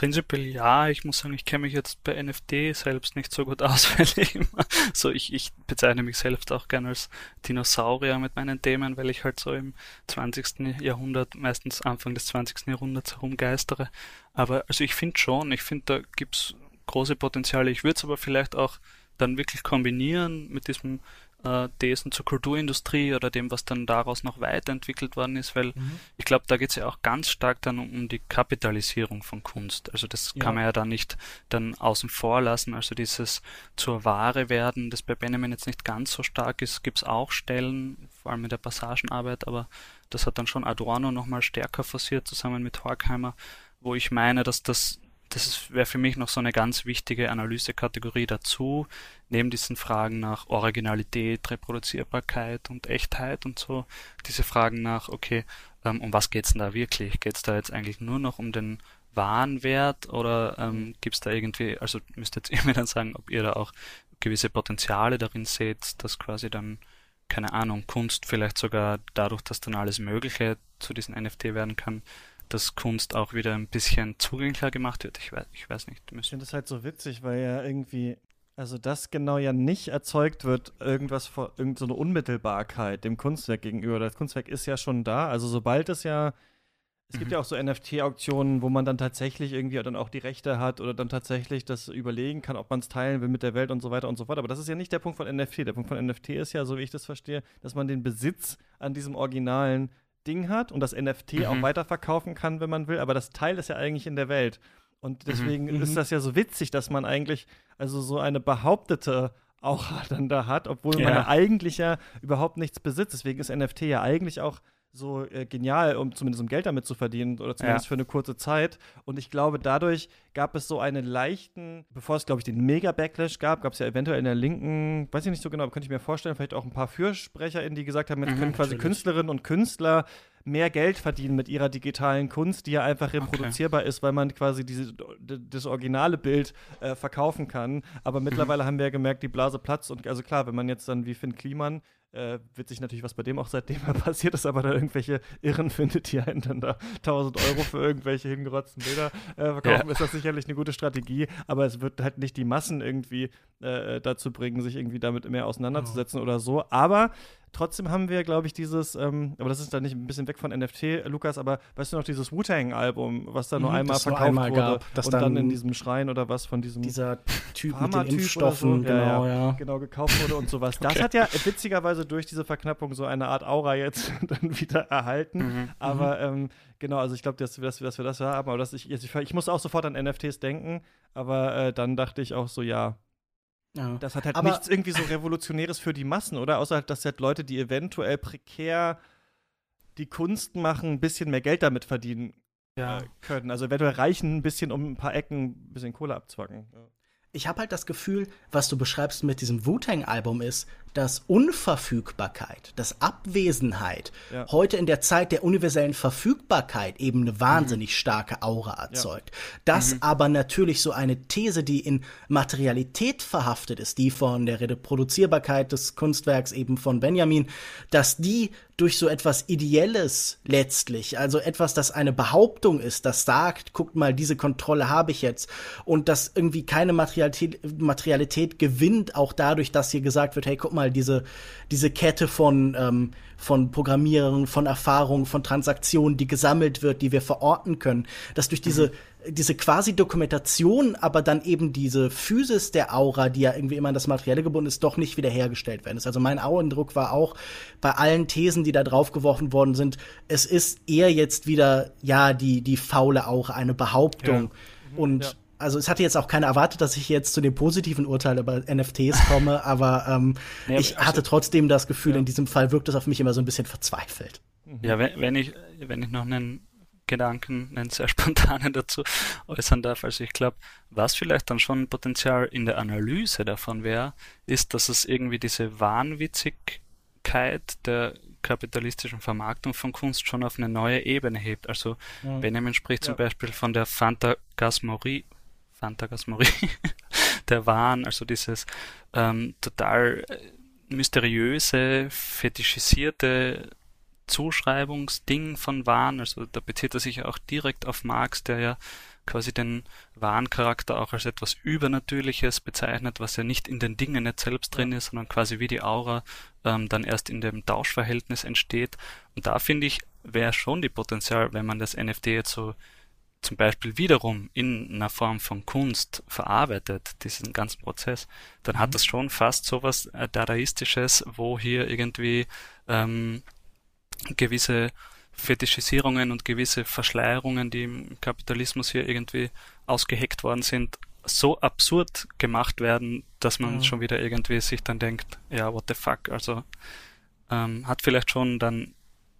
Prinzipiell ja, ich muss sagen, ich kenne mich jetzt bei NFT selbst nicht so gut aus, weil ich immer, so ich, ich bezeichne mich selbst auch gerne als Dinosaurier mit meinen Themen, weil ich halt so im 20. Jahrhundert, meistens Anfang des 20. Jahrhunderts herumgeistere. Aber also ich finde schon, ich finde, da gibt's große Potenziale. Ich würde es aber vielleicht auch dann wirklich kombinieren mit diesem äh, Thesen zur Kulturindustrie oder dem, was dann daraus noch weiterentwickelt worden ist, weil mhm. ich glaube, da geht es ja auch ganz stark dann um, um, die Kapitalisierung von Kunst. Also das ja. kann man ja dann nicht dann außen vor lassen. Also dieses zur Ware werden, das bei Benjamin jetzt nicht ganz so stark ist, gibt es auch Stellen, vor allem in der Passagenarbeit, aber das hat dann schon Adorno nochmal stärker forciert, zusammen mit Horkheimer, wo ich meine, dass das das wäre für mich noch so eine ganz wichtige Analysekategorie dazu, neben diesen Fragen nach Originalität, Reproduzierbarkeit und Echtheit und so, diese Fragen nach, okay, ähm, um was geht's denn da wirklich? Geht's da jetzt eigentlich nur noch um den Warenwert oder ähm, gibt's da irgendwie, also müsstet ihr mir dann sagen, ob ihr da auch gewisse Potenziale darin seht, dass quasi dann, keine Ahnung, Kunst vielleicht sogar dadurch, dass dann alles Mögliche zu diesen NFT werden kann, dass Kunst auch wieder ein bisschen zugänglicher gemacht wird. Ich weiß, ich weiß nicht. Ich finde das halt so witzig, weil ja irgendwie, also das genau ja nicht erzeugt wird, irgendwas vor, irgendeine so Unmittelbarkeit dem Kunstwerk gegenüber. Das Kunstwerk ist ja schon da. Also sobald es ja, es gibt mhm. ja auch so NFT-Auktionen, wo man dann tatsächlich irgendwie dann auch die Rechte hat oder dann tatsächlich das überlegen kann, ob man es teilen will mit der Welt und so weiter und so fort. Aber das ist ja nicht der Punkt von NFT. Der Punkt von NFT ist ja, so wie ich das verstehe, dass man den Besitz an diesem Originalen Ding hat und das NFT mhm. auch weiterverkaufen kann, wenn man will, aber das Teil ist ja eigentlich in der Welt. Und mhm. deswegen mhm. ist das ja so witzig, dass man eigentlich also so eine behauptete Aura dann da hat, obwohl ja. man ja eigentlich ja überhaupt nichts besitzt. Deswegen ist NFT ja eigentlich auch so äh, genial, um zumindest um Geld damit zu verdienen oder zumindest ja. für eine kurze Zeit. Und ich glaube, dadurch gab es so einen leichten, bevor es, glaube ich, den Mega-Backlash gab, gab es ja eventuell in der linken, weiß ich nicht so genau, aber könnte ich mir vorstellen, vielleicht auch ein paar FürsprecherInnen, die gesagt haben, jetzt mhm, können quasi natürlich. Künstlerinnen und Künstler mehr Geld verdienen mit ihrer digitalen Kunst, die ja einfach reproduzierbar okay. ist, weil man quasi diese, das originale Bild äh, verkaufen kann. Aber mittlerweile mhm. haben wir ja gemerkt, die Blase platzt und also klar, wenn man jetzt dann wie Finn Kliman äh, witzig natürlich, was bei dem auch seitdem passiert ist, aber da irgendwelche Irren findet, die einen dann da 1000 Euro für irgendwelche hingerotzten Bilder äh, verkaufen, ja. ist das sicherlich eine gute Strategie, aber es wird halt nicht die Massen irgendwie äh, dazu bringen, sich irgendwie damit mehr auseinanderzusetzen oh. oder so. Aber Trotzdem haben wir, glaube ich, dieses, ähm, aber das ist dann nicht ein bisschen weg von NFT, Lukas, aber weißt du noch, dieses Wu-Tang-Album, was da nur mhm, einmal verkauft einmal wurde gab, und dann, dann, in diesem Schrein oder was von diesem dieser Typ mit den Impfstoffen, so, genau, ja, ja, genau, gekauft wurde und sowas. okay. Das hat ja witzigerweise durch diese Verknappung so eine Art Aura jetzt dann wieder erhalten, mhm, aber mhm. ähm, genau, also ich glaube, dass, dass, dass, wir das haben, aber dass ich, ich, ich muss auch sofort an NFTs denken, aber äh, dann dachte ich auch so, ja, ja. Das hat halt aber nichts irgendwie so Revolutionäres für die Massen, oder? Außer halt, dass halt Leute, die eventuell prekär die Kunst machen, ein bisschen mehr Geld damit verdienen ja. äh, können. Also eventuell reichen ein bisschen, um ein paar Ecken ein bisschen Kohle abzwacken. Ja. Ich habe halt das Gefühl, was du beschreibst mit diesem Wu-Tang-Album ist, dass Unverfügbarkeit, dass Abwesenheit ja. heute in der Zeit der universellen Verfügbarkeit eben eine wahnsinnig mhm. starke Aura erzeugt. Ja. Das mhm. aber natürlich so eine These, die in Materialität verhaftet ist, die von der Reproduzierbarkeit des Kunstwerks eben von Benjamin, dass die durch so etwas Ideelles letztlich, also etwas, das eine Behauptung ist, das sagt, guckt mal, diese Kontrolle habe ich jetzt und das irgendwie keine Materialität, Materialität gewinnt, auch dadurch, dass hier gesagt wird, hey, guck mal, diese, diese Kette von, ähm, von Programmierern, von Erfahrungen, von Transaktionen, die gesammelt wird, die wir verorten können, dass durch diese mhm diese quasi Dokumentation, aber dann eben diese Physis der Aura, die ja irgendwie immer an das Materielle gebunden ist, doch nicht wiederhergestellt werden. Also mein Eindruck war auch bei allen Thesen, die da draufgeworfen worden sind, es ist eher jetzt wieder, ja, die, die faule Aura, eine Behauptung. Ja. Mhm, Und ja. Also es hatte jetzt auch keiner erwartet, dass ich jetzt zu dem positiven Urteil über NFTs komme, aber ähm, ja, ich also, hatte trotzdem das Gefühl, in diesem Fall wirkt es auf mich immer so ein bisschen verzweifelt. Ja, wenn, wenn ich, wenn ich noch einen Gedanken, einen sehr spontanen dazu äußern darf. Also ich glaube, was vielleicht dann schon Potenzial in der Analyse davon wäre, ist, dass es irgendwie diese Wahnwitzigkeit der kapitalistischen Vermarktung von Kunst schon auf eine neue Ebene hebt. Also ja. Benjamin spricht ja. zum Beispiel von der Phantasmagorie, Phantasmagorie der Wahn, also dieses ähm, total mysteriöse, fetischisierte Zuschreibungsding von Wahn. Also da bezieht er sich auch direkt auf Marx, der ja quasi den Wahncharakter auch als etwas Übernatürliches bezeichnet, was ja nicht in den Dingen nicht selbst drin ist, sondern quasi wie die Aura ähm, dann erst in dem Tauschverhältnis entsteht. Und da finde ich, wäre schon die Potenzial, wenn man das NFT jetzt so zum Beispiel wiederum in einer Form von Kunst verarbeitet, diesen ganzen Prozess, dann hat mhm. das schon fast so was äh, Dadaistisches, wo hier irgendwie ähm, gewisse Fetischisierungen und gewisse Verschleierungen, die im Kapitalismus hier irgendwie ausgeheckt worden sind, so absurd gemacht werden, dass man mhm. schon wieder irgendwie sich dann denkt, ja, what the fuck, also ähm, hat vielleicht schon dann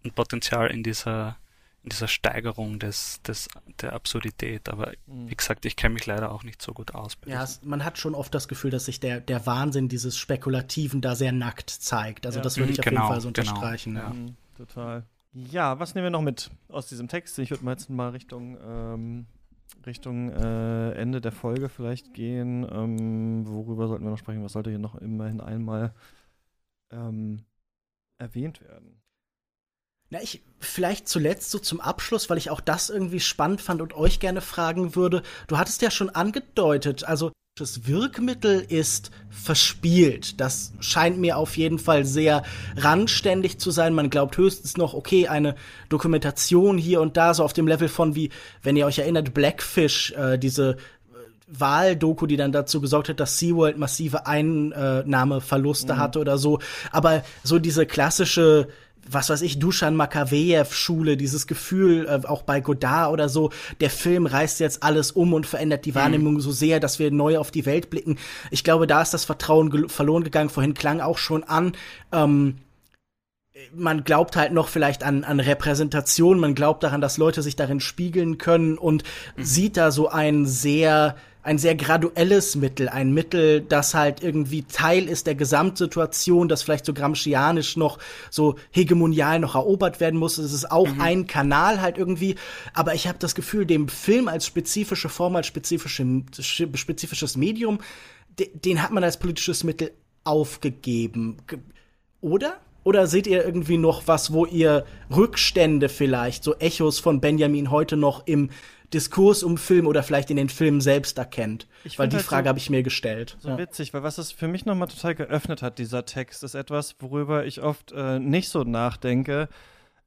ein Potenzial in dieser in dieser Steigerung des, des, der Absurdität. Aber mhm. wie gesagt, ich kenne mich leider auch nicht so gut aus. Ja, es, man hat schon oft das Gefühl, dass sich der, der Wahnsinn dieses Spekulativen da sehr nackt zeigt. Also ja. das würde ich mhm, genau, auf jeden Fall so genau. unterstreichen. Genau. Ja. Mhm, total. Ja, was nehmen wir noch mit aus diesem Text? Ich würde mal jetzt mal Richtung, ähm, Richtung äh, Ende der Folge vielleicht gehen. Ähm, worüber sollten wir noch sprechen? Was sollte hier noch immerhin einmal ähm, erwähnt werden? Na, ich vielleicht zuletzt so zum Abschluss, weil ich auch das irgendwie spannend fand und euch gerne fragen würde. Du hattest ja schon angedeutet, also das Wirkmittel ist verspielt. Das scheint mir auf jeden Fall sehr randständig zu sein. Man glaubt höchstens noch, okay, eine Dokumentation hier und da, so auf dem Level von wie, wenn ihr euch erinnert, Blackfish, äh, diese äh, Wahldoku, die dann dazu gesorgt hat, dass SeaWorld massive Einnahmeverluste mhm. hatte oder so. Aber so diese klassische was weiß ich, Dusan Makavejew-Schule, dieses Gefühl, äh, auch bei Godard oder so, der Film reißt jetzt alles um und verändert die Wahrnehmung mhm. so sehr, dass wir neu auf die Welt blicken. Ich glaube, da ist das Vertrauen ge verloren gegangen. Vorhin klang auch schon an, ähm, man glaubt halt noch vielleicht an, an Repräsentation, man glaubt daran, dass Leute sich darin spiegeln können und mhm. sieht da so ein sehr ein sehr graduelles Mittel, ein Mittel, das halt irgendwie Teil ist der Gesamtsituation, das vielleicht so gramscianisch noch so hegemonial noch erobert werden muss. Es ist auch mhm. ein Kanal halt irgendwie, aber ich habe das Gefühl, dem Film als spezifische Form, als spezifische, spezifisches Medium, den hat man als politisches Mittel aufgegeben. Oder? Oder seht ihr irgendwie noch was, wo ihr Rückstände vielleicht, so Echos von Benjamin heute noch im Diskurs um Film oder vielleicht in den Filmen selbst erkennt. Ich weil die halt Frage so, habe ich mir gestellt. So ja. witzig, weil was es für mich nochmal total geöffnet hat, dieser Text, ist etwas, worüber ich oft äh, nicht so nachdenke.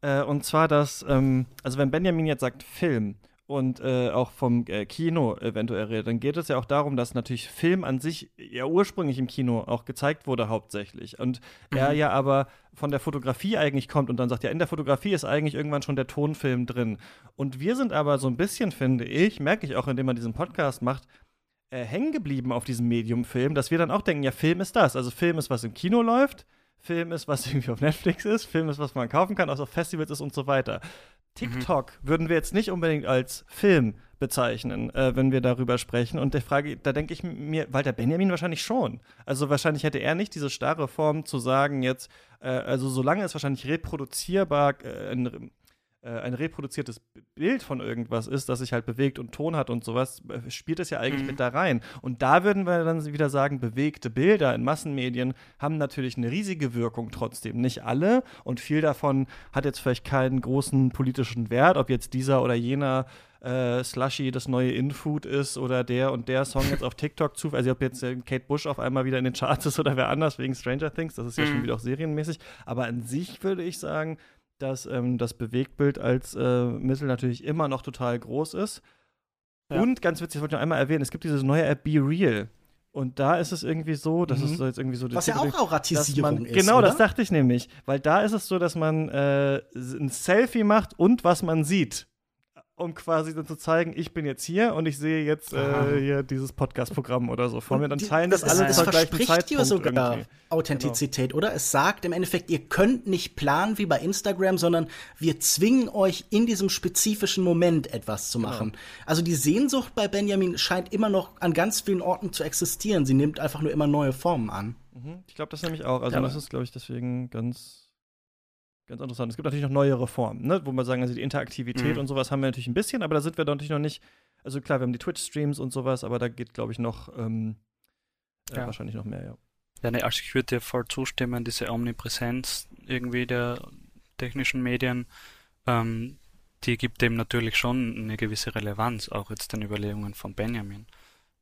Äh, und zwar, dass, ähm, also wenn Benjamin jetzt sagt Film, und äh, auch vom äh, Kino eventuell redet, dann geht es ja auch darum, dass natürlich Film an sich ja ursprünglich im Kino auch gezeigt wurde hauptsächlich und mhm. er ja aber von der Fotografie eigentlich kommt und dann sagt, ja, in der Fotografie ist eigentlich irgendwann schon der Tonfilm drin. Und wir sind aber so ein bisschen, finde ich, merke ich auch, indem man diesen Podcast macht, äh, hängen geblieben auf diesem Medium Film, dass wir dann auch denken, ja, Film ist das. Also Film ist, was im Kino läuft, Film ist, was irgendwie auf Netflix ist, Film ist, was man kaufen kann, was auf Festivals ist und so weiter. TikTok mhm. würden wir jetzt nicht unbedingt als Film bezeichnen, äh, wenn wir darüber sprechen. Und der Frage, da denke ich mir, Walter Benjamin wahrscheinlich schon. Also wahrscheinlich hätte er nicht diese starre Form zu sagen, jetzt, äh, also solange es wahrscheinlich reproduzierbar, äh, ein, äh, ein reproduziertes Bild von irgendwas ist, das sich halt bewegt und Ton hat und sowas, äh, spielt es ja eigentlich mhm. mit da rein. Und da würden wir dann wieder sagen, bewegte Bilder in Massenmedien haben natürlich eine riesige Wirkung trotzdem. Nicht alle und viel davon hat jetzt vielleicht keinen großen politischen Wert, ob jetzt dieser oder jener äh, Slushy das neue In-Food ist oder der und der Song jetzt auf TikTok zu, also ob jetzt äh, Kate Bush auf einmal wieder in den Charts ist oder wer anders wegen Stranger Things, das ist ja mhm. schon wieder auch serienmäßig. Aber an sich würde ich sagen, dass ähm, das Bewegtbild als äh, Mittel natürlich immer noch total groß ist. Ja. Und ganz witzig, das wollte ich noch einmal erwähnen, es gibt diese neue App Be Real. Und da ist es irgendwie so, dass mhm. es jetzt irgendwie so Was ja auch Auratisierung man, ist. Genau, oder? das dachte ich nämlich. Weil da ist es so, dass man äh, ein Selfie macht und was man sieht um quasi dann zu zeigen, ich bin jetzt hier und ich sehe jetzt äh, hier dieses Podcast-Programm oder so vor mir. Dann teilen das, das alle es, es verspricht dir sogar irgendwie. Authentizität, genau. oder? Es sagt im Endeffekt, ihr könnt nicht planen wie bei Instagram, sondern wir zwingen euch in diesem spezifischen Moment etwas zu genau. machen. Genau. Also die Sehnsucht bei Benjamin scheint immer noch an ganz vielen Orten zu existieren. Sie nimmt einfach nur immer neue Formen an. Mhm. Ich glaube das nämlich auch. Also ja, das ist, glaube ich, deswegen ganz Ganz interessant. Es gibt natürlich noch neuere Formen, ne? wo man sagen, also die Interaktivität mhm. und sowas haben wir natürlich ein bisschen, aber da sind wir natürlich noch nicht. Also klar, wir haben die Twitch-Streams und sowas, aber da geht, glaube ich, noch ähm, äh, ja. wahrscheinlich noch mehr, ja. Ja, ne, also ich würde dir voll zustimmen, diese Omnipräsenz irgendwie der technischen Medien, ähm, die gibt dem natürlich schon eine gewisse Relevanz, auch jetzt den Überlegungen von Benjamin.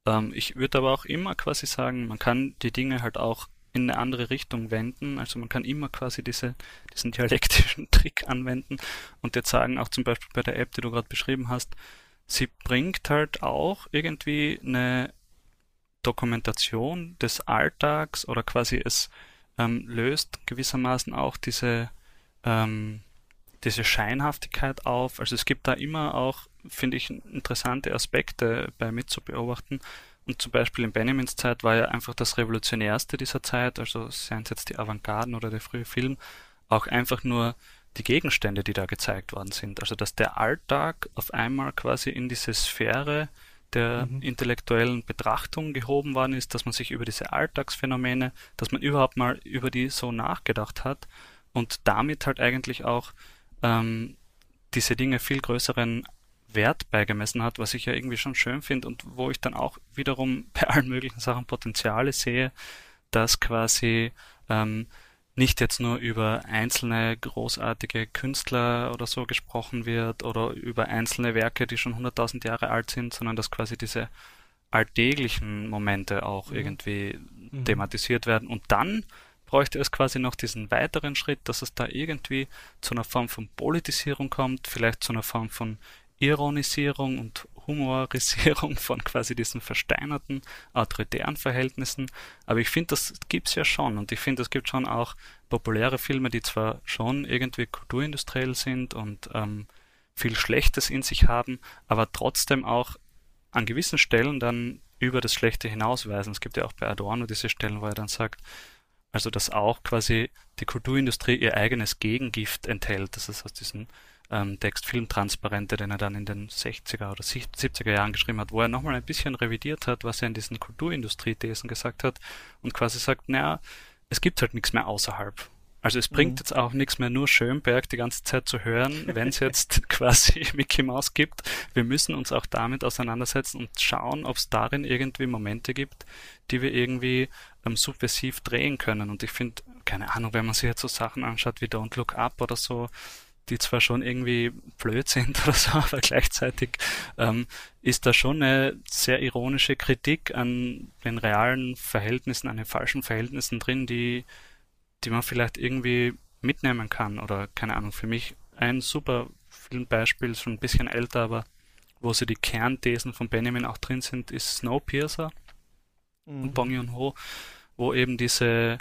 Ähm, ich würde aber auch immer quasi sagen, man kann die Dinge halt auch in eine andere Richtung wenden. Also man kann immer quasi diese, diesen dialektischen Trick anwenden und jetzt sagen, auch zum Beispiel bei der App, die du gerade beschrieben hast, sie bringt halt auch irgendwie eine Dokumentation des Alltags oder quasi es ähm, löst gewissermaßen auch diese, ähm, diese Scheinhaftigkeit auf. Also es gibt da immer auch, finde ich, interessante Aspekte bei mitzubeobachten. Und zum Beispiel in Benjamins Zeit war ja einfach das Revolutionärste dieser Zeit, also seien es jetzt die Avantgarden oder der frühe Film, auch einfach nur die Gegenstände, die da gezeigt worden sind. Also dass der Alltag auf einmal quasi in diese Sphäre der mhm. intellektuellen Betrachtung gehoben worden ist, dass man sich über diese Alltagsphänomene, dass man überhaupt mal über die so nachgedacht hat und damit halt eigentlich auch ähm, diese Dinge viel größeren Wert beigemessen hat, was ich ja irgendwie schon schön finde und wo ich dann auch wiederum bei allen möglichen Sachen Potenziale sehe, dass quasi ähm, nicht jetzt nur über einzelne großartige Künstler oder so gesprochen wird oder über einzelne Werke, die schon 100.000 Jahre alt sind, sondern dass quasi diese alltäglichen Momente auch mhm. irgendwie mhm. thematisiert werden. Und dann bräuchte es quasi noch diesen weiteren Schritt, dass es da irgendwie zu einer Form von Politisierung kommt, vielleicht zu einer Form von Ironisierung und Humorisierung von quasi diesen versteinerten, autoritären Verhältnissen. Aber ich finde, das gibt's ja schon. Und ich finde, es gibt schon auch populäre Filme, die zwar schon irgendwie kulturindustriell sind und ähm, viel Schlechtes in sich haben, aber trotzdem auch an gewissen Stellen dann über das Schlechte hinausweisen. Es gibt ja auch bei Adorno diese Stellen, wo er dann sagt, also dass auch quasi die Kulturindustrie ihr eigenes Gegengift enthält. Das ist aus diesen ähm, Text Filmtransparente, den er dann in den 60er oder 70er Jahren geschrieben hat, wo er nochmal ein bisschen revidiert hat, was er in diesen Kulturindustrie-Thesen gesagt hat und quasi sagt, naja, es gibt halt nichts mehr außerhalb. Also es bringt mhm. jetzt auch nichts mehr, nur Schönberg die ganze Zeit zu hören, wenn es jetzt quasi Mickey Mouse gibt. Wir müssen uns auch damit auseinandersetzen und schauen, ob es darin irgendwie Momente gibt, die wir irgendwie ähm, subversiv drehen können. Und ich finde, keine Ahnung, wenn man sich jetzt so Sachen anschaut wie Don't Look Up oder so, die zwar schon irgendwie blöd sind oder so, aber gleichzeitig ähm, ist da schon eine sehr ironische Kritik an den realen Verhältnissen, an den falschen Verhältnissen drin, die, die man vielleicht irgendwie mitnehmen kann. Oder keine Ahnung, für mich ein super Filmbeispiel, schon ein bisschen älter, aber wo sie die Kernthesen von Benjamin auch drin sind, ist Snowpiercer mhm. und Bong Joon-ho, wo eben diese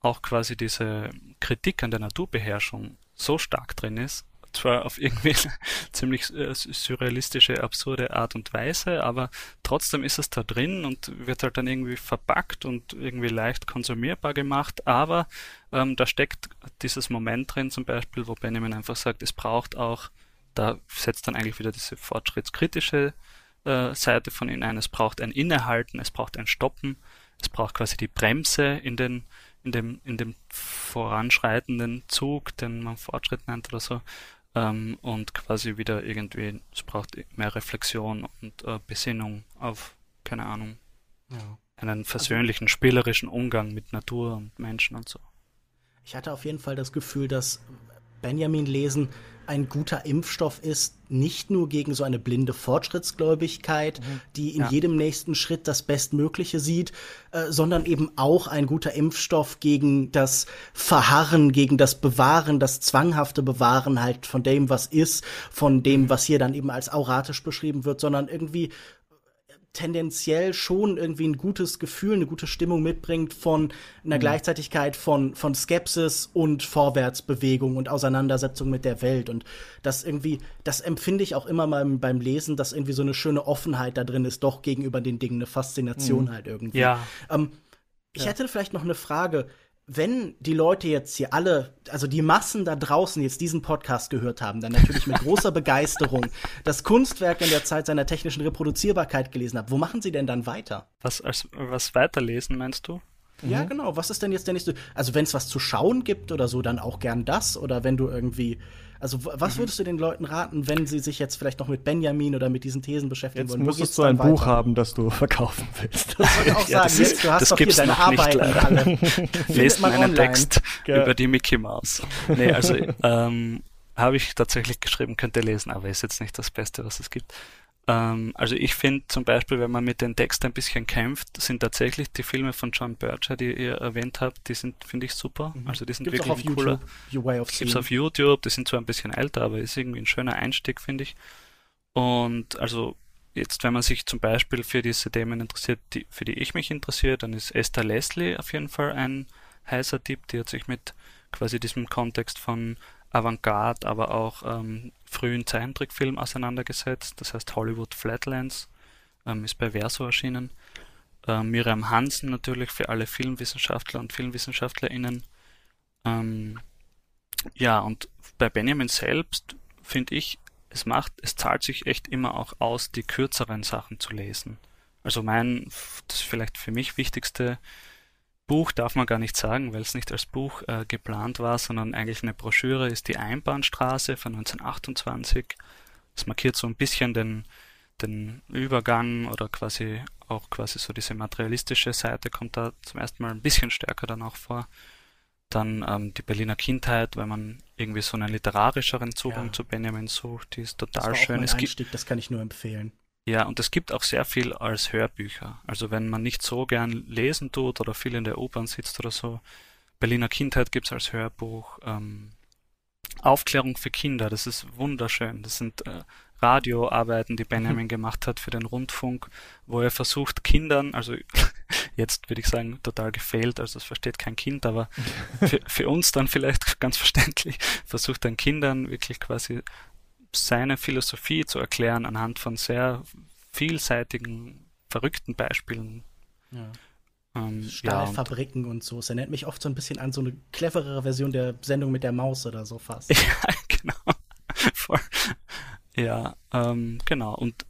auch quasi diese Kritik an der Naturbeherrschung so stark drin ist. Zwar auf irgendwie ziemlich äh, surrealistische, absurde Art und Weise, aber trotzdem ist es da drin und wird halt dann irgendwie verpackt und irgendwie leicht konsumierbar gemacht. Aber ähm, da steckt dieses Moment drin, zum Beispiel, wo Benjamin einfach sagt, es braucht auch, da setzt dann eigentlich wieder diese fortschrittskritische äh, Seite von ihnen ein. Es braucht ein Innehalten, es braucht ein Stoppen, es braucht quasi die Bremse in den in dem, in dem voranschreitenden Zug, den man Fortschritt nennt oder so, ähm, und quasi wieder irgendwie, es braucht mehr Reflexion und äh, Besinnung auf, keine Ahnung, ja. einen versöhnlichen, spielerischen Umgang mit Natur und Menschen und so. Ich hatte auf jeden Fall das Gefühl, dass Benjamin Lesen ein guter Impfstoff ist, nicht nur gegen so eine blinde Fortschrittsgläubigkeit, mhm. die in ja. jedem nächsten Schritt das Bestmögliche sieht, äh, sondern eben auch ein guter Impfstoff gegen das Verharren, gegen das Bewahren, das zwanghafte Bewahren halt von dem, was ist, von dem, mhm. was hier dann eben als auratisch beschrieben wird, sondern irgendwie tendenziell schon irgendwie ein gutes Gefühl, eine gute Stimmung mitbringt von einer mhm. Gleichzeitigkeit von, von Skepsis und Vorwärtsbewegung und Auseinandersetzung mit der Welt. Und das irgendwie, das empfinde ich auch immer mal beim Lesen, dass irgendwie so eine schöne Offenheit da drin ist, doch gegenüber den Dingen, eine Faszination mhm. halt irgendwie. Ja. Ähm, ich ja. hätte vielleicht noch eine Frage wenn die Leute jetzt hier alle, also die Massen da draußen jetzt diesen Podcast gehört haben, dann natürlich mit großer Begeisterung das Kunstwerk in der Zeit seiner technischen Reproduzierbarkeit gelesen haben, wo machen sie denn dann weiter? Was, als, was weiterlesen, meinst du? Ja, mhm. genau. Was ist denn jetzt der nächste? Also, wenn es was zu schauen gibt oder so, dann auch gern das. Oder wenn du irgendwie also was mhm. würdest du den Leuten raten, wenn sie sich jetzt vielleicht noch mit Benjamin oder mit diesen Thesen beschäftigen jetzt wollen? Jetzt müsstest du ein Buch haben, das du verkaufen willst. Das ich auch ja, sagen. Jetzt, du hast doch hier deine Arbeiten alle. Lest mal einen Text ja. über die Mickey Mouse. Nee, also ähm, habe ich tatsächlich geschrieben, könnt ihr lesen, aber ist jetzt nicht das Beste, was es gibt. Ähm, also ich finde zum Beispiel, wenn man mit dem Text ein bisschen kämpft, sind tatsächlich die Filme von John Bircher, die ihr erwähnt habt, die sind, finde ich, super. Mhm. Also die sind Gibt's wirklich ein cooler. YouTube, Gibt's auf YouTube, die sind zwar ein bisschen älter, aber ist irgendwie ein schöner Einstieg, finde ich. Und also jetzt, wenn man sich zum Beispiel für diese Themen interessiert, die, für die ich mich interessiere, dann ist Esther Leslie auf jeden Fall ein heißer Tipp. Die hat sich mit quasi diesem Kontext von Avantgarde, aber auch ähm, frühen Zeichentrickfilm auseinandergesetzt. Das heißt Hollywood Flatlands ähm, ist bei Verso erschienen. Ähm, Miriam Hansen natürlich für alle Filmwissenschaftler und Filmwissenschaftlerinnen. Ähm, ja, und bei Benjamin selbst finde ich, es macht, es zahlt sich echt immer auch aus, die kürzeren Sachen zu lesen. Also mein, das vielleicht für mich wichtigste Buch darf man gar nicht sagen, weil es nicht als Buch äh, geplant war, sondern eigentlich eine Broschüre ist die Einbahnstraße von 1928. Es markiert so ein bisschen den, den Übergang oder quasi auch quasi so diese materialistische Seite kommt da zum ersten Mal ein bisschen stärker dann auch vor. Dann ähm, die Berliner Kindheit, wenn man irgendwie so einen literarischeren Zugang ja. zu Benjamin sucht, die ist total das war schön. Auch mein es Einstieg, das kann ich nur empfehlen. Ja, und es gibt auch sehr viel als Hörbücher. Also wenn man nicht so gern lesen tut oder viel in der U-Bahn sitzt oder so, Berliner Kindheit gibt's als Hörbuch. Ähm, Aufklärung für Kinder, das ist wunderschön. Das sind äh, Radioarbeiten, die Benjamin gemacht hat für den Rundfunk, wo er versucht, Kindern, also jetzt würde ich sagen, total gefehlt, also das versteht kein Kind, aber für, für uns dann vielleicht ganz verständlich, versucht dann Kindern wirklich quasi seine Philosophie zu erklären anhand von sehr vielseitigen, verrückten Beispielen. Ja. Ähm, Stahlfabriken ja, und, und so. Es erinnert mich oft so ein bisschen an so eine cleverere Version der Sendung mit der Maus oder so fast. Ja, genau. Voll. Ja, ähm, genau. Und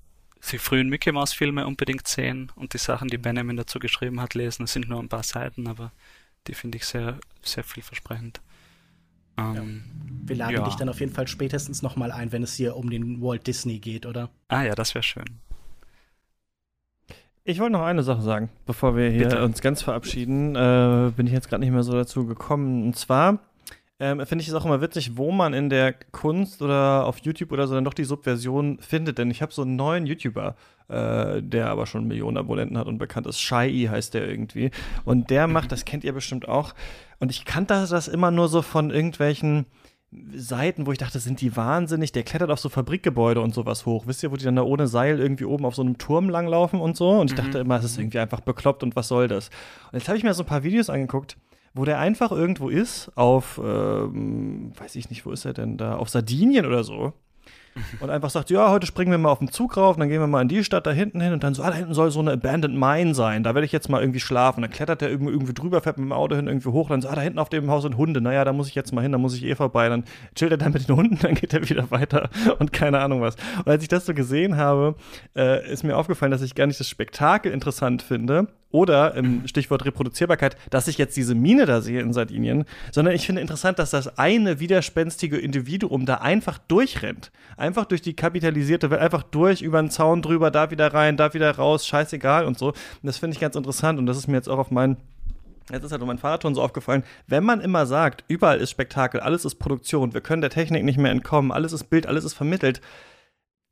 die frühen Mickey Mouse Filme unbedingt sehen und die Sachen, die Benjamin dazu geschrieben hat, lesen. Es sind nur ein paar Seiten, aber die finde ich sehr, sehr vielversprechend. Ähm, ja. Wir laden ja. dich dann auf jeden Fall spätestens nochmal ein, wenn es hier um den Walt Disney geht, oder? Ah ja, das wäre schön. Ich wollte noch eine Sache sagen, bevor wir hier Bitte. uns ganz verabschieden. Äh, bin ich jetzt gerade nicht mehr so dazu gekommen. Und zwar ähm, finde ich es auch immer witzig, wo man in der Kunst oder auf YouTube oder so dann doch die Subversion findet. Denn ich habe so einen neuen YouTuber, äh, der aber schon Millionen Abonnenten hat und bekannt ist. Shai heißt der irgendwie. Und der macht, das kennt ihr bestimmt auch. Und ich kannte das immer nur so von irgendwelchen Seiten, wo ich dachte, sind die wahnsinnig. Der klettert auf so Fabrikgebäude und sowas hoch. Wisst ihr, wo die dann da ohne Seil irgendwie oben auf so einem Turm langlaufen und so? Und ich dachte mhm. immer, es ist irgendwie einfach bekloppt und was soll das? Und jetzt habe ich mir so ein paar Videos angeguckt wo der einfach irgendwo ist, auf, ähm, weiß ich nicht, wo ist er denn da, auf Sardinien oder so. Und einfach sagt, ja, heute springen wir mal auf den Zug rauf, dann gehen wir mal in die Stadt da hinten hin und dann so, ah, da hinten soll so eine Abandoned Mine sein, da werde ich jetzt mal irgendwie schlafen. Dann klettert der irgendwie, irgendwie drüber, fährt mit dem Auto hin irgendwie hoch, dann so, ah, da hinten auf dem Haus sind Hunde, naja, da muss ich jetzt mal hin, da muss ich eh vorbei. Dann chillt er dann mit den Hunden, dann geht er wieder weiter und keine Ahnung was. Und als ich das so gesehen habe, äh, ist mir aufgefallen, dass ich gar nicht das Spektakel interessant finde, oder im Stichwort Reproduzierbarkeit, dass ich jetzt diese Mine da sehe in Sardinien, sondern ich finde interessant, dass das eine widerspenstige Individuum da einfach durchrennt. Einfach durch die kapitalisierte Welt, einfach durch, über den Zaun drüber, da wieder rein, da wieder raus, scheißegal und so. Und das finde ich ganz interessant und das ist mir jetzt auch auf meinen Jetzt ist halt um mein Fahrradton so aufgefallen, wenn man immer sagt, überall ist Spektakel, alles ist Produktion, wir können der Technik nicht mehr entkommen, alles ist Bild, alles ist vermittelt,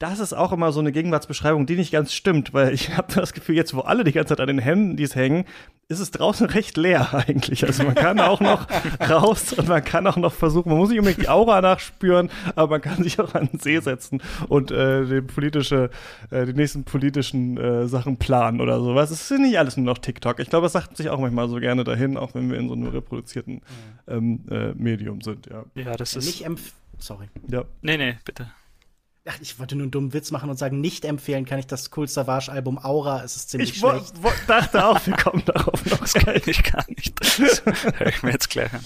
das ist auch immer so eine Gegenwartsbeschreibung, die nicht ganz stimmt, weil ich habe das Gefühl, jetzt wo alle die ganze Zeit an den Handys hängen, ist es draußen recht leer eigentlich. Also man kann auch noch raus und man kann auch noch versuchen, man muss nicht unbedingt die Aura nachspüren, aber man kann sich auch an den See setzen und äh, die politische, äh, die nächsten politischen äh, Sachen planen oder sowas. Es ist nicht alles nur noch TikTok. Ich glaube, es sagt sich auch manchmal so gerne dahin, auch wenn wir in so einem reproduzierten ähm, äh, Medium sind. Ja, ja das ist. Nicht Sorry. Ja. Nee, nee, bitte. Ach, ich wollte nur einen dummen Witz machen und sagen, nicht empfehlen kann ich das Cool Savage-Album Aura, es ist ziemlich ich schlecht. Ich dachte auch, wir kommen darauf noch. Das kann ich gar nicht. Das höre ich mir jetzt gleich an.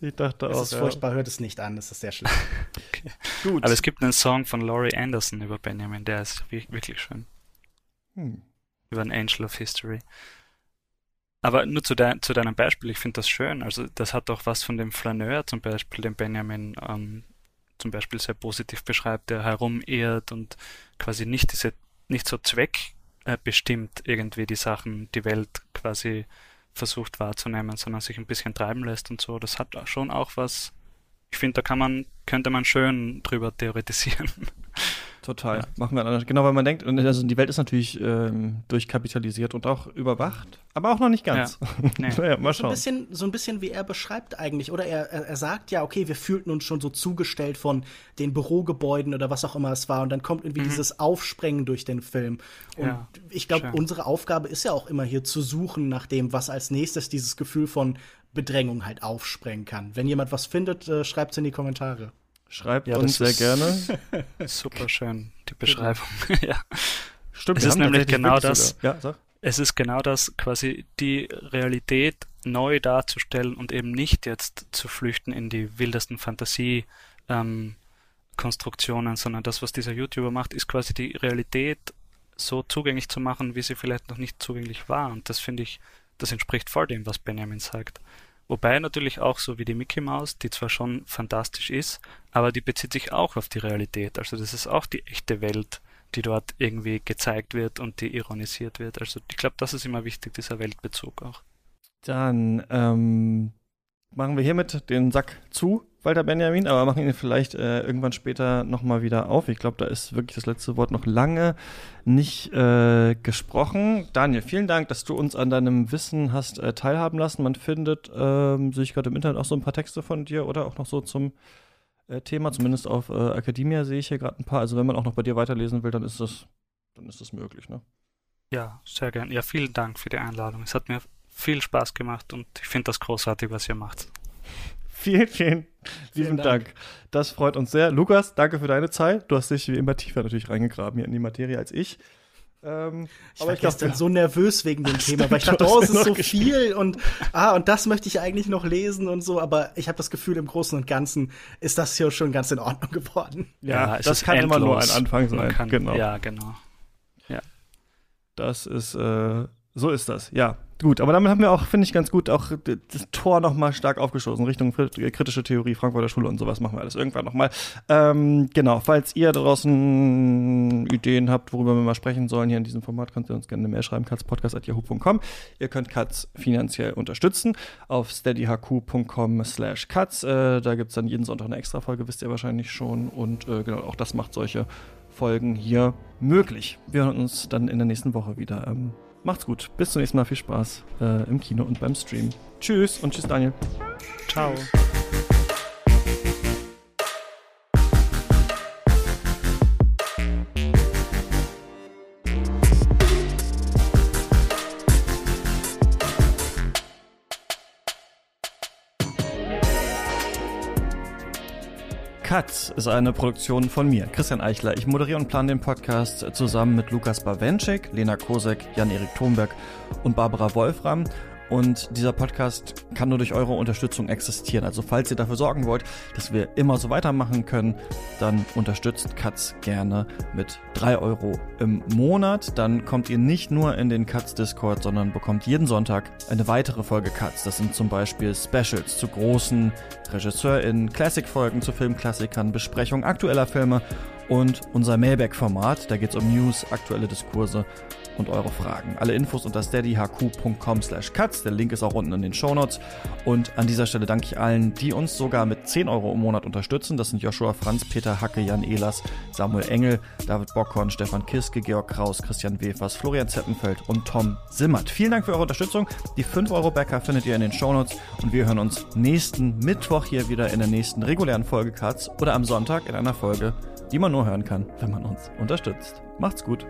Ich dachte auch. Es ist ja. furchtbar, hört es nicht an, es ist sehr schlecht. Okay. Gut. Aber es gibt einen Song von Laurie Anderson über Benjamin, der ist wirklich schön. Hm. Über ein Angel of History. Aber nur zu, de zu deinem Beispiel, ich finde das schön. Also das hat auch was von dem Flaneur zum Beispiel, den Benjamin ähm, zum Beispiel sehr positiv beschreibt, der herumirrt und quasi nicht diese, nicht so zweckbestimmt irgendwie die Sachen, die Welt quasi versucht wahrzunehmen, sondern sich ein bisschen treiben lässt und so. Das hat schon auch was, ich finde, da kann man, könnte man schön drüber theoretisieren. Total. Ja. Machen wir anders. Genau, weil man denkt, also die Welt ist natürlich ähm, durchkapitalisiert und auch überwacht, aber auch noch nicht ganz. Ja. Nee. naja, mal schauen. So ein, bisschen, so ein bisschen wie er beschreibt eigentlich, oder er, er sagt ja, okay, wir fühlten uns schon so zugestellt von den Bürogebäuden oder was auch immer es war und dann kommt irgendwie mhm. dieses Aufsprengen durch den Film. Und ja, ich glaube, unsere Aufgabe ist ja auch immer hier zu suchen nach dem, was als nächstes dieses Gefühl von Bedrängung halt aufsprengen kann. Wenn jemand was findet, äh, schreibt es in die Kommentare. Schreibt ja, uns sehr gerne. Super schön, die Beschreibung. ja. Stimmt, es ist nämlich genau das. Ja, es ist genau das, quasi die Realität neu darzustellen und eben nicht jetzt zu flüchten in die wildesten Fantasie. Ähm, Konstruktionen, sondern das, was dieser YouTuber macht, ist quasi die Realität so zugänglich zu machen, wie sie vielleicht noch nicht zugänglich war. Und das finde ich, das entspricht voll dem, was Benjamin sagt. Wobei natürlich auch so wie die Mickey Mouse, die zwar schon fantastisch ist, aber die bezieht sich auch auf die Realität. Also das ist auch die echte Welt, die dort irgendwie gezeigt wird und die ironisiert wird. Also ich glaube, das ist immer wichtig, dieser Weltbezug auch. Dann ähm, machen wir hiermit den Sack zu Walter Benjamin, aber machen ihn vielleicht äh, irgendwann später nochmal wieder auf. Ich glaube, da ist wirklich das letzte Wort noch lange nicht äh, gesprochen. Daniel, vielen Dank, dass du uns an deinem Wissen hast äh, teilhaben lassen. Man findet, ähm, sehe ich gerade im Internet, auch so ein paar Texte von dir oder auch noch so zum äh, Thema, zumindest auf äh, Academia sehe ich hier gerade ein paar. Also wenn man auch noch bei dir weiterlesen will, dann ist das, dann ist das möglich, ne? Ja, sehr gern. Ja, vielen Dank für die Einladung. Es hat mir viel Spaß gemacht und ich finde das großartig, was ihr macht. Vielen, vielen lieben Dank. Dank. Das freut uns sehr. Lukas, danke für deine Zeit. Du hast dich wie immer tiefer natürlich reingegraben hier in die Materie als ich. Ähm, ich aber war ich gestern glaub, so nervös wegen dem Thema, weil ich dachte, oh, es ist so viel und ah, und das möchte ich eigentlich noch lesen und so, aber ich habe das Gefühl, im Großen und Ganzen ist das hier schon ganz in Ordnung geworden. Ja, ja das kann endlos. immer nur ein Anfang sein. Kann, genau. Ja, genau. Ja. Das ist, äh, so ist das, ja. Gut, aber damit haben wir auch, finde ich, ganz gut auch das Tor nochmal stark aufgestoßen, Richtung kritische Theorie, Frankfurter Schule und sowas machen wir alles irgendwann nochmal. Ähm, genau, falls ihr draußen Ideen habt, worüber wir mal sprechen sollen hier in diesem Format, könnt ihr uns gerne eine Mail schreiben, katzpodcast.yahoo.com. Ihr könnt Katz finanziell unterstützen auf steadyhq.com slash katz. Äh, da gibt's dann jeden Sonntag eine extra Folge, wisst ihr wahrscheinlich schon. Und äh, genau, auch das macht solche Folgen hier möglich. Wir hören uns dann in der nächsten Woche wieder. Ähm, Macht's gut. Bis zum nächsten Mal. Viel Spaß äh, im Kino und beim Stream. Tschüss und tschüss, Daniel. Ciao. Katz ist eine Produktion von mir, Christian Eichler. Ich moderiere und plane den Podcast zusammen mit Lukas Bawenschik, Lena Kosek, Jan-Erik Thomberg und Barbara Wolfram. Und dieser Podcast kann nur durch eure Unterstützung existieren. Also falls ihr dafür sorgen wollt, dass wir immer so weitermachen können, dann unterstützt Katz gerne mit drei Euro im Monat. Dann kommt ihr nicht nur in den Katz Discord, sondern bekommt jeden Sonntag eine weitere Folge Katz. Das sind zum Beispiel Specials zu großen RegisseurInnen, Classic-Folgen zu Filmklassikern, Besprechungen aktueller Filme und unser Mailback-Format. Da geht es um News, aktuelle Diskurse und eure Fragen. Alle Infos unter steadyhq.com slash cuts. Der Link ist auch unten in den Shownotes. Und an dieser Stelle danke ich allen, die uns sogar mit 10 Euro im Monat unterstützen. Das sind Joshua Franz, Peter Hacke, Jan Ehlers, Samuel Engel, David Bockhorn, Stefan Kiske, Georg Kraus, Christian Wefers, Florian Zeppenfeld und Tom Simmert. Vielen Dank für eure Unterstützung. Die 5 Euro Bäcker findet ihr in den Shownotes. Und wir hören uns nächsten Mittwoch hier wieder in der nächsten regulären Folge Cuts oder am Sonntag in einer Folge, die man nur hören kann, wenn man uns unterstützt. Macht's gut.